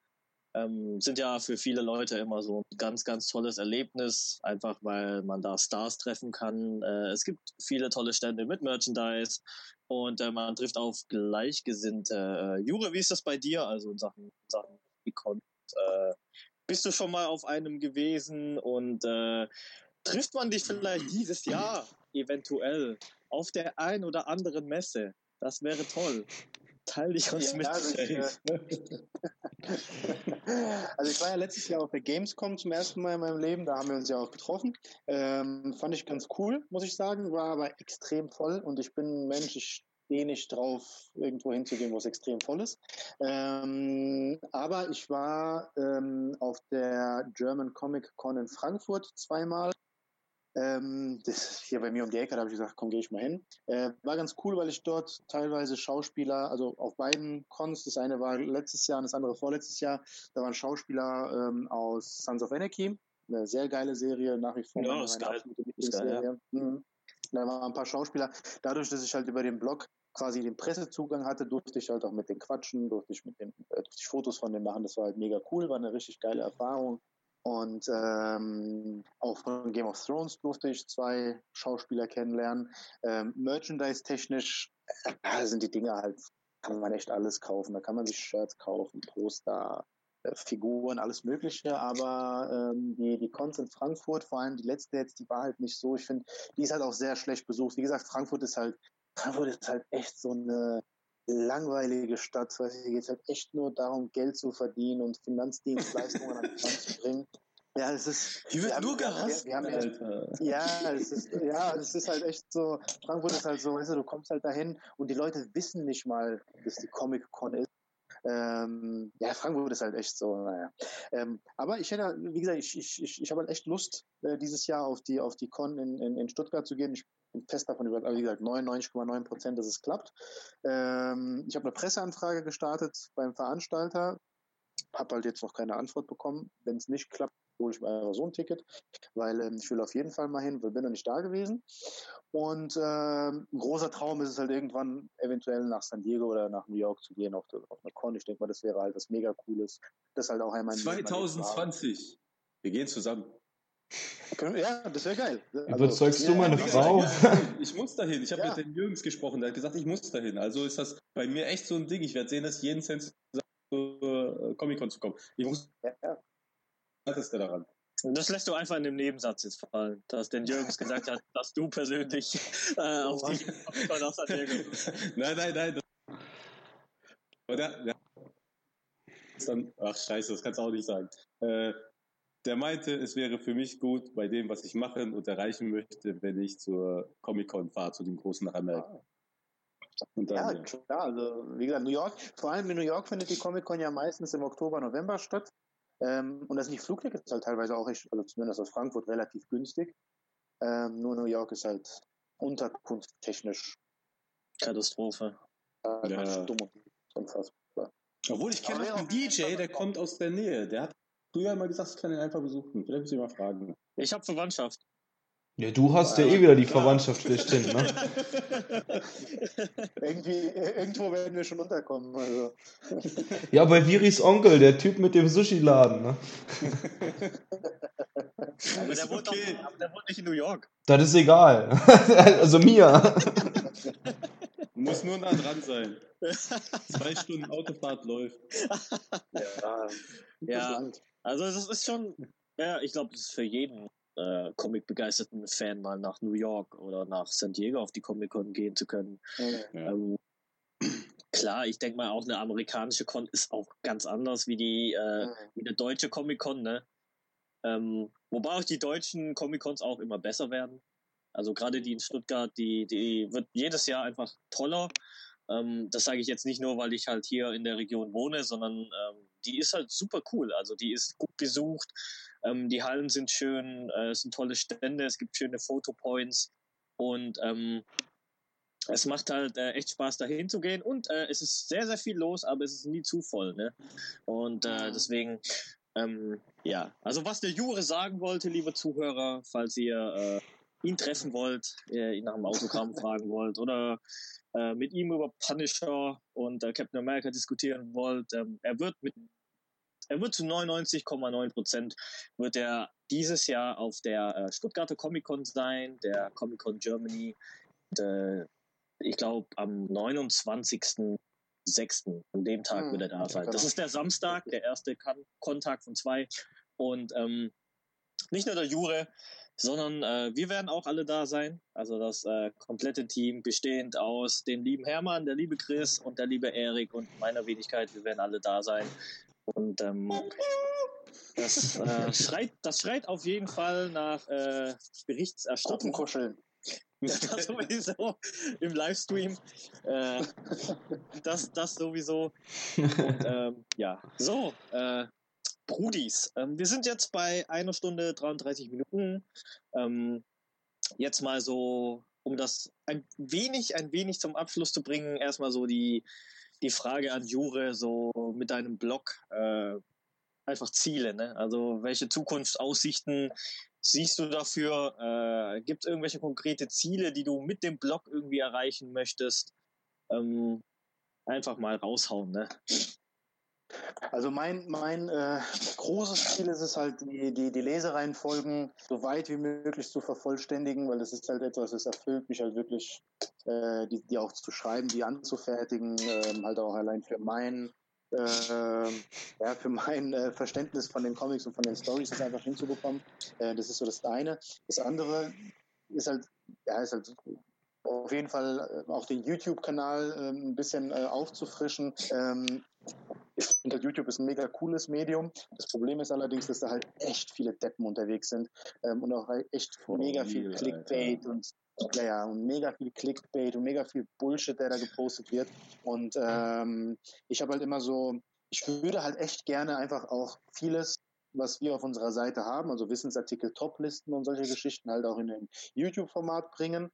ähm, sind ja für viele Leute immer so ein ganz, ganz tolles Erlebnis, einfach weil man da Stars treffen kann. Äh, es gibt viele tolle Stände mit Merchandise und äh, man trifft auf Gleichgesinnte. Äh, Jure, wie ist das bei dir? Also in Sachen, Sachen Econ, äh, bist du schon mal auf einem gewesen und äh, trifft man dich vielleicht dieses Jahr eventuell auf der ein oder anderen Messe? Das wäre toll. Teil dich uns ja, mit. Also ich, äh, also ich war ja letztes Jahr auf der Gamescom zum ersten Mal in meinem Leben, da haben wir uns ja auch getroffen. Ähm, fand ich ganz cool, muss ich sagen, war aber extrem voll und ich bin ein Mensch, ich stehe nicht drauf, irgendwo hinzugehen, wo es extrem voll ist. Ähm, aber ich war ähm, auf der German Comic Con in Frankfurt zweimal ähm, das hier bei mir um die Ecke, da habe ich gesagt, komm, gehe ich mal hin. Äh, war ganz cool, weil ich dort teilweise Schauspieler, also auf beiden Cons, das eine war letztes Jahr und das andere vorletztes Jahr, da waren Schauspieler ähm, aus Sons of Anarchy, eine sehr geile Serie, nach wie vor. Ja, ist geil. Ist geil ja. mhm. Da waren ein paar Schauspieler. Dadurch, dass ich halt über den Blog quasi den Pressezugang hatte, durfte ich halt auch mit denen quatschen, durfte ich mit den, äh, durfte ich Fotos von denen machen. Das war halt mega cool, war eine richtig geile Erfahrung. Und ähm, auch von Game of Thrones durfte ich zwei Schauspieler kennenlernen. Ähm, Merchandise-technisch äh, sind die Dinge halt, kann man echt alles kaufen. Da kann man sich Shirts kaufen, Poster, äh, Figuren, alles Mögliche. Aber ähm, die, die Cons in Frankfurt, vor allem die letzte jetzt, die war halt nicht so. Ich finde, die ist halt auch sehr schlecht besucht. Wie gesagt, Frankfurt ist halt, Frankfurt ist halt echt so eine langweilige Stadt. Weil hier geht halt echt nur darum, Geld zu verdienen und Finanzdienstleistungen an den Mann zu bringen. Ja, es ist. Die wird nur gehasst, wir, wir. Ja, es ist, ja, es ist halt echt so. Frankfurt ist halt so, weißt du, du kommst halt dahin und die Leute wissen nicht mal, dass die Comic-Con ist. Ähm, ja, Frankfurt ist halt echt so, naja. Ähm, aber ich hätte, wie gesagt, ich, ich, ich, ich habe halt echt Lust, äh, dieses Jahr auf die, auf die Con in, in, in Stuttgart zu gehen. Ich fest davon überzeugt, wie gesagt, 99,9 Prozent, dass es klappt. Ähm, ich habe eine Presseanfrage gestartet beim Veranstalter, habe halt jetzt noch keine Antwort bekommen. Wenn es nicht klappt, hole ich mir einfach so ein Ticket, weil ähm, ich will auf jeden Fall mal hin, weil bin noch nicht da gewesen. Und ähm, ein großer Traum ist es halt irgendwann eventuell nach San Diego oder nach New York zu gehen auf, auf eine Con. Ich denke mal, das wäre halt was mega cooles. Das halt auch einmal 2020. Wir gehen zusammen. Ja, das wäre geil. Also, Überzeugst du meine Frau? Ich muss dahin. Ich habe ja. mit den Jürgens gesprochen. Der hat gesagt, ich muss dahin. Also ist das bei mir echt so ein Ding. Ich werde sehen, dass jeden Cent zur äh, Comic-Con zu kommen. Ich muss ja ist der daran? Das lässt du einfach in dem Nebensatz jetzt fallen, dass den Jürgens gesagt hat, dass du persönlich äh, auf die San Diego. Nein, nein, nein. Oder? Ja. Dann, ach scheiße, das kannst du auch nicht sagen. Äh, der meinte, es wäre für mich gut bei dem, was ich machen und erreichen möchte, wenn ich zur Comic-Con fahre, zu dem großen nach Amerika. Dann, ja, ja, klar. Also, wie gesagt, New York, vor allem in New York findet die Comic-Con ja meistens im Oktober, November statt. Ähm, und da sind die Flugtickets halt teilweise auch, echt, also zumindest aus Frankfurt, relativ günstig. Ähm, nur New York ist halt unterkunftstechnisch Katastrophe. Äh, ja. Dumm und unfassbar. Obwohl ich kenne einen DJ, der kommt aus der Nähe. Der hat früher mal gesagt, ich kann ihn einfach besuchen. Vielleicht muss ich mal fragen. Ich habe Verwandtschaft. Ja, du hast ja, ja eh wieder die klar. Verwandtschaft schlechthin, ne? Irgendwie, irgendwo werden wir schon unterkommen. Also. Ja, bei Viris Onkel, der Typ mit dem Sushi-Laden, ne? aber, der wohnt okay. auch, aber der wohnt nicht in New York. Das ist egal. also mir. Muss nur nah dran sein. Zwei Stunden Autofahrt läuft. Ja, ja. Also es ist schon, ja, ich glaube, das ist für jeden äh, Comic-begeisterten Fan mal nach New York oder nach San Diego auf die Comic-Con gehen zu können. Ja. Ähm, klar, ich denke mal, auch eine amerikanische Con ist auch ganz anders wie die äh, wie eine deutsche Comic-Con, ne? Ähm, wobei auch die deutschen Comic-Cons auch immer besser werden. Also gerade die in Stuttgart, die, die wird jedes Jahr einfach toller. Ähm, das sage ich jetzt nicht nur, weil ich halt hier in der Region wohne, sondern ähm, die ist halt super cool. Also die ist gut besucht. Ähm, die Hallen sind schön, äh, es sind tolle Stände, es gibt schöne Fotopoints und ähm, es macht halt äh, echt Spaß, dahin zu gehen und äh, es ist sehr, sehr viel los, aber es ist nie zu voll. Ne? Und äh, deswegen, ähm, ja, also was der Jure sagen wollte, liebe Zuhörer, falls ihr äh, ihn treffen wollt, ihn nach dem Autogramm fragen wollt oder äh, mit ihm über Punisher und Captain America diskutieren wollt, ähm, er wird mit er wird zu 99,9 Prozent wird er dieses Jahr auf der äh, Stuttgarter Comic Con sein, der Comic Con Germany. Und, äh, ich glaube am 29.06. An dem Tag hm, wird er da sein. Das ist der Samstag, der erste Kontakt von zwei. Und ähm, nicht nur der Jure, sondern äh, wir werden auch alle da sein. Also das äh, komplette Team bestehend aus dem lieben Hermann, der liebe Chris und der liebe Erik und meiner Wenigkeit. Wir werden alle da sein. Und ähm, das, äh, schreit, das schreit auf jeden Fall nach äh, Berichterstattung. Kuscheln. das sowieso im Livestream. Äh, das, das sowieso. Und ähm, ja, so, äh, Brudis. Ähm, wir sind jetzt bei einer Stunde 33 Minuten. Ähm, jetzt mal so, um das ein wenig, ein wenig zum Abschluss zu bringen, erstmal so die die Frage an Jure, so mit deinem Blog, äh, einfach Ziele, ne? Also welche Zukunftsaussichten siehst du dafür? Äh, Gibt es irgendwelche konkrete Ziele, die du mit dem Blog irgendwie erreichen möchtest? Ähm, einfach mal raushauen, ne? Also mein, mein äh, großes Ziel ist es halt, die, die, die Lesereihenfolgen so weit wie möglich zu vervollständigen, weil das ist halt etwas, das erfüllt mich halt wirklich, äh, die, die auch zu schreiben, die anzufertigen, äh, halt auch allein für mein, äh, ja, für mein äh, Verständnis von den Comics und von den Stories das einfach hinzubekommen. Äh, das ist so das eine. Das andere ist halt, ja, ist halt auf jeden Fall auch den YouTube-Kanal ein bisschen aufzufrischen. Ähm, ich finde, YouTube ist ein mega cooles Medium. Das Problem ist allerdings, dass da halt echt viele Deppen unterwegs sind ähm, und auch halt echt oh, mega viel Clickbait Alter. und ja, ja, und mega viel Clickbait und mega viel Bullshit, der da gepostet wird. Und ähm, ich habe halt immer so, ich würde halt echt gerne einfach auch vieles, was wir auf unserer Seite haben, also Wissensartikel, Toplisten und solche Geschichten halt auch in ein YouTube-Format bringen.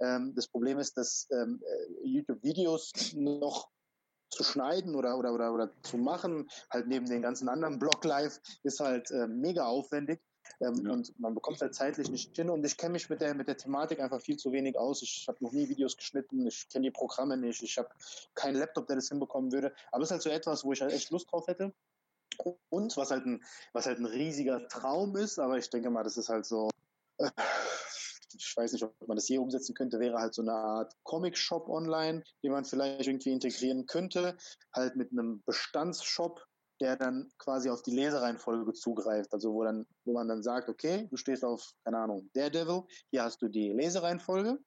Ähm, das Problem ist, dass ähm, äh, YouTube-Videos noch zu schneiden oder, oder, oder, oder zu machen, halt neben den ganzen anderen Blog-Live, ist halt äh, mega aufwendig. Ähm, ja. Und man bekommt halt zeitlich nicht hin. Und ich kenne mich mit der, mit der Thematik einfach viel zu wenig aus. Ich habe noch nie Videos geschnitten, ich kenne die Programme nicht, ich habe keinen Laptop, der das hinbekommen würde. Aber es ist halt so etwas, wo ich halt echt Lust drauf hätte. Und was halt ein, was halt ein riesiger Traum ist, aber ich denke mal, das ist halt so, äh, ich weiß nicht, ob man das je umsetzen könnte, wäre halt so eine Art Comic-Shop online, den man vielleicht irgendwie integrieren könnte, halt mit einem Bestandsshop, der dann quasi auf die Lesereihenfolge zugreift. Also wo dann, wo man dann sagt, okay, du stehst auf, keine Ahnung, Daredevil, hier hast du die Lesereihenfolge,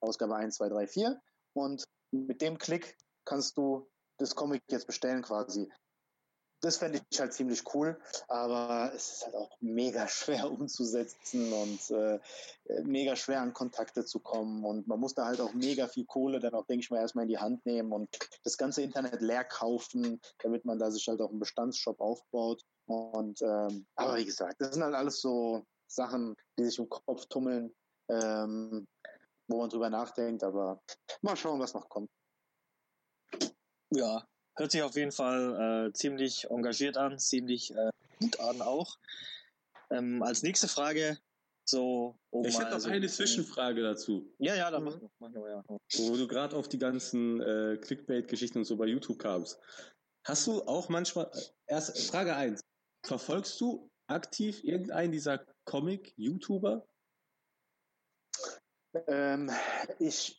Ausgabe 1, 2, 3, 4 und mit dem Klick kannst du das Comic jetzt bestellen quasi das fände ich halt ziemlich cool, aber es ist halt auch mega schwer umzusetzen und äh, mega schwer an Kontakte zu kommen und man muss da halt auch mega viel Kohle dann auch, denke ich mal, erstmal in die Hand nehmen und das ganze Internet leer kaufen, damit man da sich halt auch einen Bestandsshop aufbaut und ähm, aber wie gesagt, das sind halt alles so Sachen, die sich im Kopf tummeln, ähm, wo man drüber nachdenkt, aber mal schauen, was noch kommt. Ja, Hört sich auf jeden Fall äh, ziemlich engagiert an, ziemlich äh, gut an auch. Ähm, als nächste Frage so. Um ich hätte noch so eine Zwischenfrage dazu. Ja, ja, dann mach, mach, ja. Wo du gerade auf die ganzen äh, Clickbait-Geschichten und so bei YouTube kamst. Hast du auch manchmal, äh, erst Frage 1, verfolgst du aktiv irgendeinen dieser Comic-YouTuber? Ähm, ich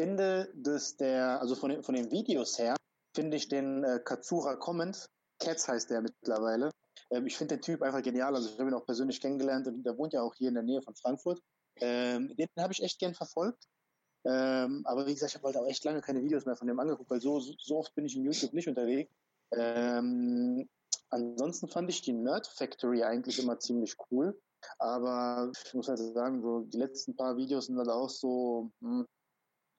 finde, dass der, also von den, von den Videos her, finde ich den äh, Katsura Comment, Cats heißt der mittlerweile. Ähm, ich finde den Typ einfach genial. Also ich habe ihn auch persönlich kennengelernt und der wohnt ja auch hier in der Nähe von Frankfurt. Ähm, den habe ich echt gern verfolgt. Ähm, aber wie gesagt, ich habe halt auch echt lange keine Videos mehr von dem angeguckt, weil so, so oft bin ich in YouTube nicht unterwegs. Ähm, ansonsten fand ich die Nerd Factory eigentlich immer ziemlich cool. Aber ich muss halt sagen, so die letzten paar Videos sind halt auch so, mh,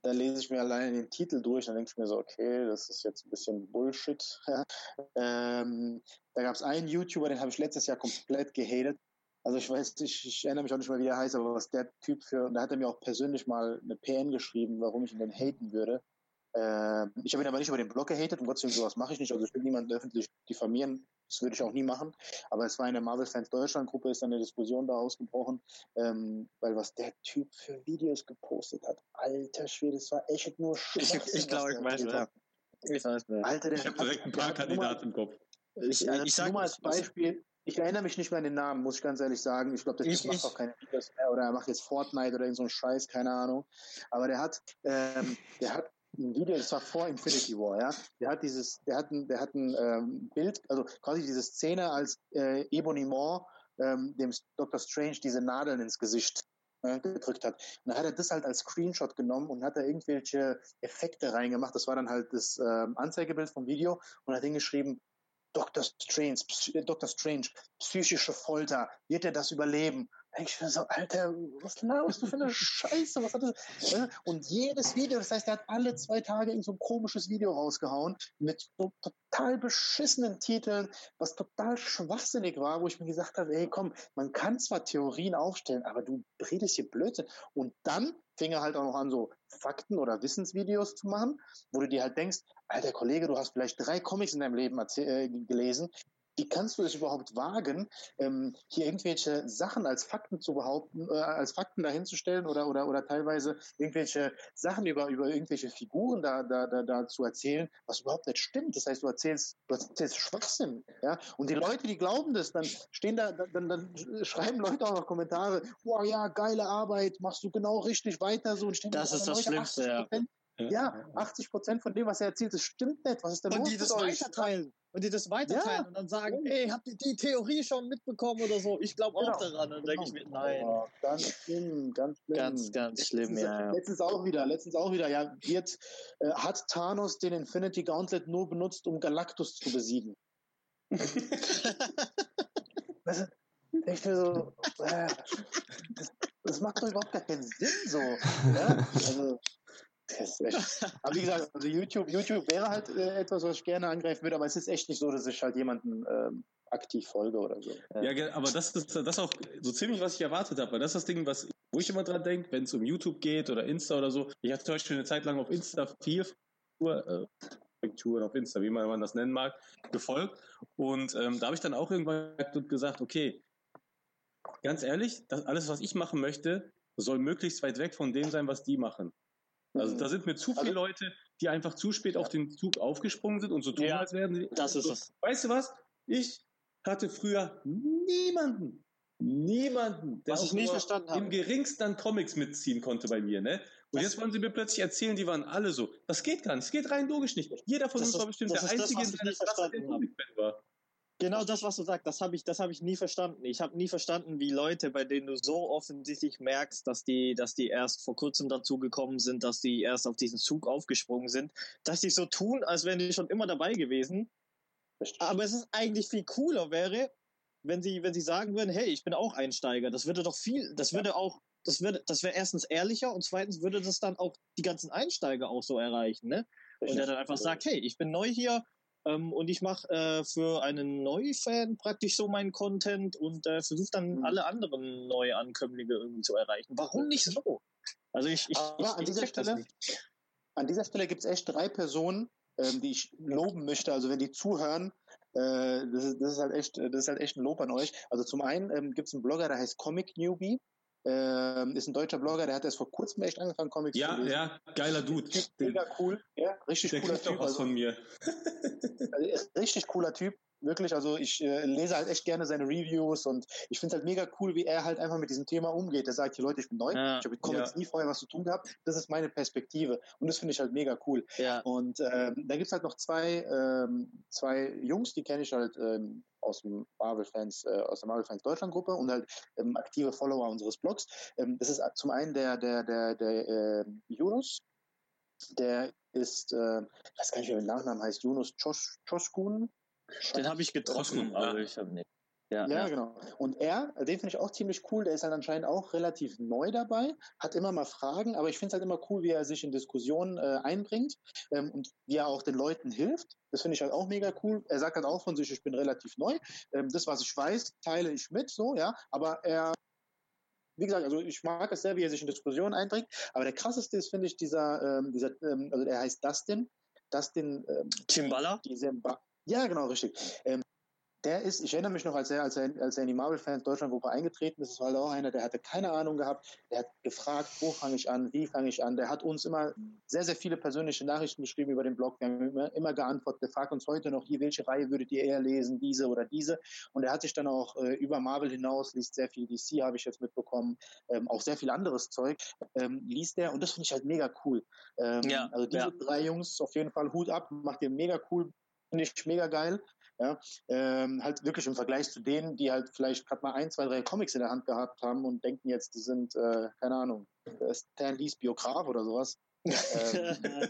da lese ich mir alleine den Titel durch, dann denke ich mir so, okay, das ist jetzt ein bisschen Bullshit. ähm, da gab es einen YouTuber, den habe ich letztes Jahr komplett gehatet. Also ich weiß, ich, ich erinnere mich auch nicht mehr, wie der heißt, aber was der Typ für, und da hat er mir auch persönlich mal eine PN geschrieben, warum ich ihn denn haten würde. Äh, ich habe ihn aber nicht über den Blog gehatet, um Gottes Willen, sowas mache ich nicht. Also ich will niemanden öffentlich diffamieren, das würde ich auch nie machen. Aber es war in der Marvel Fans Deutschland Gruppe, ist eine Diskussion da ausgebrochen, ähm, weil was der Typ für Videos gepostet hat, alter Schwede, das war echt nur Schwachsinn. Ich, ich glaube, ich weiß, ja. Ich weiß nicht. Alter, der ich habe direkt ein paar Kandidaten im Kopf. Ich, ich, ich sage nur mal als Beispiel, ich erinnere mich nicht mehr an den Namen, muss ich ganz ehrlich sagen. Ich glaube, der Typ macht auch keine Videos mehr oder er macht jetzt Fortnite oder irgend so einen Scheiß, keine Ahnung. Aber der hat, ähm, der hat ein Video, das war vor Infinity War, ja. Der hat dieses, der hat ein, der hat ein ähm, Bild, also quasi diese Szene, als äh, Ebony Moore ähm, dem Dr. Strange diese Nadeln ins Gesicht äh, gedrückt hat. Und dann hat er das halt als Screenshot genommen und hat da irgendwelche Effekte reingemacht. Das war dann halt das ähm, Anzeigebild vom Video und hat hingeschrieben, Dr. Strange, Dr. Strange, psychische Folter, wird er das überleben? Ich mir so, Alter, was laberst du für eine Scheiße? Was hat das? Und jedes Video, das heißt, er hat alle zwei Tage in so ein komisches Video rausgehauen mit so total beschissenen Titeln, was total schwachsinnig war, wo ich mir gesagt habe, ey, komm, man kann zwar Theorien aufstellen, aber du redest hier Blödsinn. Und dann fing er halt auch noch an, so Fakten- oder Wissensvideos zu machen, wo du dir halt denkst, alter Kollege, du hast vielleicht drei Comics in deinem Leben äh, gelesen, wie kannst du es überhaupt wagen, ähm, hier irgendwelche Sachen als Fakten zu behaupten, äh, als Fakten dahinzustellen oder, oder, oder teilweise irgendwelche Sachen über, über irgendwelche Figuren da, da, da, da zu erzählen, was überhaupt nicht stimmt. Das heißt, du erzählst, du erzählst Schwachsinn. Ja? Und die Leute, die glauben das, dann stehen da, dann, dann schreiben Leute auch noch Kommentare, wow, ja, geile Arbeit, machst du genau richtig weiter so und stehen Das ist das Leute, Schlimmste, ja. Ja, 80 Prozent von dem, was er erzählt, das stimmt nicht. Was ist denn und los die das weiterteilen. Und die das weiterteilen ja. und dann sagen, ey, habt ihr die Theorie schon mitbekommen oder so? Ich glaube auch genau. daran. dann denke ich mir, genau. nein. Oh, ganz schlimm, ganz schlimm. Ganz, ganz schlimm, letztens, ja, Letztens auch wieder, letztens auch wieder, ja, wird, äh, hat Thanos den Infinity Gauntlet nur benutzt, um Galactus zu besiegen. also, ich mir so, äh, das, das, macht doch überhaupt gar keinen Sinn so. Ja? Also, aber wie gesagt, also YouTube, YouTube wäre halt äh, etwas, was ich gerne angreifen würde, aber es ist echt nicht so, dass ich halt jemanden ähm, aktiv folge oder so. Ja, aber das ist das auch so ziemlich, was ich erwartet habe, weil das ist das Ding, was, wo ich immer dran denke, wenn es um YouTube geht oder Insta oder so. Ich hatte zum Beispiel eine Zeit lang auf Insta viel äh, auf Insta, wie man, man das nennen mag, gefolgt. Und ähm, da habe ich dann auch irgendwann gesagt, okay, ganz ehrlich, das alles, was ich machen möchte, soll möglichst weit weg von dem sein, was die machen. Also mhm. da sind mir zu viele also, Leute, die einfach zu spät auf den Zug aufgesprungen sind und so tun, ja, als wären sie. Das ist es. Weißt du was? Ich hatte früher niemanden, niemanden, der was ich nie verstanden habe. im geringsten an Comics mitziehen konnte bei mir, ne? Und das jetzt wollen sie mir plötzlich erzählen, die waren alle so. Das geht gar nicht. Das geht rein logisch nicht. Jeder von uns war bestimmt der Einzige, Klasse, der Comic-Fan war. Genau das, was du sagst, das habe ich, das habe ich nie verstanden. Ich habe nie verstanden, wie Leute, bei denen du so offensichtlich merkst, dass die, dass die erst vor kurzem dazu gekommen sind, dass die erst auf diesen Zug aufgesprungen sind, dass die so tun, als wären die schon immer dabei gewesen. Aber es ist eigentlich viel cooler wäre, wenn sie, wenn sie sagen würden, hey, ich bin auch Einsteiger. Das würde doch viel, das würde auch, das würde, das wäre erstens ehrlicher und zweitens würde das dann auch die ganzen Einsteiger auch so erreichen, ne? Und der dann einfach sagt, hey, ich bin neu hier, ähm, und ich mache äh, für einen Neufan praktisch so meinen Content und äh, versuche dann mhm. alle anderen Neuankömmlinge irgendwie zu erreichen. Warum nicht so? Also ich, ich, Aber ich, an, dieser Stelle, an dieser Stelle gibt es echt drei Personen, ähm, die ich loben möchte. Also wenn die zuhören, äh, das, ist, das, ist halt echt, das ist halt echt ein Lob an euch. Also zum einen ähm, gibt es einen Blogger, der heißt Comic Newbie. Ähm, ist ein deutscher Blogger, der hat erst vor kurzem echt angefangen, Comics ja, zu lesen. Ja, ja, geiler Dude. Mega cool, ja, richtig der cooler Typ. was also, von mir. also, richtig cooler Typ. Wirklich, also ich äh, lese halt echt gerne seine Reviews und ich finde es halt mega cool, wie er halt einfach mit diesem Thema umgeht. Er sagt, hier Leute, ich bin neu, ja, ich habe mit Comics ja. nie vorher was zu tun gehabt, das ist meine Perspektive und das finde ich halt mega cool. Ja. Und ähm, da gibt's halt noch zwei, ähm, zwei Jungs, die kenne ich halt ähm, aus dem Marvel-Fans, äh, aus der Marvel-Fans Deutschland-Gruppe und halt ähm, aktive Follower unseres Blogs. Ähm, das ist zum einen der, der, der, der äh, Yunus, der ist, äh, ich weiß gar nicht, wie der Nachnamen heißt, Yunus Choskun. Den habe ich getroffen, aber ich habe nicht. Ja, ja, ja, genau. Und er, den finde ich auch ziemlich cool, der ist halt anscheinend auch relativ neu dabei, hat immer mal Fragen, aber ich finde es halt immer cool, wie er sich in Diskussionen äh, einbringt ähm, und wie er auch den Leuten hilft. Das finde ich halt auch mega cool. Er sagt halt auch von sich, ich bin relativ neu. Ähm, das, was ich weiß, teile ich mit, so, ja, aber er wie gesagt, also ich mag es sehr, wie er sich in Diskussionen einbringt. Aber der krasseste ist, finde ich, dieser, ähm, dieser ähm, also er heißt Dustin. Dustin ähm, Chimbala? Ja, genau, richtig. Ähm, der ist, ich erinnere mich noch, als er, als er, als er in die Marvel-Fans Deutschlandgruppe eingetreten ist, das war halt auch einer, der hatte keine Ahnung gehabt, der hat gefragt, wo fange ich an, wie fange ich an, der hat uns immer sehr, sehr viele persönliche Nachrichten geschrieben über den Blog, wir haben immer, immer geantwortet, der fragt uns heute noch, hier, welche Reihe würdet ihr eher lesen, diese oder diese und er hat sich dann auch äh, über Marvel hinaus, liest sehr viel DC, habe ich jetzt mitbekommen, ähm, auch sehr viel anderes Zeug, ähm, liest er und das finde ich halt mega cool. Ähm, ja, also diese ja. drei Jungs, auf jeden Fall Hut ab, macht ihr mega cool, finde ich mega geil. Ja, ähm, halt wirklich im Vergleich zu denen, die halt vielleicht gerade mal ein, zwei, drei Comics in der Hand gehabt haben und denken jetzt, die sind, äh, keine Ahnung, Stan Lees Biograf oder sowas. ähm,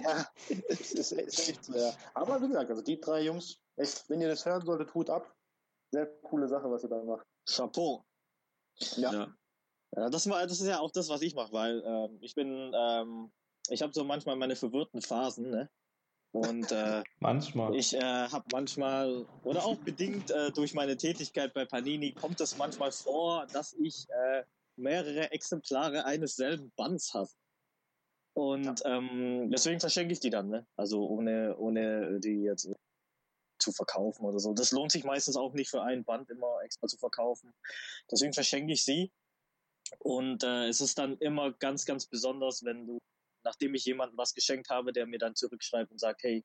ja, es ist, ist echt so, ja. Aber wie gesagt, also die drei Jungs, echt, wenn ihr das hören solltet, Hut ab. Sehr coole Sache, was ihr da macht. Chapeau. Ja. ja. ja das, war, das ist ja auch das, was ich mache, weil ähm, ich bin, ähm, ich habe so manchmal meine verwirrten Phasen, ne? Und äh, manchmal. Ich äh, habe manchmal, oder auch bedingt äh, durch meine Tätigkeit bei Panini, kommt es manchmal vor, dass ich äh, mehrere Exemplare eines selben Bands habe. Und ja. ähm, deswegen verschenke ich die dann, ne? Also ohne, ohne die jetzt zu verkaufen oder so. Das lohnt sich meistens auch nicht für ein Band immer extra zu verkaufen. Deswegen verschenke ich sie. Und äh, es ist dann immer ganz, ganz besonders, wenn du nachdem ich jemandem was geschenkt habe, der mir dann zurückschreibt und sagt, hey,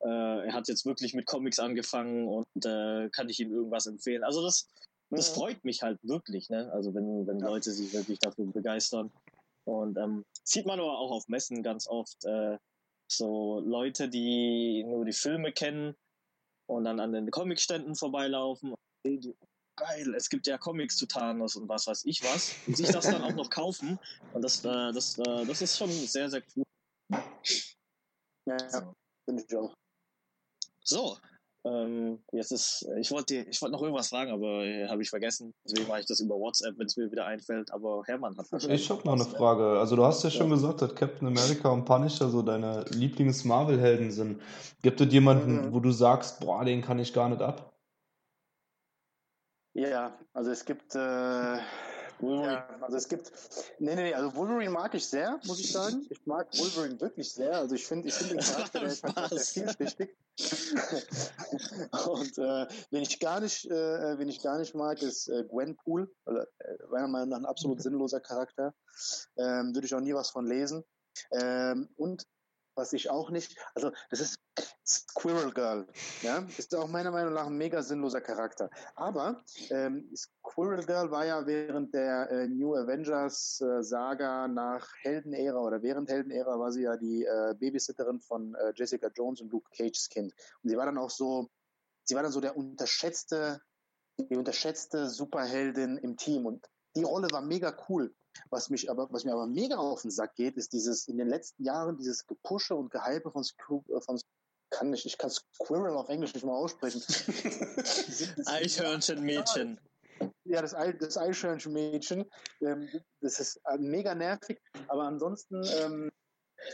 äh, er hat jetzt wirklich mit Comics angefangen und äh, kann ich ihm irgendwas empfehlen. Also das, das freut mich halt wirklich, ne? Also wenn, wenn ja. Leute sich wirklich dafür begeistern. Und ähm, sieht man aber auch auf Messen ganz oft äh, so Leute, die nur die Filme kennen und dann an den Comicständen vorbeilaufen. Hey, geil, es gibt ja Comics zu Thanos und was weiß ich was. Und sich das dann auch noch kaufen. Und das, äh, das, äh, das ist schon sehr, sehr cool. Ja, finde ich auch. So, ähm, jetzt ist, ich wollte ich wollte noch irgendwas fragen, aber äh, habe ich vergessen. Deswegen mache ich das über WhatsApp, wenn es mir wieder einfällt. Aber Hermann hat wahrscheinlich. Ich habe noch eine Frage. Also du hast ja schon gesagt, dass Captain America und Punisher so deine Lieblings-Marvel-Helden sind. Gibt es jemanden, mhm. wo du sagst, boah, den kann ich gar nicht ab? Ja, also es gibt äh, ja, also es gibt, nee, nee, also Wolverine mag ich sehr, muss ich sagen. Ich mag Wolverine wirklich sehr. Also ich finde, ich finde den Charakter, der ist sehr vielschichtig. Und äh, wen ich gar nicht, äh, wen ich gar nicht mag, ist äh, Gwenpool. Also, äh, meiner Meinung nach ein absolut sinnloser Charakter. Ähm, würde ich auch nie was von lesen. Ähm, und was ich auch nicht, also das ist Squirrel Girl, ja, ist auch meiner Meinung nach ein mega sinnloser Charakter. Aber ähm, Squirrel Girl war ja während der äh, New Avengers äh, Saga nach Heldenära oder während Heldenära war sie ja die äh, Babysitterin von äh, Jessica Jones und Luke Cages Kind. Und sie war dann auch so, sie war dann so der unterschätzte, die unterschätzte Superheldin im Team und die Rolle war mega cool. Was mich aber, was mir aber mega auf den Sack geht, ist dieses in den letzten Jahren dieses Gepusche und Gehype von, äh, von kann ich, ich kann Squirrel auf Englisch nicht mal aussprechen. Eichhörnchenmädchen. Ja, das, das Eichhörnchenmädchen. Ähm, das ist äh, mega nervig, aber ansonsten ähm,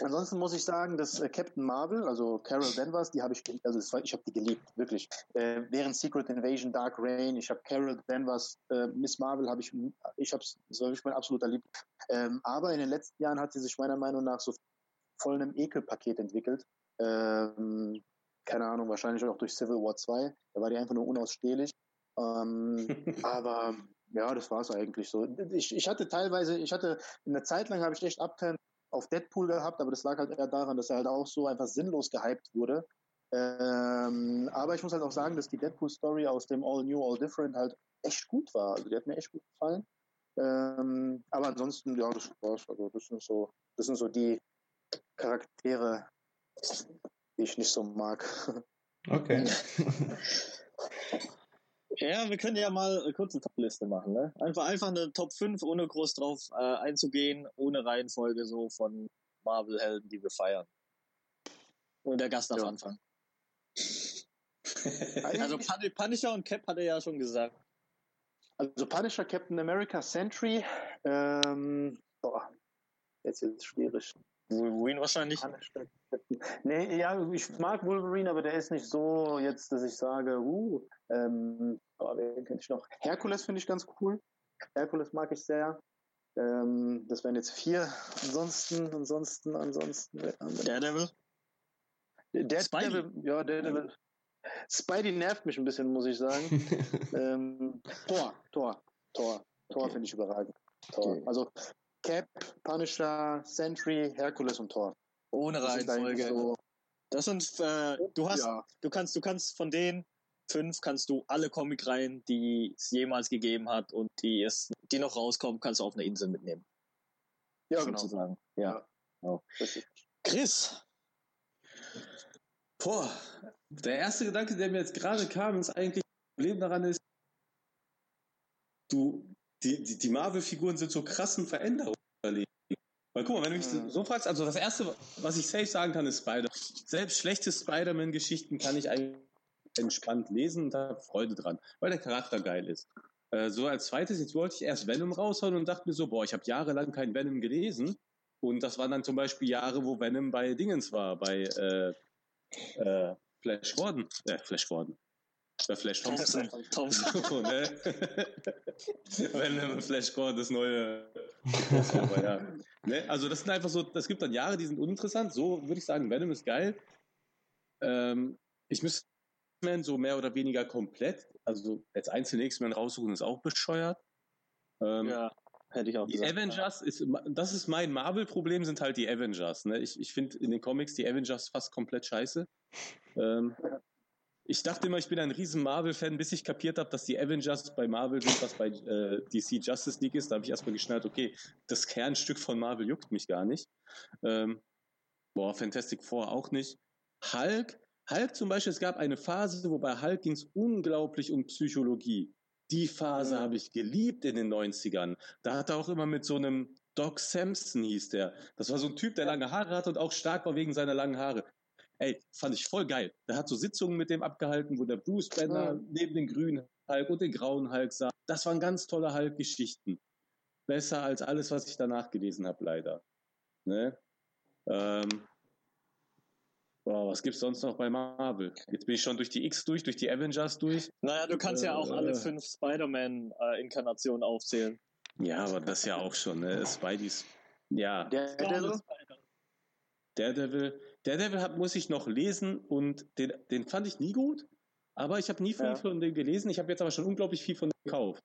Ansonsten muss ich sagen, dass äh, Captain Marvel, also Carol Danvers, die habe ich, also ich habe die geliebt, wirklich. Äh, während Secret Invasion, Dark Reign, ich habe Carol Danvers, äh, Miss Marvel habe ich, ich habe das war wirklich mein absoluter Lieb. Ähm, aber in den letzten Jahren hat sie sich meiner Meinung nach so voll einem Ekelpaket entwickelt. Ähm, keine Ahnung, wahrscheinlich auch durch Civil War 2. Da war die einfach nur unausstehlich. Ähm, aber ja, das war es eigentlich so. Ich, ich hatte teilweise, ich hatte, eine Zeit lang habe ich echt Upturn auf Deadpool gehabt, aber das lag halt eher daran, dass er halt auch so einfach sinnlos gehypt wurde. Ähm, aber ich muss halt auch sagen, dass die Deadpool-Story aus dem All New, All Different halt echt gut war. Also die hat mir echt gut gefallen. Ähm, aber ansonsten, ja, das war's. Also das sind so, das sind so die Charaktere, die ich nicht so mag. Okay. Ja, wir können ja mal eine kurze Top-Liste machen, ne? Einfach, einfach eine Top 5, ohne groß drauf äh, einzugehen, ohne Reihenfolge so von Marvel-Helden, die wir feiern. Und der Gast darf ja. anfangen. also Pun Punisher und Cap hat er ja schon gesagt. Also Punisher, Captain America, Sentry, ähm, boah, jetzt ist es schwierig. Wolverine wahrscheinlich. Nee, ja, ich mag Wolverine, aber der ist nicht so jetzt, dass ich sage, uh, ähm, aber wen kenne ich noch? Herkules finde ich ganz cool. Herkules mag ich sehr. Ähm, das wären jetzt vier. Ansonsten, ansonsten, ansonsten. Daredevil? Daredevil, ja, Daredevil. Spidey nervt mich ein bisschen, muss ich sagen. ähm, Thor, Thor, Thor, Thor okay. finde ich überragend. Thor. Okay. Also Cap, Punisher, Sentry, Herkules und Thor. Ohne Reihenfolge. So das sind, äh, du hast, ja. du kannst, du kannst von denen fünf kannst du alle Comicreihen, die es jemals gegeben hat und die es, die noch rauskommen, kannst du auf eine Insel mitnehmen. Ja, genau. Sozusagen. Ja. Genau. Chris. Boah, der erste Gedanke, der mir jetzt gerade kam, ist eigentlich, das Problem daran ist, du, die, die, die Marvel-Figuren sind so krassen Veränderungen erlebt. Weil guck mal, wenn du mich hm. so fragst, also das erste, was ich safe sagen kann, ist Spider. Selbst schlechte Spider-Man-Geschichten kann ich eigentlich entspannt lesen und habe Freude dran, weil der Charakter geil ist. Äh, so als zweites, jetzt wollte ich erst Venom raushauen und dachte mir so, boah, ich habe jahrelang kein Venom gelesen. Und das waren dann zum Beispiel Jahre, wo Venom bei Dingens war, bei äh, äh, Flash Gordon. Äh, Flash Gordon. Bei Flash Thompson. Thompson. so, ne? Venom Flash Gordon, das neue. Aber, ja. ne? Also das sind einfach so, das gibt dann Jahre, die sind uninteressant. So würde ich sagen, Venom ist geil. Ähm, ich müsste X-Men so mehr oder weniger komplett. Also jetzt einzelne X-Men raussuchen ist auch bescheuert. Ähm, ja, hätte ich auch Die gesagt, Avengers ja. ist, das ist mein Marvel-Problem, sind halt die Avengers. Ne? Ich, ich finde in den Comics die Avengers fast komplett scheiße. Ähm, ich dachte immer, ich bin ein riesen Marvel-Fan, bis ich kapiert habe, dass die Avengers bei Marvel sind, was bei äh, DC Justice League ist. Da habe ich erstmal geschnallt, okay, das Kernstück von Marvel juckt mich gar nicht. Ähm, boah, Fantastic Four auch nicht. Hulk, Hulk zum Beispiel, es gab eine Phase, wo bei Hulk ging es unglaublich um Psychologie. Die Phase habe ich geliebt in den 90ern. Da hat er auch immer mit so einem Doc Samson hieß der. Das war so ein Typ, der lange Haare hatte und auch stark war wegen seiner langen Haare. Ey, fand ich voll geil. Der hat so Sitzungen mit dem abgehalten, wo der Bruce Banner mhm. neben den grünen Hulk und den grauen Hulk sah. Das waren ganz tolle Hulk-Geschichten. Besser als alles, was ich danach gelesen habe, leider. Ne? Ähm, Boah, was gibt's sonst noch bei Marvel? Jetzt bin ich schon durch die X durch, durch die Avengers durch. Naja, du kannst äh, ja auch alle äh. fünf Spider-Man-Inkarnationen aufzählen. Ja, aber das ja auch schon, ne? Spideys. Ja. Daredevil? Daredevil. Daredevil hat, muss ich noch lesen und den, den fand ich nie gut, aber ich habe nie viel ja. von dem gelesen. Ich habe jetzt aber schon unglaublich viel von dem gekauft.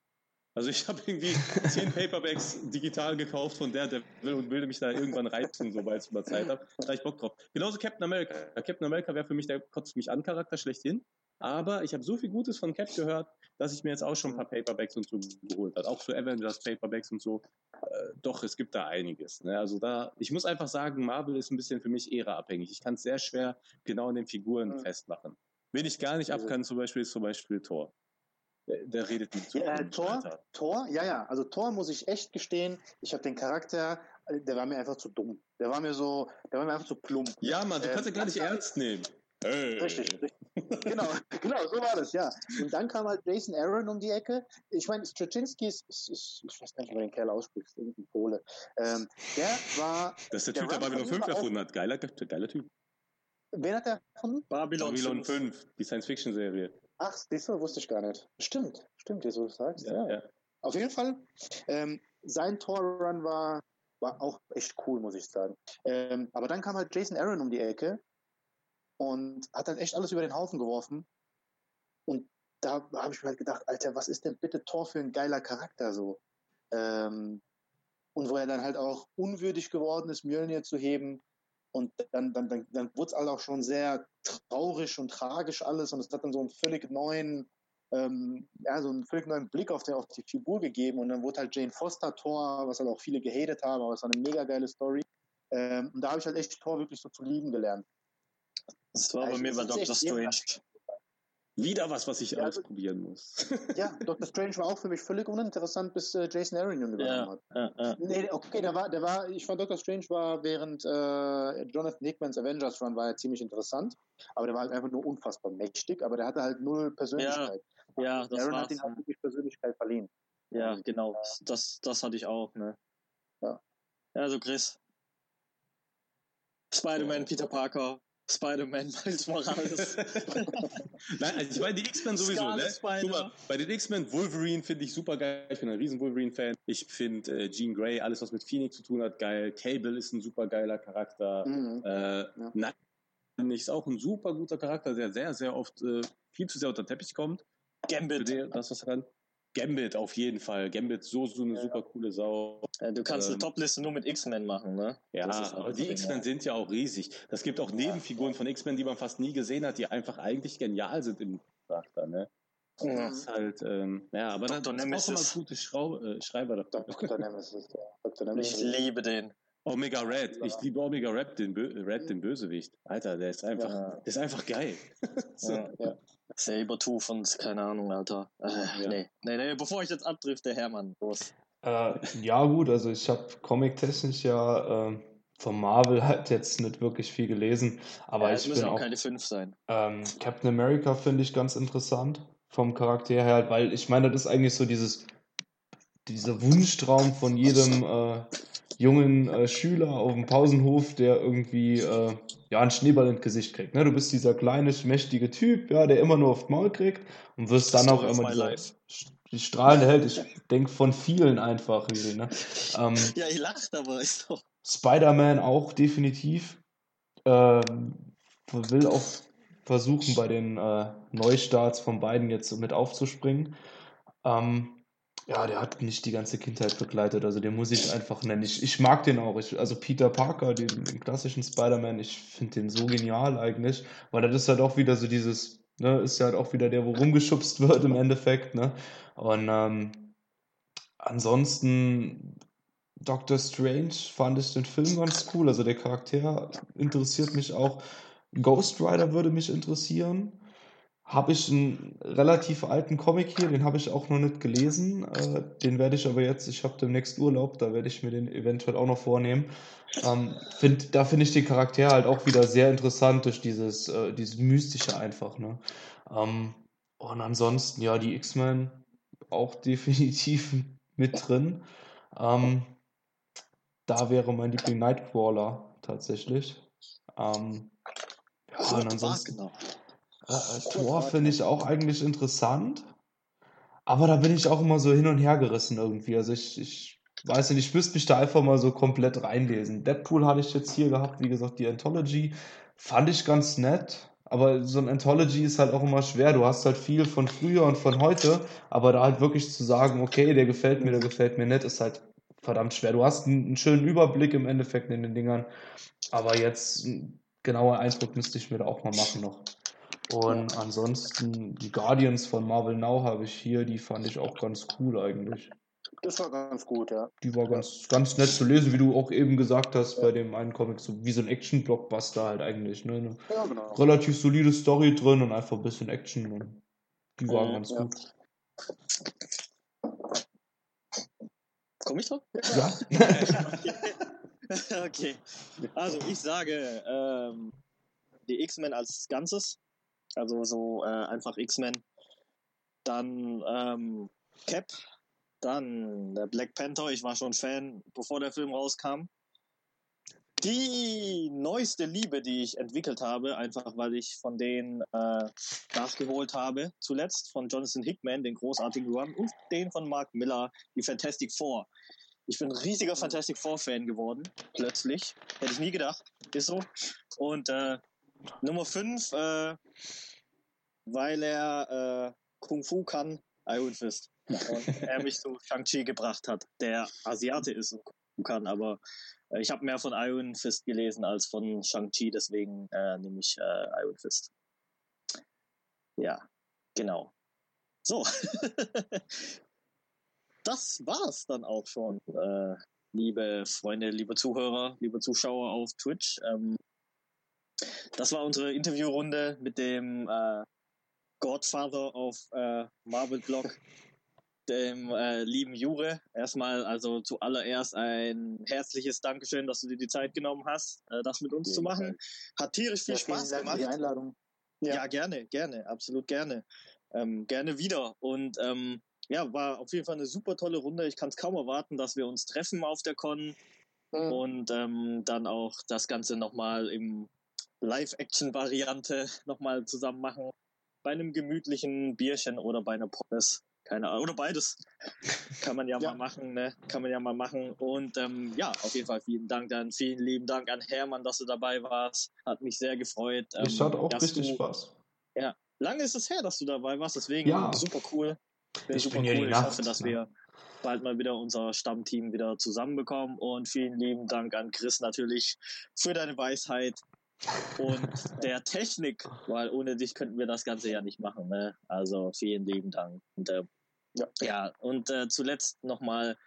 Also ich habe irgendwie zehn Paperbacks digital gekauft von der, will und will mich da irgendwann reizen, sobald ich mal Zeit habe. Da ich Bock drauf. Genauso Captain America. Captain America wäre für mich der kotzt mich an Charakter schlechthin. Aber ich habe so viel Gutes von Cap gehört, dass ich mir jetzt auch schon ein paar Paperbacks und so geholt habe. Auch für Avengers Paperbacks und so. Äh, doch, es gibt da einiges. Ne? Also da, ich muss einfach sagen, Marvel ist ein bisschen für mich Ära-abhängig. Ich kann es sehr schwer genau an den Figuren mhm. festmachen. Wen ich gar nicht ab kann, zum Beispiel, ist zum Beispiel Thor. Der, der redet nicht zu. Äh, Tor, Tor, ja, ja. Also Tor muss ich echt gestehen. Ich habe den Charakter, äh, der war mir einfach zu dumm. Der war mir so, der war mir einfach zu plump. Ja, Mann, du kannst ja gar nicht ernst nehmen. Hey. Richtig, richtig. Genau, genau, so war das, ja. Und dann kam halt Jason Aaron um die Ecke. Ich meine, Straczynski ist, ist, ist, ich weiß gar nicht, wie man den Kerl ausspricht, irgendein Pole. Ähm, der war. Das ist der, der Typ, der Babylon 5 erfunden hat. Geiler, geiler Typ. Wen hat der erfunden? Babylon, Babylon 5. 5, die Science-Fiction-Serie. Ach, siehst du, wusste ich gar nicht. Stimmt, stimmt, wie du sagst. Ja, ja. Auf jeden Fall, ähm, sein Tor-Run war, war auch echt cool, muss ich sagen. Ähm, aber dann kam halt Jason Aaron um die Ecke und hat dann echt alles über den Haufen geworfen. Und da habe ich mir halt gedacht, Alter, was ist denn bitte Tor für ein geiler Charakter so? Ähm, und wo er dann halt auch unwürdig geworden ist, Mjölnir zu heben und dann, dann, dann, dann wurde es halt auch schon sehr traurig und tragisch alles und es hat dann so einen völlig neuen, ähm, ja, so einen völlig neuen Blick auf die, auf die Figur gegeben und dann wurde halt Jane Foster Tor, was halt auch viele gehatet haben, aber es war eine mega geile Story. Ähm, und da habe ich halt echt Tor wirklich so zu lieben gelernt. Das war bei mir bei Dr. Strange. Wieder was, was ich ja, also ausprobieren muss. ja, Dr. Strange war auch für mich völlig uninteressant, bis äh, Jason Aaron ihn übernommen ja, hat. Ja. Nee, okay, der war, der war, ich fand Dr. Strange war während äh, Jonathan Hickmans Avengers Run war er ziemlich interessant, aber der war halt einfach nur unfassbar mächtig, aber der hatte halt null Persönlichkeit. Ja, ja das Aaron war's. hat ihn halt wirklich Persönlichkeit verliehen. Ja, Und, genau, das, das hatte ich auch, ne? Ja. Also Chris. Spider-Man, Peter Parker, Spider-Man Miles Morales. Nein, also ich meine die X-Men sowieso, ne? Guck mal, bei den X-Men Wolverine finde ich super geil. Ich bin ein riesen Wolverine-Fan. Ich finde äh, Jean Grey, alles was mit Phoenix zu tun hat, geil. Cable ist ein super geiler Charakter. Mhm. Äh, ja. ist auch ein super guter Charakter, der sehr, sehr oft äh, viel zu sehr unter den Teppich kommt. Gambit. Den, das, was er kann. Gambit auf jeden Fall. Gambit so so eine ja. super coole Sau. Ja, du kannst ähm, eine Topliste nur mit X-Men machen, ne? Ja, aber die X-Men sind ja auch riesig. Das gibt auch Nebenfiguren von X-Men, die man fast nie gesehen hat, die einfach eigentlich genial sind im Charakter, ne? Ja. Das ist halt, ähm, ja, aber Dr. dann ist auch immer gute Schrau äh, Schreiber Dr. Dr. Nemesis, ja. Dr. Nemesis. Ich liebe den. Omega Red. Ich liebe Omega Red, den, Bö Red, den Bösewicht. Alter, der ist einfach, ja. der ist einfach geil. so. ja, ja. Sabertooth und keine Ahnung, Alter. Äh, ja. nee. nee, nee, bevor ich jetzt abdrifte, Hermann, los. Äh, ja, gut, also ich habe comic-technisch ja äh, von Marvel halt jetzt nicht wirklich viel gelesen, aber ja, ich müssen auch, auch keine fünf sein. Ähm, Captain America finde ich ganz interessant vom Charakter her, weil ich meine, das ist eigentlich so dieses dieser Wunschtraum von jedem äh, jungen äh, Schüler auf dem Pausenhof, der irgendwie äh, ja, einen Schneeball ins Gesicht kriegt. Ne? Du bist dieser kleine, mächtige Typ, ja, der immer nur aufs Maul kriegt und wirst dann auch immer dieser die strahlende Held. Ich denke von vielen einfach. Really, ne? ähm, ja, ich lacht, aber ist doch. Spider-Man auch definitiv. Ähm, will auch versuchen, bei den äh, Neustarts von beiden jetzt mit aufzuspringen. Ähm, ja, der hat nicht die ganze Kindheit begleitet, also den muss ich einfach nennen. Ich, ich mag den auch. Ich, also Peter Parker, den, den klassischen Spider-Man, ich finde den so genial eigentlich, weil das ist halt auch wieder so dieses ne, ist ja halt auch wieder der, wo rumgeschubst wird im Endeffekt, ne? Und ähm, ansonsten Doctor Strange fand ich den Film ganz cool. Also der Charakter interessiert mich auch. Ghost Rider würde mich interessieren. Habe ich einen relativ alten Comic hier, den habe ich auch noch nicht gelesen. Äh, den werde ich aber jetzt, ich habe demnächst Urlaub, da werde ich mir den eventuell auch noch vornehmen. Ähm, find, da finde ich den Charakter halt auch wieder sehr interessant durch dieses, äh, dieses Mystische einfach. Ne? Ähm, und ansonsten, ja, die X-Men auch definitiv mit drin. Ähm, da wäre mein Liebling Nightcrawler tatsächlich. Ähm, ja, und ansonsten. Genau. Tor finde ich auch eigentlich interessant. Aber da bin ich auch immer so hin und her gerissen irgendwie. Also ich, ich weiß nicht, ich müsste mich da einfach mal so komplett reinlesen. Deadpool hatte ich jetzt hier gehabt, wie gesagt, die Anthology. Fand ich ganz nett. Aber so ein Anthology ist halt auch immer schwer. Du hast halt viel von früher und von heute, aber da halt wirklich zu sagen, okay, der gefällt mir, der gefällt mir nicht, ist halt verdammt schwer. Du hast einen, schönen Überblick im Endeffekt in den Dingern, aber jetzt genauer Eindruck müsste ich mir da auch mal machen noch. Und ja. ansonsten die Guardians von Marvel Now habe ich hier, die fand ich auch ganz cool eigentlich. Das war ganz gut, ja. Die war ganz, ganz nett zu lesen, wie du auch eben gesagt hast bei dem einen Comic, so wie so ein Action-Blockbuster halt eigentlich. Ne? Eine ja, genau. Relativ solide Story drin und einfach ein bisschen Action. Und die war mhm, ganz ja. gut. Komm ich drauf? Ja. okay. Also ich sage, ähm, die X-Men als Ganzes also so äh, einfach X-Men. Dann ähm, Cap, dann der Black Panther. Ich war schon Fan, bevor der Film rauskam. Die neueste Liebe, die ich entwickelt habe, einfach weil ich von denen äh, nachgeholt habe, zuletzt von Jonathan Hickman, den großartigen Run, und den von Mark Miller, die Fantastic Four. Ich bin ein riesiger Fantastic Four-Fan geworden, plötzlich. Hätte ich nie gedacht. Ist so. Und äh, Nummer 5, äh, weil er äh, Kung Fu kann, Iron Fist. Und er mich zu Shang-Chi gebracht hat, der Asiate ist und Kung Fu kann, aber äh, ich habe mehr von Iron Fist gelesen als von Shang-Chi, deswegen äh, nehme ich äh, Iron Fist. Ja, genau. So. das war's dann auch schon, äh, liebe Freunde, liebe Zuhörer, liebe Zuschauer auf Twitch. Ähm, das war unsere Interviewrunde mit dem äh, Godfather of äh, Marvel Block, dem äh, lieben Jure. Erstmal also zuallererst ein herzliches Dankeschön, dass du dir die Zeit genommen hast, äh, das mit uns ja, zu machen. Hat tierisch viel ja, Spaß Dank gemacht. Für die Einladung. Ja. ja, gerne, gerne, absolut gerne. Ähm, gerne wieder. Und ähm, ja, war auf jeden Fall eine super tolle Runde. Ich kann es kaum erwarten, dass wir uns treffen auf der Con mhm. und ähm, dann auch das Ganze nochmal im Live-Action-Variante nochmal zusammen machen bei einem gemütlichen Bierchen oder bei einer Pommes. Keine Ahnung. Oder beides. Kann man ja, ja, mal machen, ne? Kann man ja mal machen. Und ähm, ja, auf jeden Fall vielen Dank dann, vielen lieben Dank an Hermann, dass du dabei warst. Hat mich sehr gefreut. Ähm, es hat auch richtig du, Spaß. Ja. Lange ist es her, dass du dabei warst, deswegen ja. super cool. Ich super bin cool. Ich hoffe, dass ne? wir bald mal wieder unser Stammteam wieder zusammenbekommen. Und vielen lieben Dank an Chris natürlich für deine Weisheit und der Technik, weil ohne dich könnten wir das Ganze ja nicht machen. Ne? Also vielen lieben Dank. Und, äh, ja. ja, und äh, zuletzt nochmal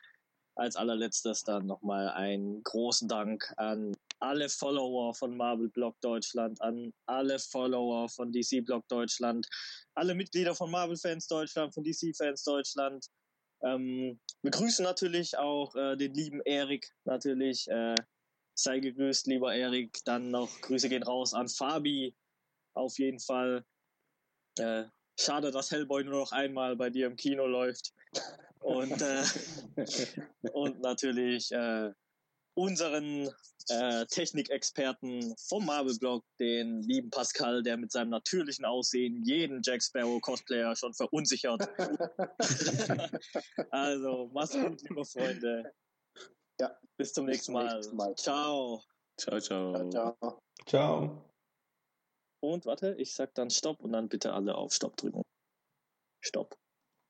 als allerletztes dann nochmal einen großen Dank an alle Follower von Marvel Blog Deutschland, an alle Follower von DC Blog Deutschland, alle Mitglieder von Marvel Fans Deutschland, von DC Fans Deutschland. Ähm, wir grüßen natürlich auch äh, den lieben Erik natürlich, äh, Sei gegrüßt, lieber Erik. Dann noch Grüße gehen raus an Fabi. Auf jeden Fall. Äh, schade, dass Hellboy nur noch einmal bei dir im Kino läuft. Und, äh, und natürlich äh, unseren äh, Technikexperten vom Marvel-Blog, den lieben Pascal, der mit seinem natürlichen Aussehen jeden Jack Sparrow-Cosplayer schon verunsichert. also, mach's gut, liebe Freunde. Ja, bis zum, bis nächsten, Mal. nächsten Mal. Ciao. Ciao, ciao. Ciao. Ciao. Und warte, ich sag dann Stopp und dann bitte alle auf Stopp drücken. Stopp.